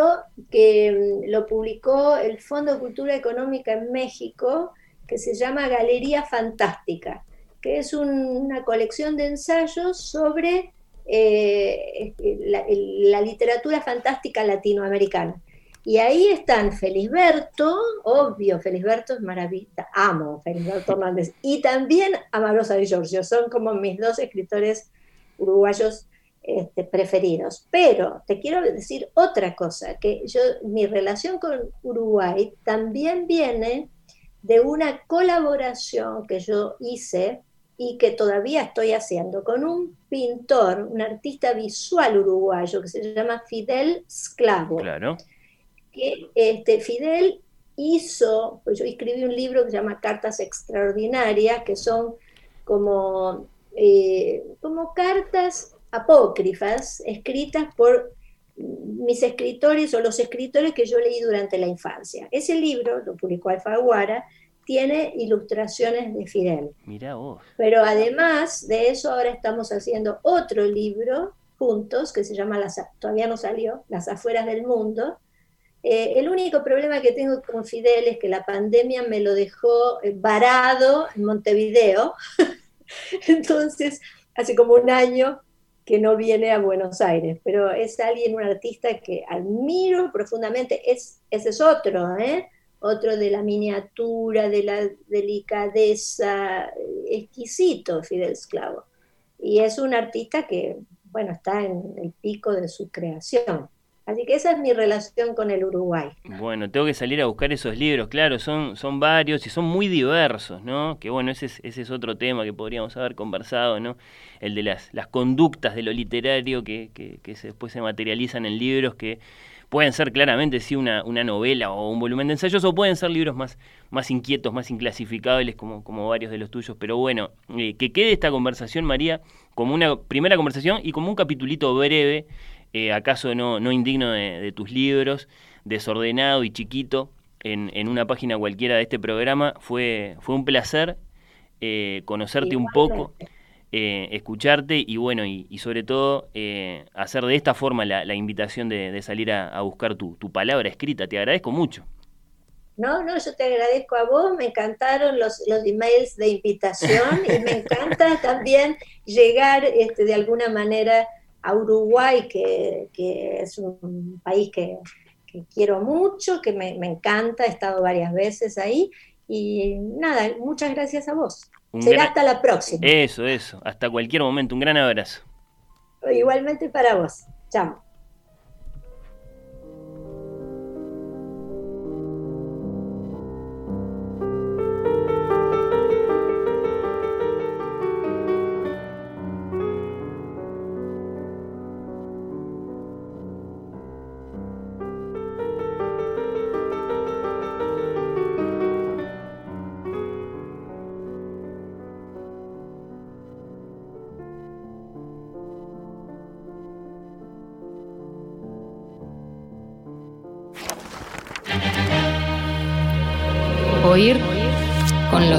que mm, lo publicó el Fondo de Cultura Económica en México, que se llama Galería Fantástica, que es un- una colección de ensayos sobre eh, la, el- la literatura fantástica latinoamericana. Y ahí están Felisberto, obvio, Felisberto es maravilla, amo Felisberto Hernández, y también Amarosa de Giorgio, son como mis dos escritores uruguayos este, preferidos. Pero te quiero decir otra cosa, que yo, mi relación con Uruguay también viene de una colaboración que yo hice y que todavía estoy haciendo con un pintor, un artista visual uruguayo que se llama Fidel Sclavo Claro. que este, Fidel hizo, pues yo escribí un libro que se llama Cartas Extraordinarias, que son como, eh, como cartas apócrifas escritas por mis escritores o los escritores que yo leí durante la infancia. Ese libro, lo publicó Alfaguara, tiene ilustraciones de Fidel. Vos. Pero además de eso, ahora estamos haciendo otro libro juntos que se llama, las, todavía no salió, Las afueras del mundo. Eh, el único problema que tengo con Fidel es que la pandemia me lo dejó eh, varado en Montevideo. Entonces, hace como un año que no viene a Buenos Aires, pero es alguien, un artista que admiro profundamente. Es, ese es otro, ¿eh? otro de la miniatura, de la delicadeza, exquisito Fidel Esclavo. Y es un artista que, bueno, está en el pico de su creación. Así que esa es mi relación con el Uruguay. Bueno, tengo que salir a buscar esos libros, claro, son, son varios y son muy diversos, ¿no? Que bueno, ese es, ese es otro tema que podríamos haber conversado, ¿no? El de las, las conductas de lo literario que, que, que después se materializan en libros que pueden ser claramente sí una, una novela o un volumen de ensayos o pueden ser libros más, más inquietos, más inclasificables como, como varios de los tuyos. Pero bueno, eh, que quede esta conversación, María, como una primera conversación y como un capitulito breve, eh, acaso no, no indigno de, de tus libros, desordenado y chiquito, en, en una página cualquiera de este programa. Fue, fue un placer eh, conocerte un poco eh, escucharte y bueno, y, y sobre todo eh, hacer de esta forma la, la invitación de, de salir a, a buscar tu, tu, palabra escrita. Te agradezco mucho. No, no, yo te agradezco a vos, me encantaron los, los emails de invitación y me encanta también llegar este, de alguna manera a Uruguay, que, que es un país que, que quiero mucho, que me, me encanta, he estado varias veces ahí. Y nada, muchas gracias a vos. Un Será gran- hasta la próxima. Eso, eso. Hasta cualquier momento. Un gran abrazo. Igualmente para vos. Chao.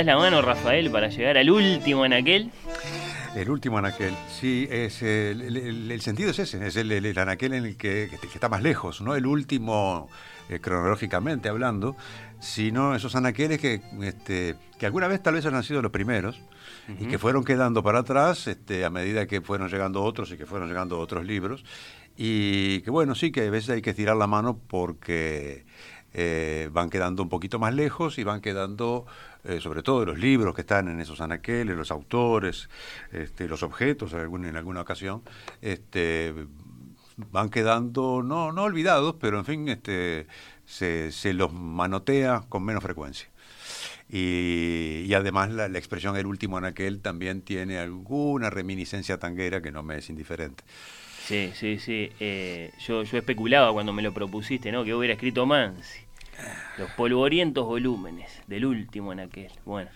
Estirás la mano, Rafael, para llegar al último en aquel. El último anaquel, sí, es el, el- el- el sentido es ese, es el, el- el anaquel en el que, que está más lejos, no el último eh, cronológicamente hablando, sino esos anaqueles que, este, que alguna vez tal vez han sido los primeros y que fueron quedando para atrás este, a medida que fueron llegando otros y que fueron llegando otros libros. Y que bueno, sí que a veces hay que estirar la mano porque eh, van quedando un poquito más lejos y van quedando, eh, sobre todo los libros que están en esos anaqueles, los autores, este, los objetos en alguna, ocasión, este, van quedando, no, no olvidados, pero en fin, este, se, se los manotea con menos frecuencia. Y, y además la, la expresión el último anaquel también tiene alguna reminiscencia tanguera que no me es indiferente. Sí, sí, sí. eh, yo, yo especulaba cuando me lo propusiste, ¿no? Que hubiera escrito Mansi. Los polvorientos volúmenes del último en aquel. Bueno,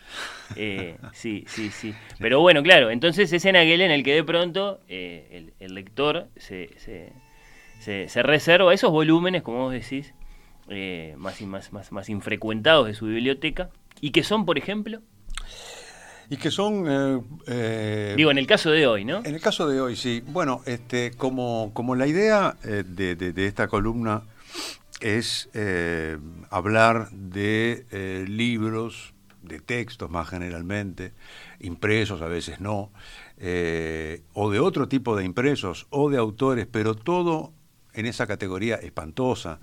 eh, sí, sí, sí. Pero bueno, claro, entonces es en aquel en el que de pronto eh, el, el lector se, se, se- se reserva esos volúmenes, como vos decís, eh, más, y más, más, más infrecuentados de su biblioteca. Y que son, por ejemplo, Y que son... eh, eh, digo, en el caso de hoy, ¿no? En el caso de hoy, sí. Bueno, este, como, como la idea eh, de, de- de esta columna es eh, hablar de eh, libros, de textos más generalmente, impresos a veces no, eh, o de otro tipo de impresos, o de autores, pero todo en esa categoría espantosa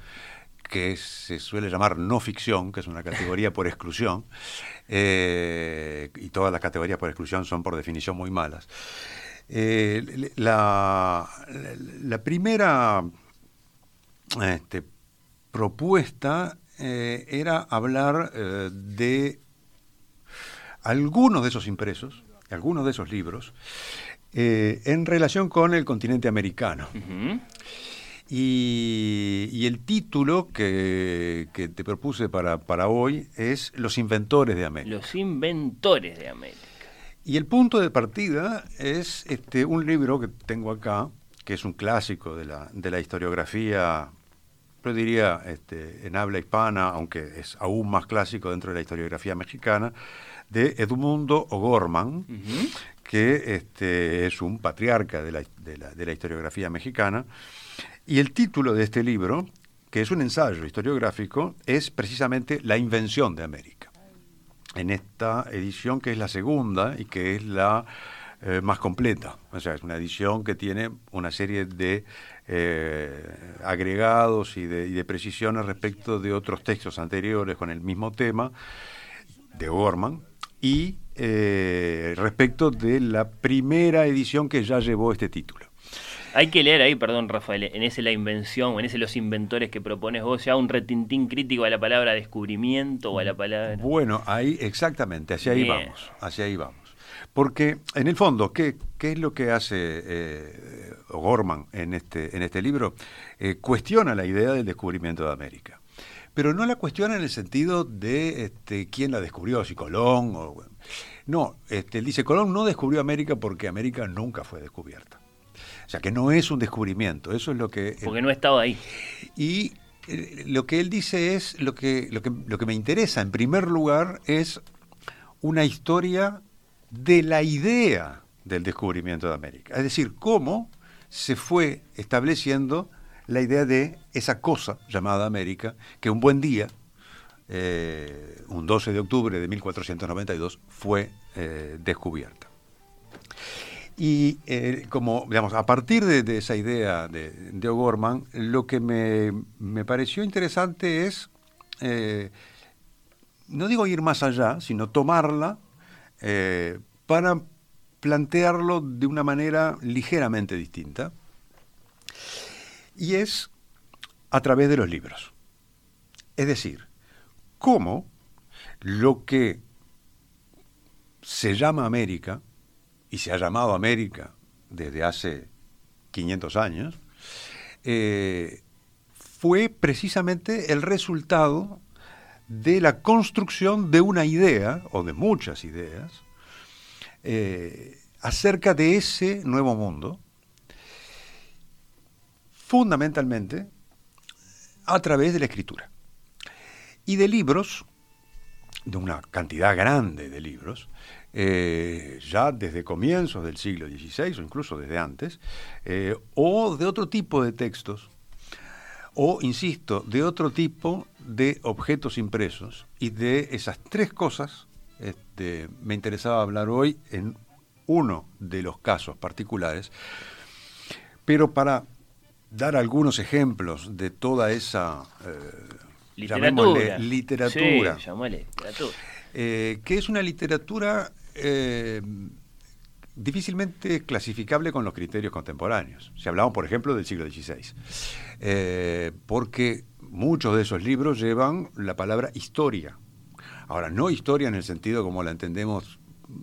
que se suele llamar no ficción, que es una categoría por exclusión, y todas las categorías por exclusión son por definición muy malas. La- la primera este, propuesta eh, era hablar eh, de algunos de esos impresos, algunos de esos libros, eh, en relación con el continente americano. Y el título que, que te propuse para, para hoy es Los inventores de América. Los inventores de América. Y el punto de partida es este, un libro que tengo acá, que es un clásico de la, de la historiografía, yo diría este, en habla hispana, aunque es aún más clásico dentro de la historiografía mexicana, de Edmundo O'Gorman, que este, es un patriarca de la, de la- de la historiografía mexicana. Y el título de este libro, que es un ensayo historiográfico, es precisamente La invención de América en esta edición que es la segunda y que es la eh, más completa. O sea, es una edición que tiene una serie de eh, agregados y de, y de precisiones respecto de otros textos anteriores con el mismo tema de Gorman y eh, respecto de la primera edición que ya llevó este título. Hay que leer ahí, perdón Rafael, en ese la invención, en ese los inventores que propones vos, ya un retintín crítico a la palabra descubrimiento o a la palabra... Bueno, ahí exactamente, hacia ahí vamos, hacia ahí vamos. Porque en el fondo, ¿qué, qué es lo que hace eh, Gorman en este, en este libro? Eh, cuestiona la idea del descubrimiento de América. Pero no la cuestiona en el sentido de este, quién la descubrió, si Colón o... No, este, él dice, Colón no descubrió América porque América nunca fue descubierta. O sea, que no es un descubrimiento, eso es lo que... Porque no estaba ahí. Y eh, lo que él dice es, lo que, lo, que, lo que me interesa en primer lugar es una historia de la idea del descubrimiento de América. Es decir, cómo se fue estableciendo la idea de esa cosa llamada América, que un buen día, eh, un 12 de octubre de 1492, fue eh, descubierta. Y eh, como, digamos, a partir de, de esa idea de, de O'Gorman, lo que me, me pareció interesante es, no digo ir más allá, sino tomarla eh, para plantearlo de una manera ligeramente distinta. y es a través de los libros. Es decir, cómo lo que se llama América, y se ha llamado América desde hace 500 años, eh, fue precisamente el resultado de la construcción de una idea, o de muchas ideas, eh, acerca de ese nuevo mundo, fundamentalmente a través de la escritura. Y de libros, de una cantidad grande de libros, eh, ya desde comienzos del siglo XVI o incluso desde antes, eh, o de otro tipo de textos, o, insisto, de otro tipo de objetos impresos. Y de esas tres cosas este, me interesaba hablar hoy en uno de los casos particulares, pero para dar algunos ejemplos de toda esa eh, Literatura. literatura, Sí, llamémosle literatura. eh, que es una literatura eh, difícilmente clasificable con los criterios contemporáneos. Si hablamos, por ejemplo, del siglo XVI, Eh, porque muchos de esos libros llevan la palabra historia. Ahora, no historia en el sentido como la entendemos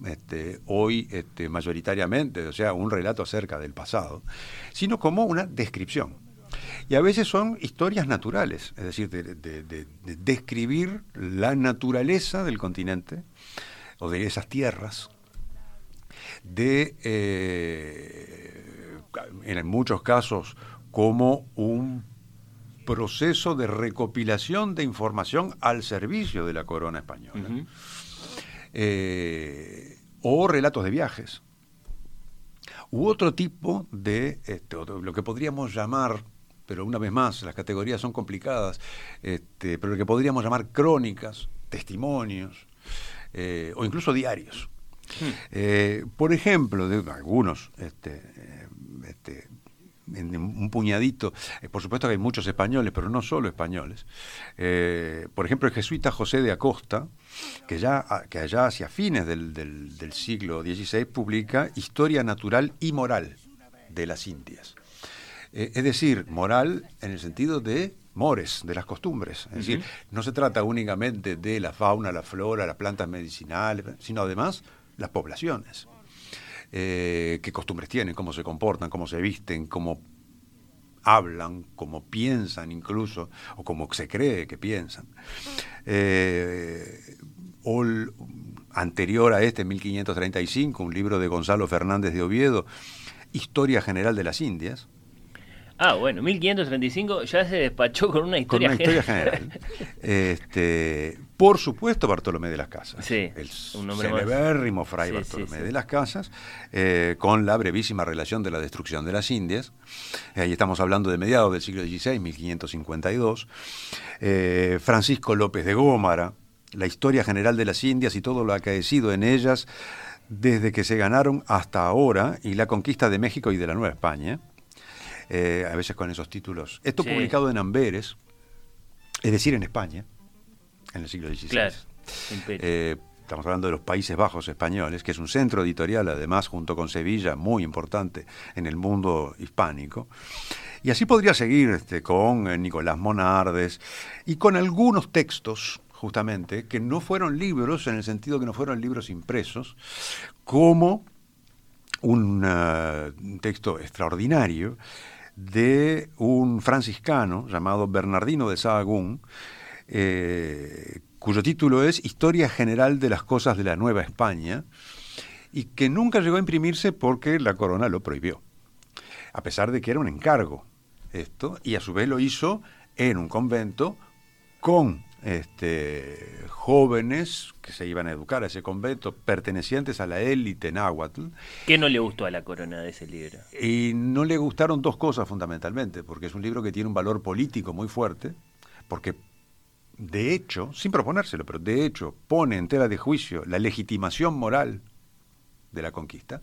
este, hoy este, mayoritariamente, o sea, un relato acerca del pasado, sino como una descripción. Y a veces son historias naturales, es decir, de, de- de- de describir la naturaleza del continente o de esas tierras, de, eh, en muchos casos, como un proceso de recopilación de información al servicio de la corona española, eh, o relatos de viajes, u otro tipo de, este, otro- lo que podríamos llamar, pero una vez más, las categorías son complicadas, este, pero lo que podríamos llamar crónicas, testimonios, eh, o incluso diarios. Eh, por ejemplo, de algunos, este, eh, este, en un puñadito, eh, por supuesto que hay muchos españoles, pero no solo españoles. Eh, por ejemplo, el jesuita José de Acosta, que ya a- que allá hacia fines del, del- del siglo XVI publica Historia Natural y Moral de las Indias. Eh, es decir, moral en el sentido de mores, de las costumbres. Es decir, no se trata únicamente de la fauna, la flora, las plantas medicinales, sino además las poblaciones. Eh, qué costumbres tienen, cómo se comportan, cómo se visten, cómo hablan, cómo piensan incluso, o cómo se cree que piensan. Eh, anterior a este, 1535, un libro de Gonzalo Fernández de Oviedo, Historia General de las Indias, Ah, bueno, 1535 ya se despachó con una con historia, una historia general. Este, por supuesto, Bartolomé de las Casas. Sí, el un nombre más. celebérrimo fray Sí, Bartolomé sí, de las Casas, eh, con la brevísima relación de la destrucción de las Indias. Eh, ahí estamos hablando de mediados del siglo XVI, 1552. Eh, Francisco López de Gómara, la historia general de las Indias y todo lo acaecido en ellas desde que se ganaron hasta ahora y la conquista de México y de la Nueva España. Eh, a veces con esos títulos. Esto Sí. publicado en Amberes, es decir, en España, en el siglo XVI. Claro. Eh, estamos hablando de los Países Bajos españoles, que es un centro editorial, además, junto con Sevilla, muy importante en el mundo hispánico. Y así podría seguir este, con eh, Nicolás Monardes y con algunos textos, justamente, que no fueron libros, en el sentido que no fueron libros impresos, como un un texto extraordinario de un franciscano llamado Bernardino de Sahagún, eh, cuyo título es Historia General de las Cosas de la Nueva España, y que nunca llegó a imprimirse porque la corona lo prohibió, a pesar de que era un encargo esto, y a su vez lo hizo en un convento con este, jóvenes que se iban a educar a ese convento, pertenecientes a la élite náhuatl, ¿Qué no le gustó a la corona de ese libro? y no le gustaron dos cosas fundamentalmente, porque es un libro que tiene un valor político muy fuerte, porque de hecho, sin proponérselo, pero de hecho pone en tela de juicio la legitimación moral de la conquista.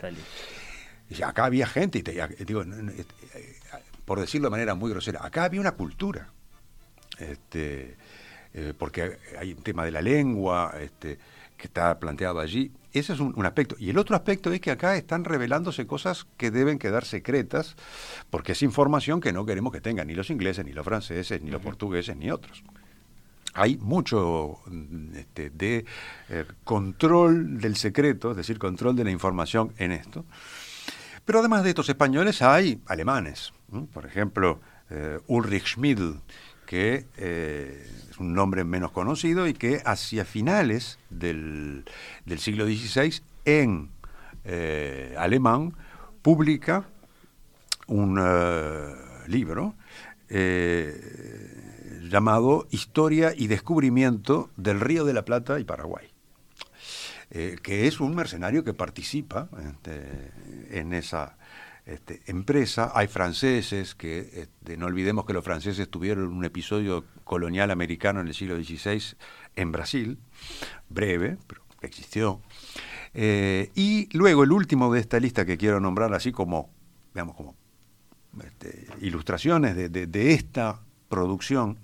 Y acá había gente, y te- digo, eh, eh, por decirlo de manera muy grosera, acá había una cultura. Este, eh, porque hay un tema de la lengua, este, que está planteado allí. Ese es un, un aspecto. Y el otro aspecto es que acá están revelándose cosas que deben quedar secretas, porque es información que no queremos que tengan ni los ingleses, ni los franceses, ni los portugueses, ni otros. Hay mucho mm, este, de eh, control del secreto, es decir, control de la información en esto. Pero además de estos españoles hay alemanes. Por ejemplo, eh, Ulrich Schmidl, que eh, es un nombre menos conocido y que hacia finales del, del siglo XVI en eh, alemán publica un eh, libro llamado Historia y Descubrimiento del Río de la Plata y Paraguay que es un mercenario que participa este, en esa este, empresa. Hay franceses que, este, no olvidemos que los franceses tuvieron un episodio colonial americano en el siglo XVI en Brasil, breve, pero que existió. Eh, y luego el último de esta lista que quiero nombrar así como, digamos, como este, ilustraciones de, de- de esta producción,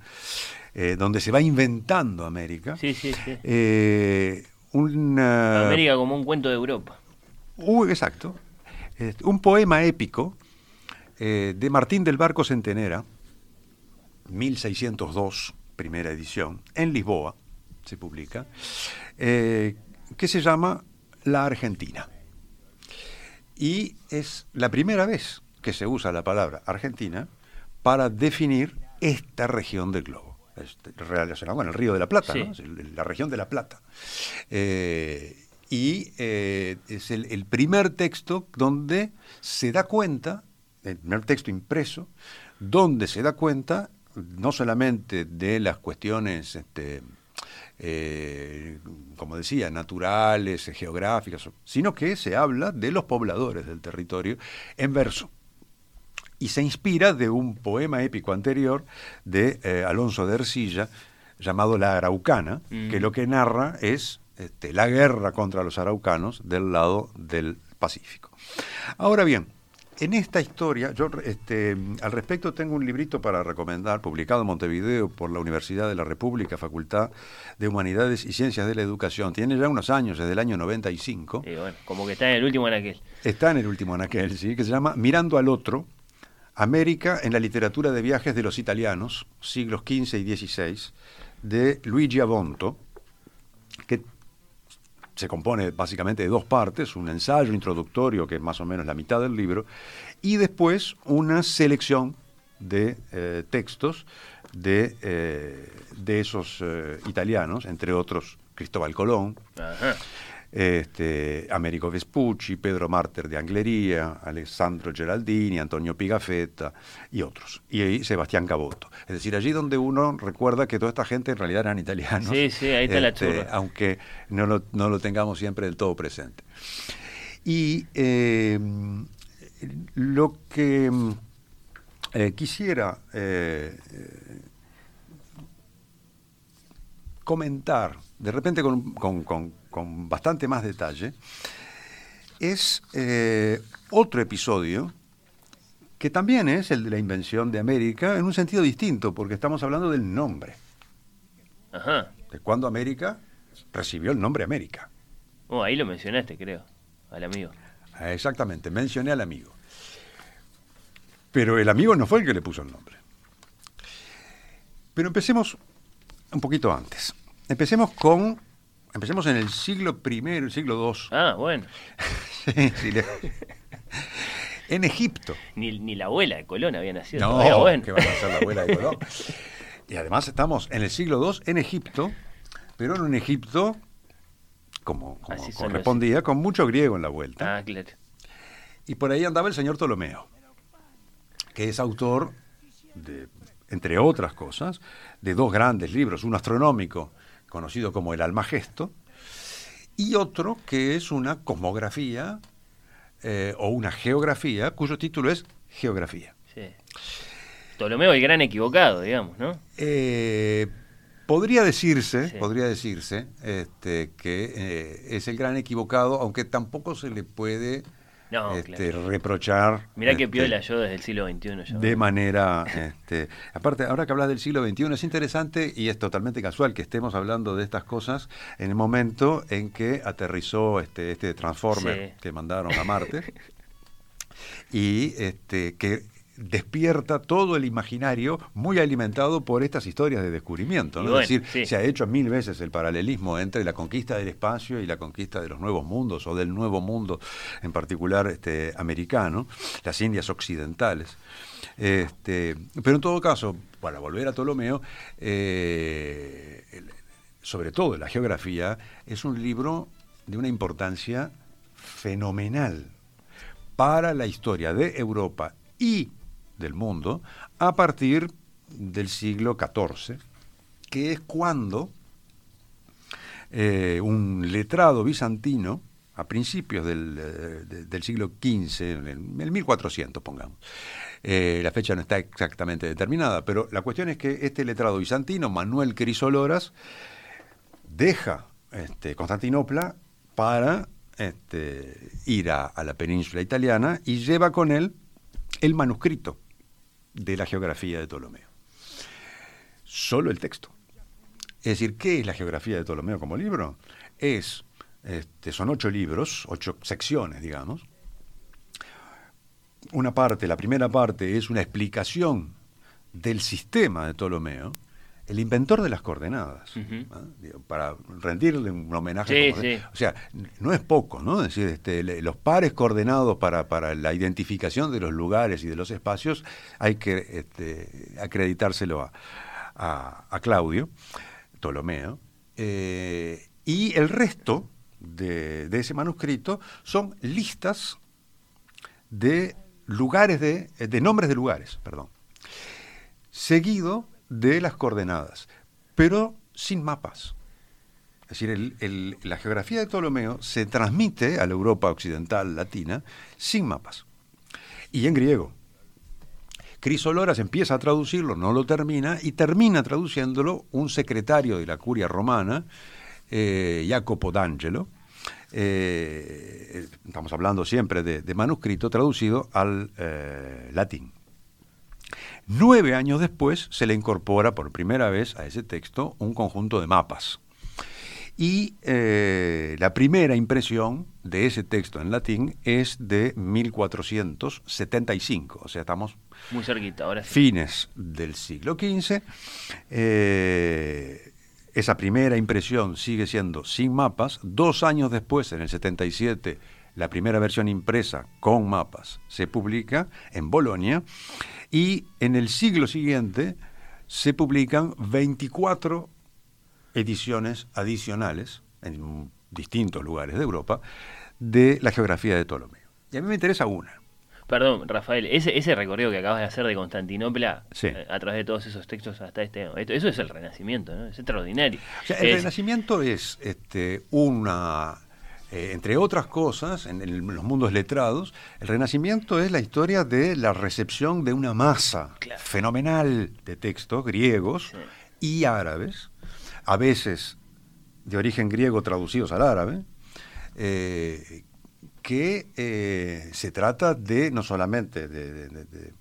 eh, donde se va inventando América. Sí, sí, sí. Eh, una- América como un cuento de Europa. Uh, exacto. Este, un poema épico eh, de Martín del Barco Centenera, 1602, primera edición, en Lisboa se publica, eh, que se llama La Argentina. Y es la primera vez que se usa la palabra Argentina para definir esta región del globo. Este, relacionado con el Río de la Plata, la región de la Plata. Eh, y eh, es el, el primer texto donde se da cuenta, el primer texto impreso, donde se da cuenta no solamente de las cuestiones, este, eh, como decía, naturales, geográficas, sino que se habla de los pobladores del territorio en verso y se inspira de un poema épico anterior de eh, Alonso de Ercilla llamado La Araucana, Mm. que lo que narra es este, la guerra contra los araucanos del lado del Pacífico. Ahora bien, en esta historia, yo este, al respecto tengo un librito para recomendar, publicado en Montevideo por la Universidad de la República, Facultad de Humanidades y Ciencias de la Educación. Tiene ya unos años, desde el año 95. Y bueno, como que está en el último en aquel. Está en el último anaquel, ¿sí? que se llama Mirando al otro, América en la literatura de viajes de los italianos, siglos XV y XVI, de Luigi Avonto, que se compone básicamente de dos partes, un ensayo introductorio, que es más o menos la mitad del libro, y después una selección de eh, textos de, eh, de esos eh, italianos, entre otros Cristóbal Colón. Este, Américo Vespucci, Pedro Marter de Anglería, Alessandro Geraldini, Antonio Pigafetta y otros. Y ahí Sebastián Caboto. Es decir, allí donde uno recuerda que toda esta gente en realidad eran italianos. Sí, sí, ahí está la este, churra. Aunque no lo, no lo tengamos siempre del todo presente. Y eh, lo que eh, quisiera eh, comentar, de repente con, con- con- con bastante más detalle, es eh, otro episodio que también es el de la invención de América en un sentido distinto, porque estamos hablando del nombre, Ajá. de cuando América recibió el nombre América. Oh, ahí lo mencionaste, creo, al amigo. Ah, Exactamente, mencioné al amigo. Pero el amigo no fue el que le puso el nombre. Pero empecemos un poquito antes. Empecemos con. Empecemos en el siglo I, el siglo II. Ah, bueno. Sí, sí, le- en Egipto. Ni, ni la abuela de Colón había nacido. No, todavía, bueno. que va a ser la abuela de Colón. Y además estamos en el siglo II en Egipto, pero en un Egipto, como, como los- correspondía, con mucho griego en la vuelta. Ah, claro. Y por ahí andaba el señor Ptolomeo, que es autor, de, entre otras cosas, de dos grandes libros, uno astronómico, conocido como el Almagesto, y otro que es una cosmografía eh, o una geografía, cuyo título es Geografía. Sí. Ptolomeo el gran equivocado, digamos, ¿no? Eh, podría decirse, Sí. podría decirse este, que eh, es el gran equivocado, aunque tampoco se le puede No, este, claro. reprochar. Mirá qué este, piola yo desde el siglo XXI. yo. de manera, este, aparte, ahora que hablas del siglo XXI, es interesante y es totalmente casual que estemos hablando de estas cosas en el momento en que aterrizó este, este Transformer Sí. que mandaron a Marte y este, que despierta todo el imaginario muy alimentado por estas historias de descubrimiento. ¿no? Y bueno, es decir, sí. se ha hecho mil veces el paralelismo entre la conquista del espacio y la conquista de los nuevos mundos o del nuevo mundo, en particular este, americano, las Indias occidentales. Este, pero en todo caso, para volver a Ptolomeo, eh, sobre todo la geografía, es un libro de una importancia fenomenal para la historia de Europa y del mundo a partir del siglo XIV, que es cuando eh, un letrado bizantino, a principios del, eh, de- del siglo XV, en el, en el 1400, pongamos, eh, la fecha no está exactamente determinada, pero la cuestión es que este letrado bizantino, Manuel Crisoloras, deja este, Constantinopla para este, ir a la península italiana y lleva con él el manuscrito de la geografía de Ptolomeo. Solo el texto. Es decir, ¿qué es la geografía de Ptolomeo como libro? Es, este, son ocho libros, ocho secciones, digamos. Una parte, la primera parte es una explicación del sistema de Ptolomeo, el inventor de las coordenadas. ¿ah? Digo, para rendirle un homenaje. Sí, sí. O sea, no es poco, ¿no? Es decir, este, le- los pares coordenados para, para la identificación de los lugares y de los espacios hay que este, acreditárselo a, a- a Claudio Ptolomeo. eh, y el resto de, de ese manuscrito son listas de lugares de, de nombres de lugares, perdón, seguido de las coordenadas, pero sin mapas. Es decir, la geografía de Ptolomeo se transmite a la Europa occidental latina sin mapas y en griego. Crisoloras empieza a traducirlo, no lo termina, y termina traduciéndolo un secretario de la curia romana, eh, Jacopo d'Angelo. eh, estamos hablando siempre de, de manuscrito traducido al eh, latín. Nueve años después se le incorpora por primera vez a ese texto un conjunto de mapas. Y eh, la primera impresión de ese texto en latín es de 1475, o sea, estamos Muy cerquita, ahora sí. fines del siglo XV. eh, esa primera impresión sigue siendo sin mapas. Dos años después, en el 77, la primera versión impresa con mapas se publica en Bolonia. Y en el siglo siguiente se publican 24 ediciones adicionales en distintos lugares de Europa de la geografía de Ptolomeo. Y a mí me interesa una. Perdón, Rafael, ese, ese recorrido que acabas de hacer de Constantinopla Sí. eh, a través de todos esos textos hasta este. esto- eso es el Renacimiento, ¿no? Es extraordinario. O sea, el Es- Renacimiento es este, una, eh, entre otras cosas, en, el- los mundos letrados, el Renacimiento es la historia de la recepción de una masa Claro. fenomenal de textos griegos y árabes, a veces de origen griego traducidos al árabe, eh, que eh, se trata de no solamente de, de- de- de-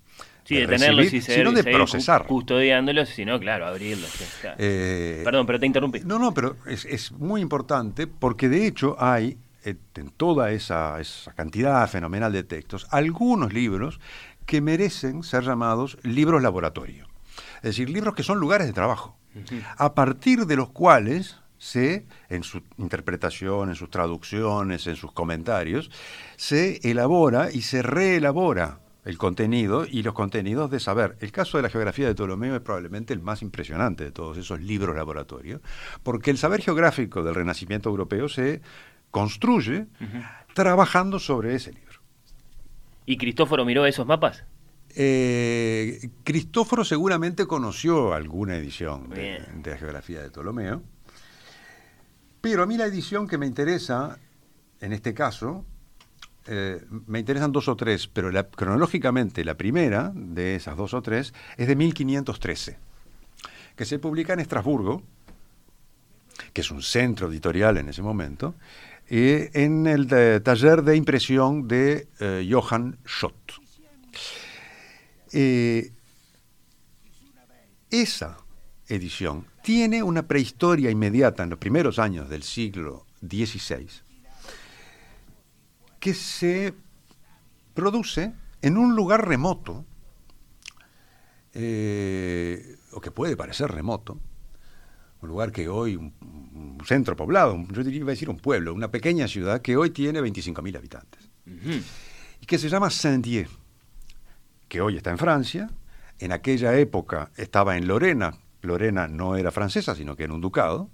Sí, de de tenerlos recibir, y seguir, sino de seguir procesar. custodiándolos, sino, claro, abrirlos. claro. Eh, Perdón, pero te interrumpí. No, no, pero es, es muy importante porque de hecho hay eh, en toda esa, esa cantidad fenomenal de textos algunos libros que merecen ser llamados libros laboratorio. Es decir, libros que son lugares de trabajo, a partir de los cuales se, en su interpretación, en sus traducciones, en sus comentarios, se elabora y se reelabora el contenido y los contenidos de saber. El caso de la geografía de Ptolomeo es probablemente el más impresionante de todos esos libros laboratorio, porque el saber geográfico del Renacimiento europeo se construye trabajando sobre ese libro. ¿Y Cristóforo miró esos mapas? Eh, Cristóforo seguramente conoció alguna edición de, de la geografía de Ptolomeo, pero a mí la edición que me interesa, en este caso, eh, me interesan dos o tres, pero cronológicamente la primera de esas dos o tres es de 1513, que se publica en Estrasburgo, que es un centro editorial en ese momento, eh, en el eh, taller de impresión de eh, Johann Schott. Esa edición tiene una prehistoria inmediata en los primeros años del siglo XVI que se produce en un lugar remoto, eh, o que puede parecer remoto, un lugar que hoy, un, un centro poblado, un- yo diría, iba a decir un pueblo, una pequeña ciudad que hoy tiene 25.000 habitantes, y que se llama Saint-Dié, que hoy está en Francia, en aquella época estaba en Lorena, Lorena no era francesa, sino que era un ducado,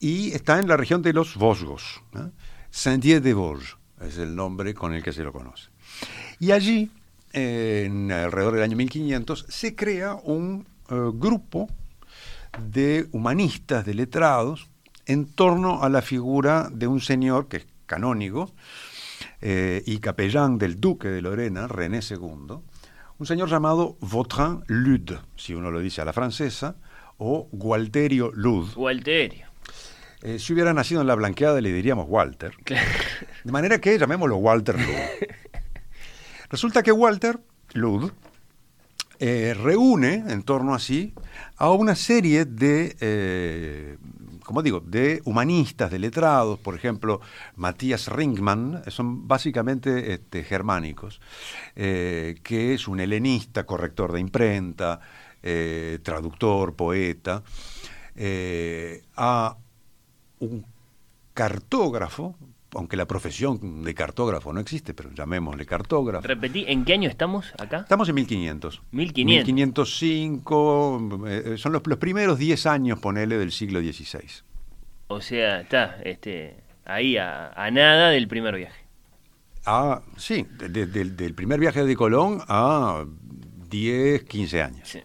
y está en la región de los Vosgos. ¿eh? Saint-Dié de Vosges es el nombre con el que se lo conoce. Y allí, en alrededor del año 1500, se crea un eh, grupo de humanistas, de letrados, en torno a la figura de un señor que es canónigo eh, y capellán del duque de Lorena, René II, un señor llamado Vautrin Lud, si uno lo dice a la francesa, o Gualterio Lud. Gualterio. Eh, si hubiera nacido en la blanqueada le diríamos Walter. De manera que llamémoslo Walter Lud. Resulta que Walter Lud eh, reúne en torno así a una serie de, eh, como digo, de humanistas, de letrados, por ejemplo, Matías Ringman, son básicamente este, germánicos, que es un helenista, corrector de imprenta, traductor, poeta, a un cartógrafo, aunque la profesión de cartógrafo no existe, pero llamémosle cartógrafo. Repetí, ¿en qué año estamos acá? Estamos en 1500. 1500. 1505, eh, son los, los primeros 10 años, ponele, del siglo XVI. O sea, está este, ahí a, a nada del primer viaje. Ah, sí, de- de- del- del primer viaje de Colón a 10, 15 años. Sí.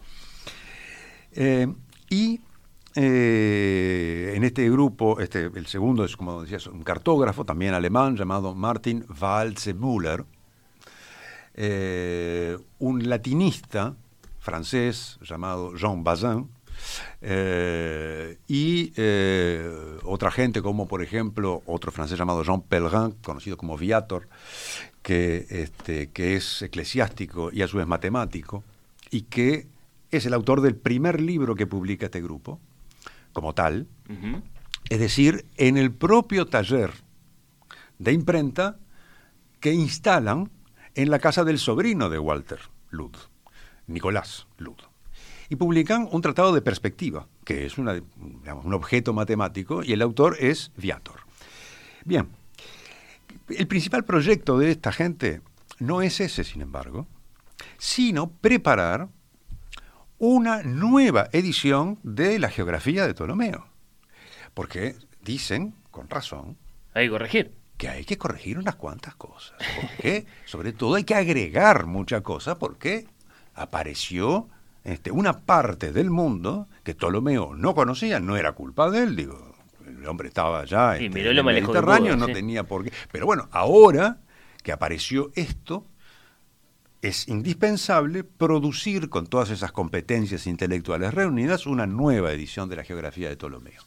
Eh, y eh, en este grupo, este, el segundo es, como decías, un cartógrafo, también alemán, llamado Martin Walzemüller, eh, un latinista francés llamado Jean Bazin, eh, y eh, otra gente como por ejemplo otro francés llamado Jean Pellegrin, conocido como Viator, que, este, que es eclesiástico y a su vez matemático, y que es el autor del primer libro que publica este grupo, como tal, es decir, en el propio taller de imprenta que instalan en la casa del sobrino de Walter Lud, Nicolás Lud. Y publican un tratado de perspectiva, que es una- digamos, un objeto matemático, y el autor es Viator. Bien, el principal proyecto de esta gente no es ese, sin embargo, sino preparar una nueva edición de la geografía de Ptolomeo. Porque dicen, con razón, Hay que corregir. que hay que corregir unas cuantas cosas. Porque, sobre todo, hay que agregar muchas cosas porque apareció este, una parte del mundo que Ptolomeo no conocía, no era culpa de él, digo. El hombre estaba Sí, este, en el Mediterráneo, no sí. tenía por qué. Pero bueno, ahora que apareció esto, es indispensable producir con todas esas competencias intelectuales reunidas una nueva edición de la geografía de Ptolomeo.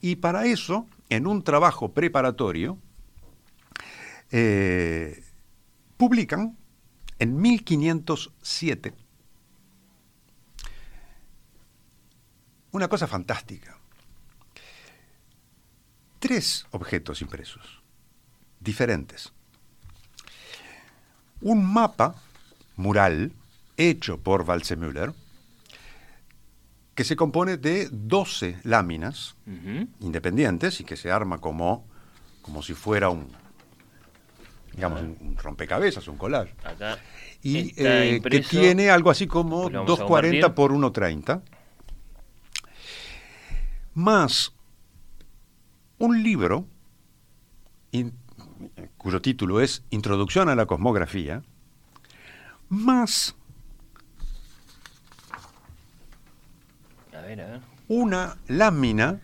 Y para eso, en un trabajo preparatorio, eh, publican en 1507 una cosa fantástica. Tres objetos impresos, diferentes. Un mapa mural hecho por Walsemüller, que se compone de 12 láminas independientes y que se arma como, como si fuera un, digamos, un, un rompecabezas, un collage. Acá Y eh, que tiene algo así como Pues lo vamos a 240 compartir. por 130. Más un libro in- cuyo título es Introducción a la Cosmografía, más A ver, a ver. una lámina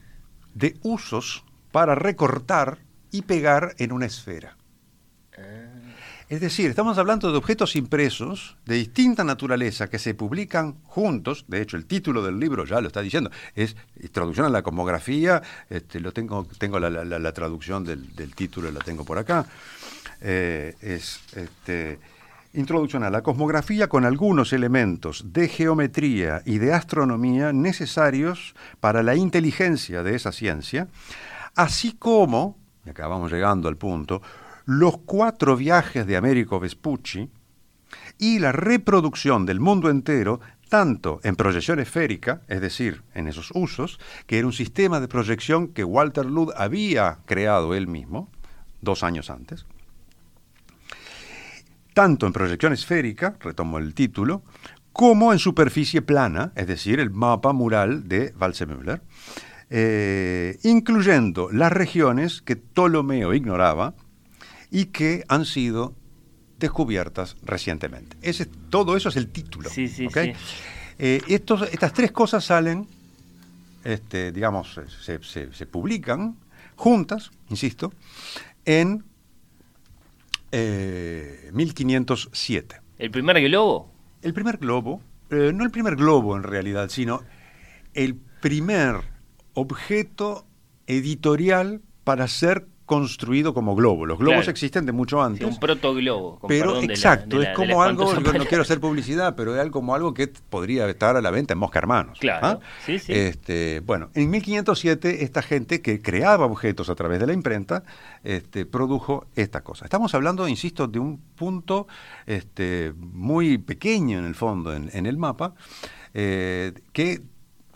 de usos para recortar y pegar en una esfera. Es decir, estamos hablando de objetos impresos de distinta naturaleza que se publican juntos. De hecho, el título del libro ya lo está diciendo. Es Introducción a la cosmografía. Este, lo tengo, tengo la, la- la- la traducción del, del título, la tengo por acá. Eh, es este, Introducción a la cosmografía con algunos elementos de geometría y de astronomía necesarios para la inteligencia de esa ciencia, así como, y acá vamos llegando al punto, los cuatro viajes de Américo Vespucci y la reproducción del mundo entero, tanto en proyección esférica, es decir, en esos usos, que era un sistema de proyección que Walter Ludd había creado él mismo, dos años antes, tanto en proyección esférica, retomo el título, como en superficie plana, es decir, el mapa mural de Walsemüller, eh, incluyendo las regiones que Ptolomeo ignoraba y que han sido descubiertas recientemente. Ese, todo eso es el título. Sí, sí, sí. Eh, estos, estas tres cosas salen, este, digamos, se, se- se publican juntas, insisto, en eh, 1507. ¿El primer globo? El primer globo, eh, no el primer globo en realidad, sino el primer objeto editorial para ser construido como globo. Los globos Claro. existen de mucho antes. Un protoglobo. con Pero perdón de la- exacto, de la- es como algo, yo no quiero hacer publicidad, pero es como algo que podría estar a la venta en Mosca Hermanos. Claro, ¿ah? sí, sí. Este, bueno, en 1507 esta gente que creaba objetos a través de la imprenta este, produjo esta cosa. Estamos hablando, insisto, de un punto este, muy pequeño en el fondo, en, en el mapa, eh, que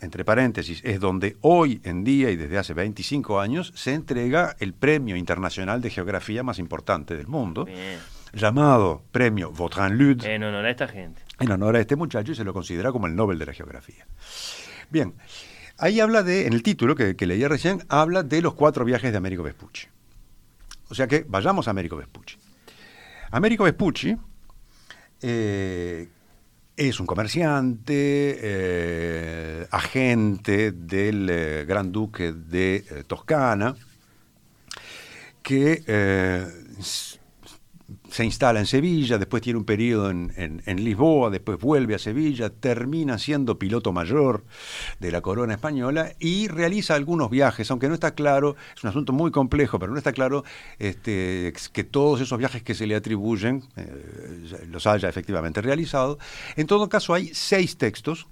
entre paréntesis, es donde hoy en día y desde hace 25 años se entrega el premio internacional de geografía más importante del mundo, Bien. llamado Premio Vautrin Lud, En honor a esta gente. en honor a este muchacho y se lo considera como el Nobel de la Geografía. Bien, ahí habla de, en el título que, que leí recién, habla de los cuatro viajes de Américo Vespucci. O sea que vayamos a Américo Vespucci. Américo Vespucci eh, es un comerciante, eh, agente del eh, Gran Duque de eh, Toscana, que se instala en Sevilla, después tiene un periodo en, Lisboa, después vuelve a Sevilla, termina siendo piloto mayor de la corona española y realiza algunos viajes, aunque no está claro, es un asunto muy complejo, pero no está claro este, que todos esos viajes que se le atribuyen eh, los haya efectivamente realizado. En todo caso, hay seis textos,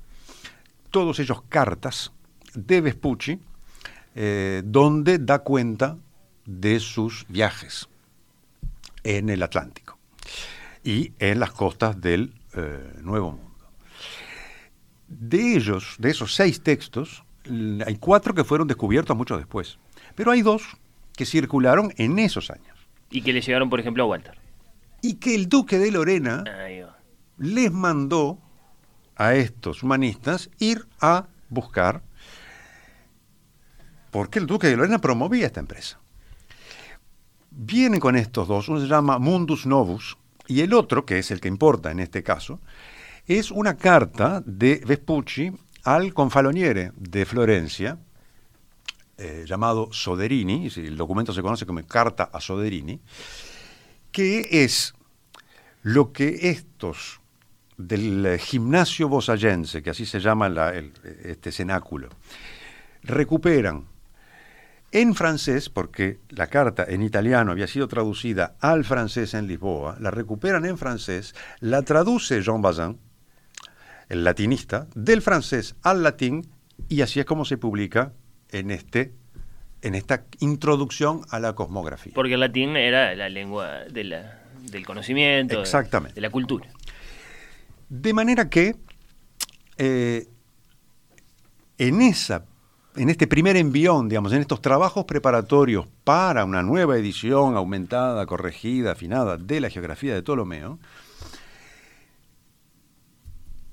todos ellos cartas de Vespucci, eh, donde da cuenta de sus viajes en el Atlántico y en las costas del eh, Nuevo Mundo. De ellos, de esos seis textos, hay cuatro que fueron descubiertos mucho después, pero hay dos que circularon en esos años Y que le llegaron, por ejemplo, a Walter. y que el duque de Lorena les mandó a estos humanistas ir a buscar, porque el duque de Lorena promovía esta empresa. Vienen con estos dos, uno se llama Mundus Novus y el otro, que es el que importa en este caso, es una carta de Vespucci al confaloniere de Florencia, eh, llamado Soderini, el documento se conoce como Carta a Soderini, que es lo que estos del gimnasio bosayense, que así se llama este cenáculo, recuperan en francés, porque la carta en italiano había sido traducida al francés en Lisboa, la recuperan en francés, la traduce Jean Bazin, el latinista, del francés al latín, y así es como se publica en, este, en esta introducción a la cosmografía. Porque el latín era la lengua de la- del conocimiento, de- Exactamente. de la cultura. De manera que eh, en, esa, en este primer envión, digamos, en estos trabajos preparatorios para una nueva edición aumentada, corregida, afinada de la geografía de Ptolomeo,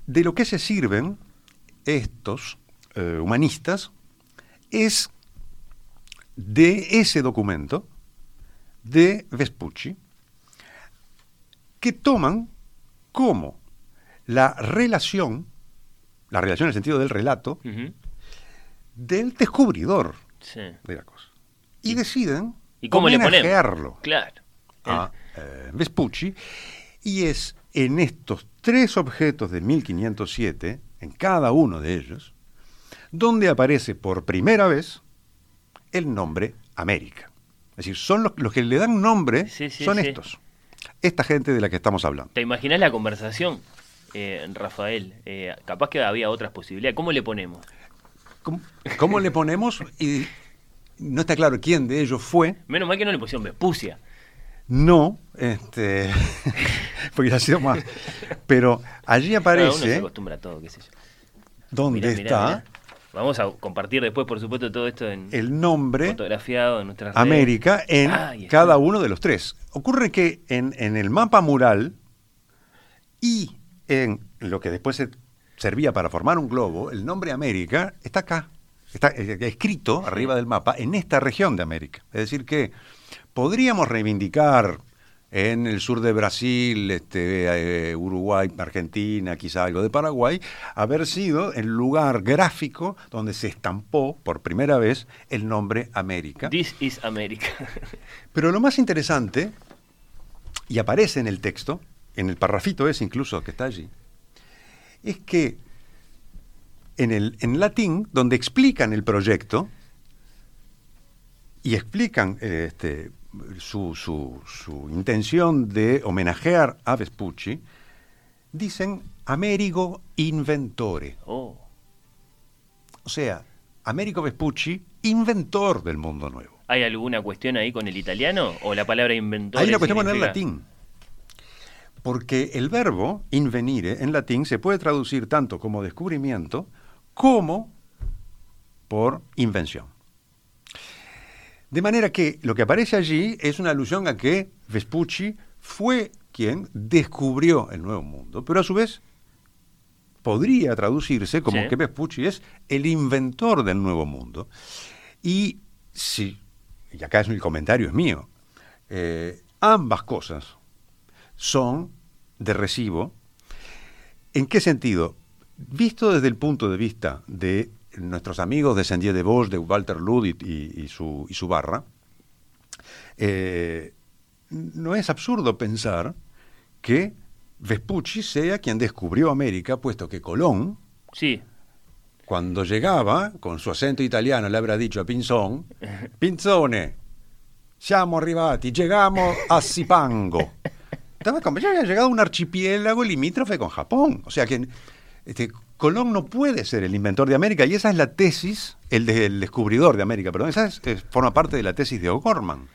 de lo que se sirven estos eh, humanistas es de ese documento de Vespucci que toman como la relación, la relación en el sentido del relato. Del descubridor Sí. de la cosa. Y deciden ¿Y cómo le ponemos? Claro. a eh, Vespucci, y es en estos tres objetos de 1507, en cada uno de ellos, donde aparece por primera vez el nombre América. Es decir, son los, los que le dan nombre, Sí, sí, son estos. Esta gente de la que estamos hablando. ¿Te imaginas la conversación, eh, Rafael? Eh, capaz que había otras posibilidades. ¿Cómo le ponemos? ¿Cómo, cómo le ponemos? Y no está claro quién de ellos fue. Menos mal que no le pusieron Vespucia. No, este, porque ha sido más. Pero allí Cada uno se aparece acostumbra a todo, qué sé yo. dónde Mirá, está mirá. Vamos a compartir después, por supuesto, todo esto en el nombre fotografiado en nuestras redes. América en está. cada uno de los tres. Ocurre que en, en el mapa mural y en lo que después se servía para formar un globo, el nombre América está acá. Está eh, escrito arriba del mapa en esta región de América. Es decir, que podríamos reivindicar en el sur de Brasil, este, eh, Uruguay, Argentina, quizá algo de Paraguay, haber sido el lugar gráfico donde se estampó por primera vez el nombre América. This is America. Pero lo más interesante, y aparece en el texto, en el parrafito ese incluso que está allí, es que en, el, en latín, donde explican el proyecto y explican este, su, su- su intención de homenajear a Vespucci, dicen Amerigo Inventore. Oh, O sea, Américo Vespucci, inventor del mundo nuevo. ¿Hay alguna cuestión ahí con el italiano? ¿O la palabra inventor? Hay una cuestión con el latín. Porque el verbo invenire en latín se puede traducir tanto como descubrimiento como por invención. De manera que lo que aparece allí es una alusión a que Vespucci fue quien descubrió el nuevo mundo, pero a su vez podría traducirse como Sí. que Vespucci es el inventor del nuevo mundo. Y si, y acá es el comentario es mío, eh, ambas cosas son de recibo. ¿En qué sentido? Visto desde el punto de vista de nuestros amigos de de Vos, de Walter Ludwig y, y su, y su barra, eh, no es absurdo pensar que Vespucci sea quien descubrió América, puesto que Colón, Sí, cuando llegaba, con su acento italiano, le habrá dicho a Pinzón, Pinzone, siamo arrivati, llegamos a Zipango. Estaba como, ya había llegado a un archipiélago limítrofe con Japón. O sea que este, Colón no puede ser el inventor de América, y esa es la tesis, el, de- el descubridor de América, perdón, esa es- es- forma parte de la tesis de O'Gorman.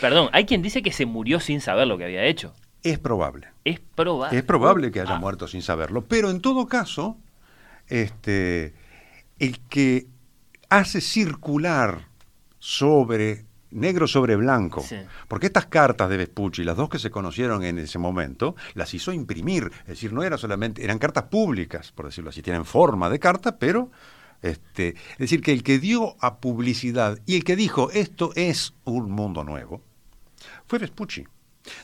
perdón, hay quien dice que se murió sin saber lo que había hecho. Es probable. Es probable. Es probable que haya Ah, muerto sin saberlo, pero en todo caso, este, el que hace circular sobre negro sobre blanco, Sí. porque estas cartas de Vespucci, las dos que se conocieron en ese momento, las hizo imprimir, es decir, no era solamente, eran cartas públicas, por decirlo así, tienen forma de carta, pero este, es decir, que el que dio a publicidad y el que dijo esto es un mundo nuevo, fue Vespucci.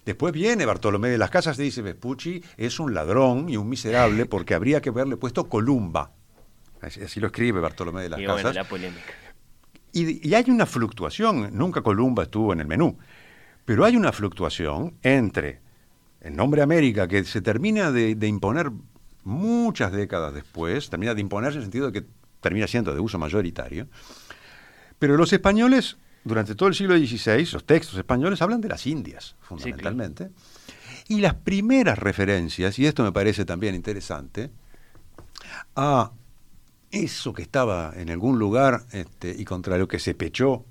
Después viene Bartolomé de las Casas y dice, Vespucci es un ladrón y un miserable porque habría que haberle puesto Columba. Así, así lo escribe Bartolomé de las Y Casas. bueno, la polémica. Y, y hay una fluctuación, nunca Columba estuvo en el menú, pero hay una fluctuación entre el nombre América, que se termina de, de imponer muchas décadas después, termina de imponerse en el sentido de que termina siendo de uso mayoritario, pero los españoles, durante todo el siglo XVI, los textos españoles hablan de las Indias, fundamentalmente, y las primeras referencias, y esto me parece también interesante, a eso que estaba en algún lugar este, y contra lo que se pechó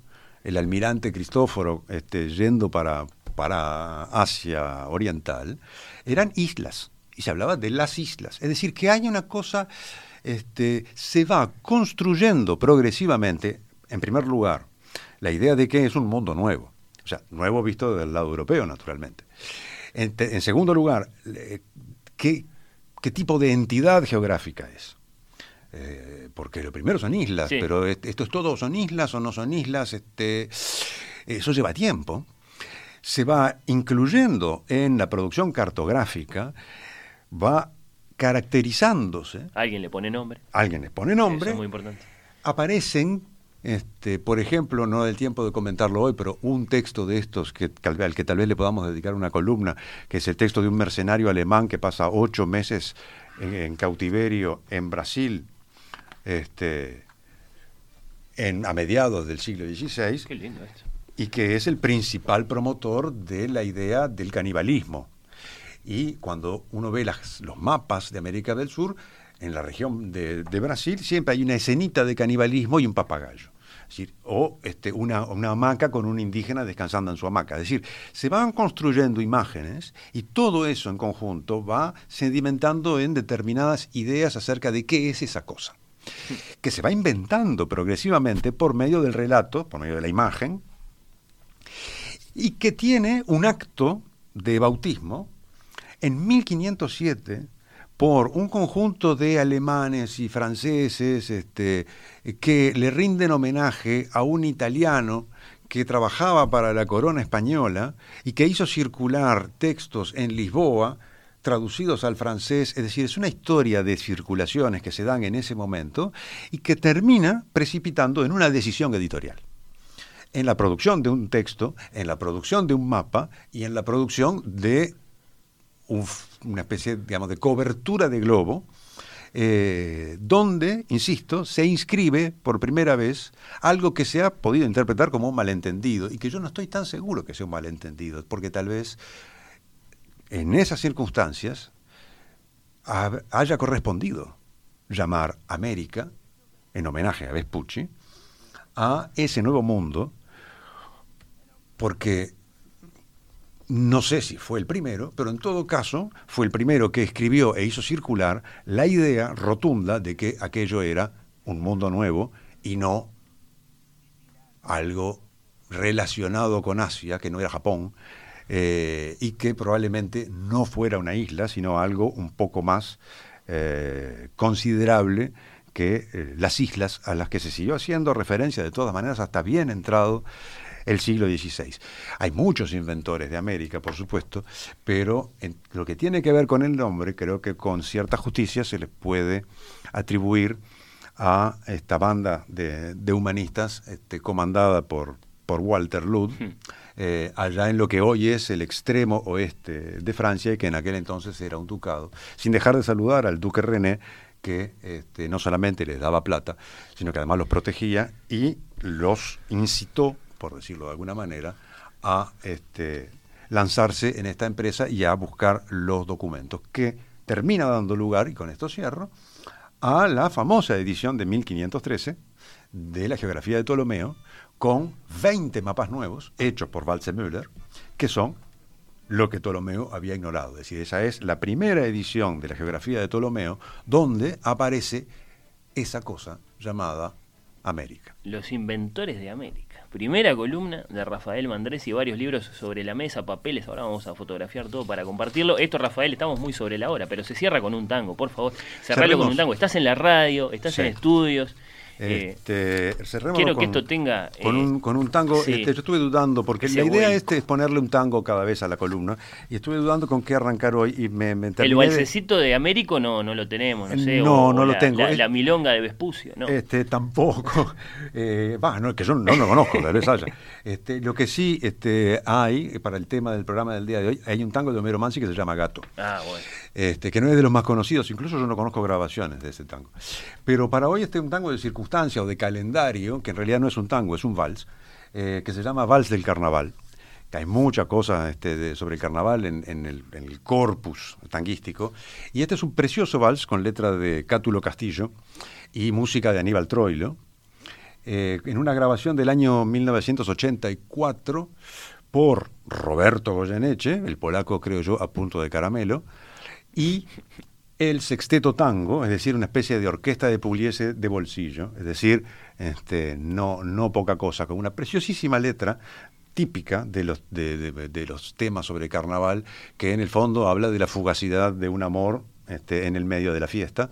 el almirante Cristóforo este, yendo para, para Asia Oriental, eran islas. Y se hablaba de las islas. Es decir, que hay una cosa, este, se va construyendo progresivamente, en primer lugar, la idea de que es un mundo nuevo. O sea, nuevo visto del lado europeo, naturalmente. En, en segundo lugar, ¿qué, ¿qué tipo de entidad geográfica es? Eh, porque lo primero son islas, Sí. pero est- esto es todo, son islas o no son islas, este, eso lleva tiempo. Se va incluyendo en la producción cartográfica, va caracterizándose, Alguien le pone nombre. alguien les pone Eso nombre, es muy importante. aparecen este, por ejemplo, no del tiempo de comentarlo hoy, pero un texto de estos que, al al que tal vez le podamos dedicar una columna, que es el texto de un mercenario alemán que pasa ocho meses en, en cautiverio en Brasil, este, en, a mediados del siglo XVI, Qué lindo esto. y que es el principal promotor de la idea del canibalismo. Y cuando uno ve las- los mapas de América del Sur, en la región de, de Brasil siempre hay una escenita de canibalismo y un papagayo. Es decir, o este, una, una hamaca con un indígena descansando en su hamaca. Es decir, se van construyendo imágenes y todo eso en conjunto va sedimentando en determinadas ideas acerca de qué es esa cosa que se va inventando progresivamente por medio del relato, por medio de la imagen, y que tiene un acto de bautismo en 1507 por un conjunto de alemanes y franceses este, que le rinden homenaje a un italiano que trabajaba para la corona española y que hizo circular textos en Lisboa traducidos al francés, es decir, es una historia de circulaciones que se dan en ese momento y que termina precipitando en una decisión editorial. En la producción de un texto, en la producción de un mapa y en la producción de una especie, digamos, de cobertura de globo, eh, donde, insisto, se inscribe por primera vez algo que se ha podido interpretar como un malentendido y que yo no estoy tan seguro que sea un malentendido, porque tal vez en esas circunstancias haya correspondido llamar América, en homenaje a Vespucci, a ese nuevo mundo, porque no sé si fue el primero, pero en todo caso fue el primero que escribió e hizo circular la idea rotunda de que aquello era un mundo nuevo y no algo relacionado con Asia, que no era Japón, eh, y que probablemente no fuera una isla, sino algo un poco más eh, considerable que eh, las islas a las que se siguió haciendo referencia de todas maneras hasta bien entrado el siglo XVI. Hay muchos inventores de América, por supuesto, pero lo que tiene que ver con el nombre, creo que con cierta justicia se les puede atribuir a esta banda de, de humanistas este, comandada por, por Walter Ludd, eh, allá en lo que hoy es el extremo oeste de Francia y que en aquel entonces era un ducado, sin dejar de saludar al duque René, que este, no solamente les daba plata, sino que además los protegía y los incitó, por decirlo de alguna manera, a este, lanzarse en esta empresa y a buscar los documentos, que termina dando lugar, y con esto cierro, a la famosa edición de 1513 de la geografía de Ptolomeo, con 20 mapas nuevos hechos por Waldseemüller, que son lo que Ptolomeo había ignorado. Es decir, esa es la primera edición de la geografía de Ptolomeo donde aparece esa cosa llamada América. Los inventores de América. Primera columna de Rafael Mandrés y varios libros sobre la mesa, papeles. Ahora vamos a fotografiar todo para compartirlo. Esto, Rafael, estamos muy sobre la hora, pero se cierra con un tango, por favor. Cerralo Cerremos. con un tango. Estás en la radio, estás Sí. en estudios. Eh, Este, cerrémoslo quiero que con- esto tenga. Con, eh, un, con un tango, sí. este, yo estuve dudando, porque la idea este es ponerle un tango cada vez a la columna, y estuve dudando con qué arrancar hoy, y me, me el de- balsecito de Américo no, no lo tenemos, no sé. No, o no lo la- tengo. La, Es- la milonga de Vespucio, ¿no? Este, tampoco. Eh, va, no, que yo no lo conozco, tal vez haya. Este, lo que sí este, hay, eh, para el tema del programa del día de hoy, hay un tango de Homero Mansi que se llama Gato. Ah, bueno. Este, que no es de los más conocidos, incluso yo no conozco grabaciones de ese tango. Pero para hoy este es un tango de circunstancia o de calendario, que en realidad no es un tango, es un vals, eh, que se llama Vals del Carnaval. Hay mucha cosa este, sobre el carnaval en, en el, en el corpus tanguístico. Y este es un precioso vals con letra de Cátulo Castillo y música de Aníbal Troilo, eh, en una grabación del año 1984 por Roberto Goyeneche, el polaco creo yo a punto de caramelo, y el sexteto tango, es decir, una especie de orquesta de Pugliese de bolsillo, es decir, este, no, no poca cosa, con una preciosísima letra típica de los, de, los temas sobre carnaval, que en el fondo habla de la fugacidad de un amor este, en el medio de la fiesta,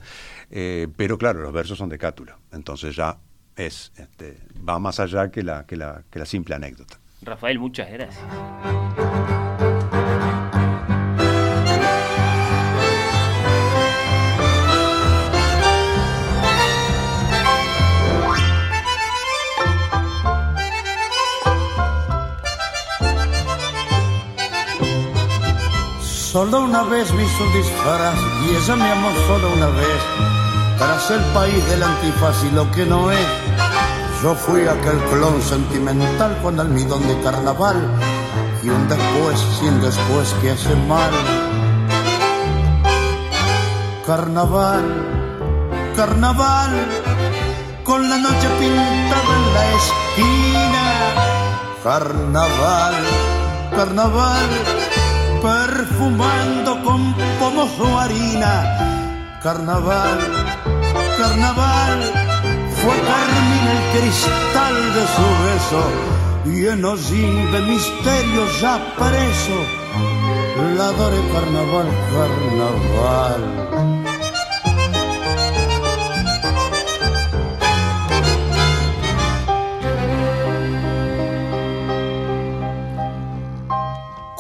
eh, pero claro, los versos son de Cátulo, entonces ya es, este, va más allá que la, que la, que la simple anécdota. Rafael, muchas gracias. Solo una vez vi su disfraz y ella me amó solo una vez. Tras el país del antifaz y lo que no es, yo fui aquel clon sentimental con almidón de carnaval y un después sin después que hace mal. Carnaval, carnaval, con la noche pintada en la esquina. Carnaval, carnaval, perfumando con pomo su harina. Carnaval, carnaval, fue carmín el cristal de su beso, lleno sin de misterio ya preso. La adoré carnaval, carnaval.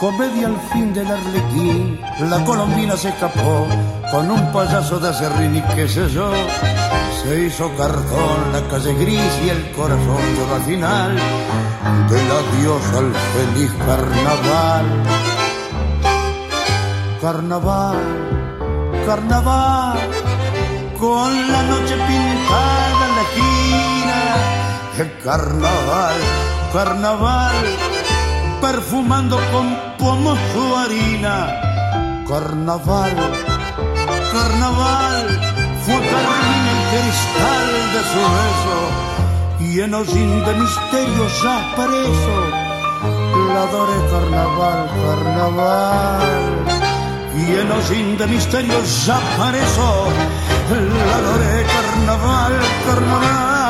Comedia al fin del arlequín, la colombina se escapó con un payaso de acerrín y qué sé yo. Se hizo cartón la calle gris y el corazón llegó al final del adiós al feliz carnaval. Carnaval, carnaval, con la noche pintada en la esquina. El carnaval, carnaval perfumando con pomo su harina. Carnaval, carnaval, fue carmín el cristal de su beso, lleno sin de misterios ya preso. La adoré carnaval, carnaval, lleno sin de misterios ya preso. La adoré carnaval, carnaval.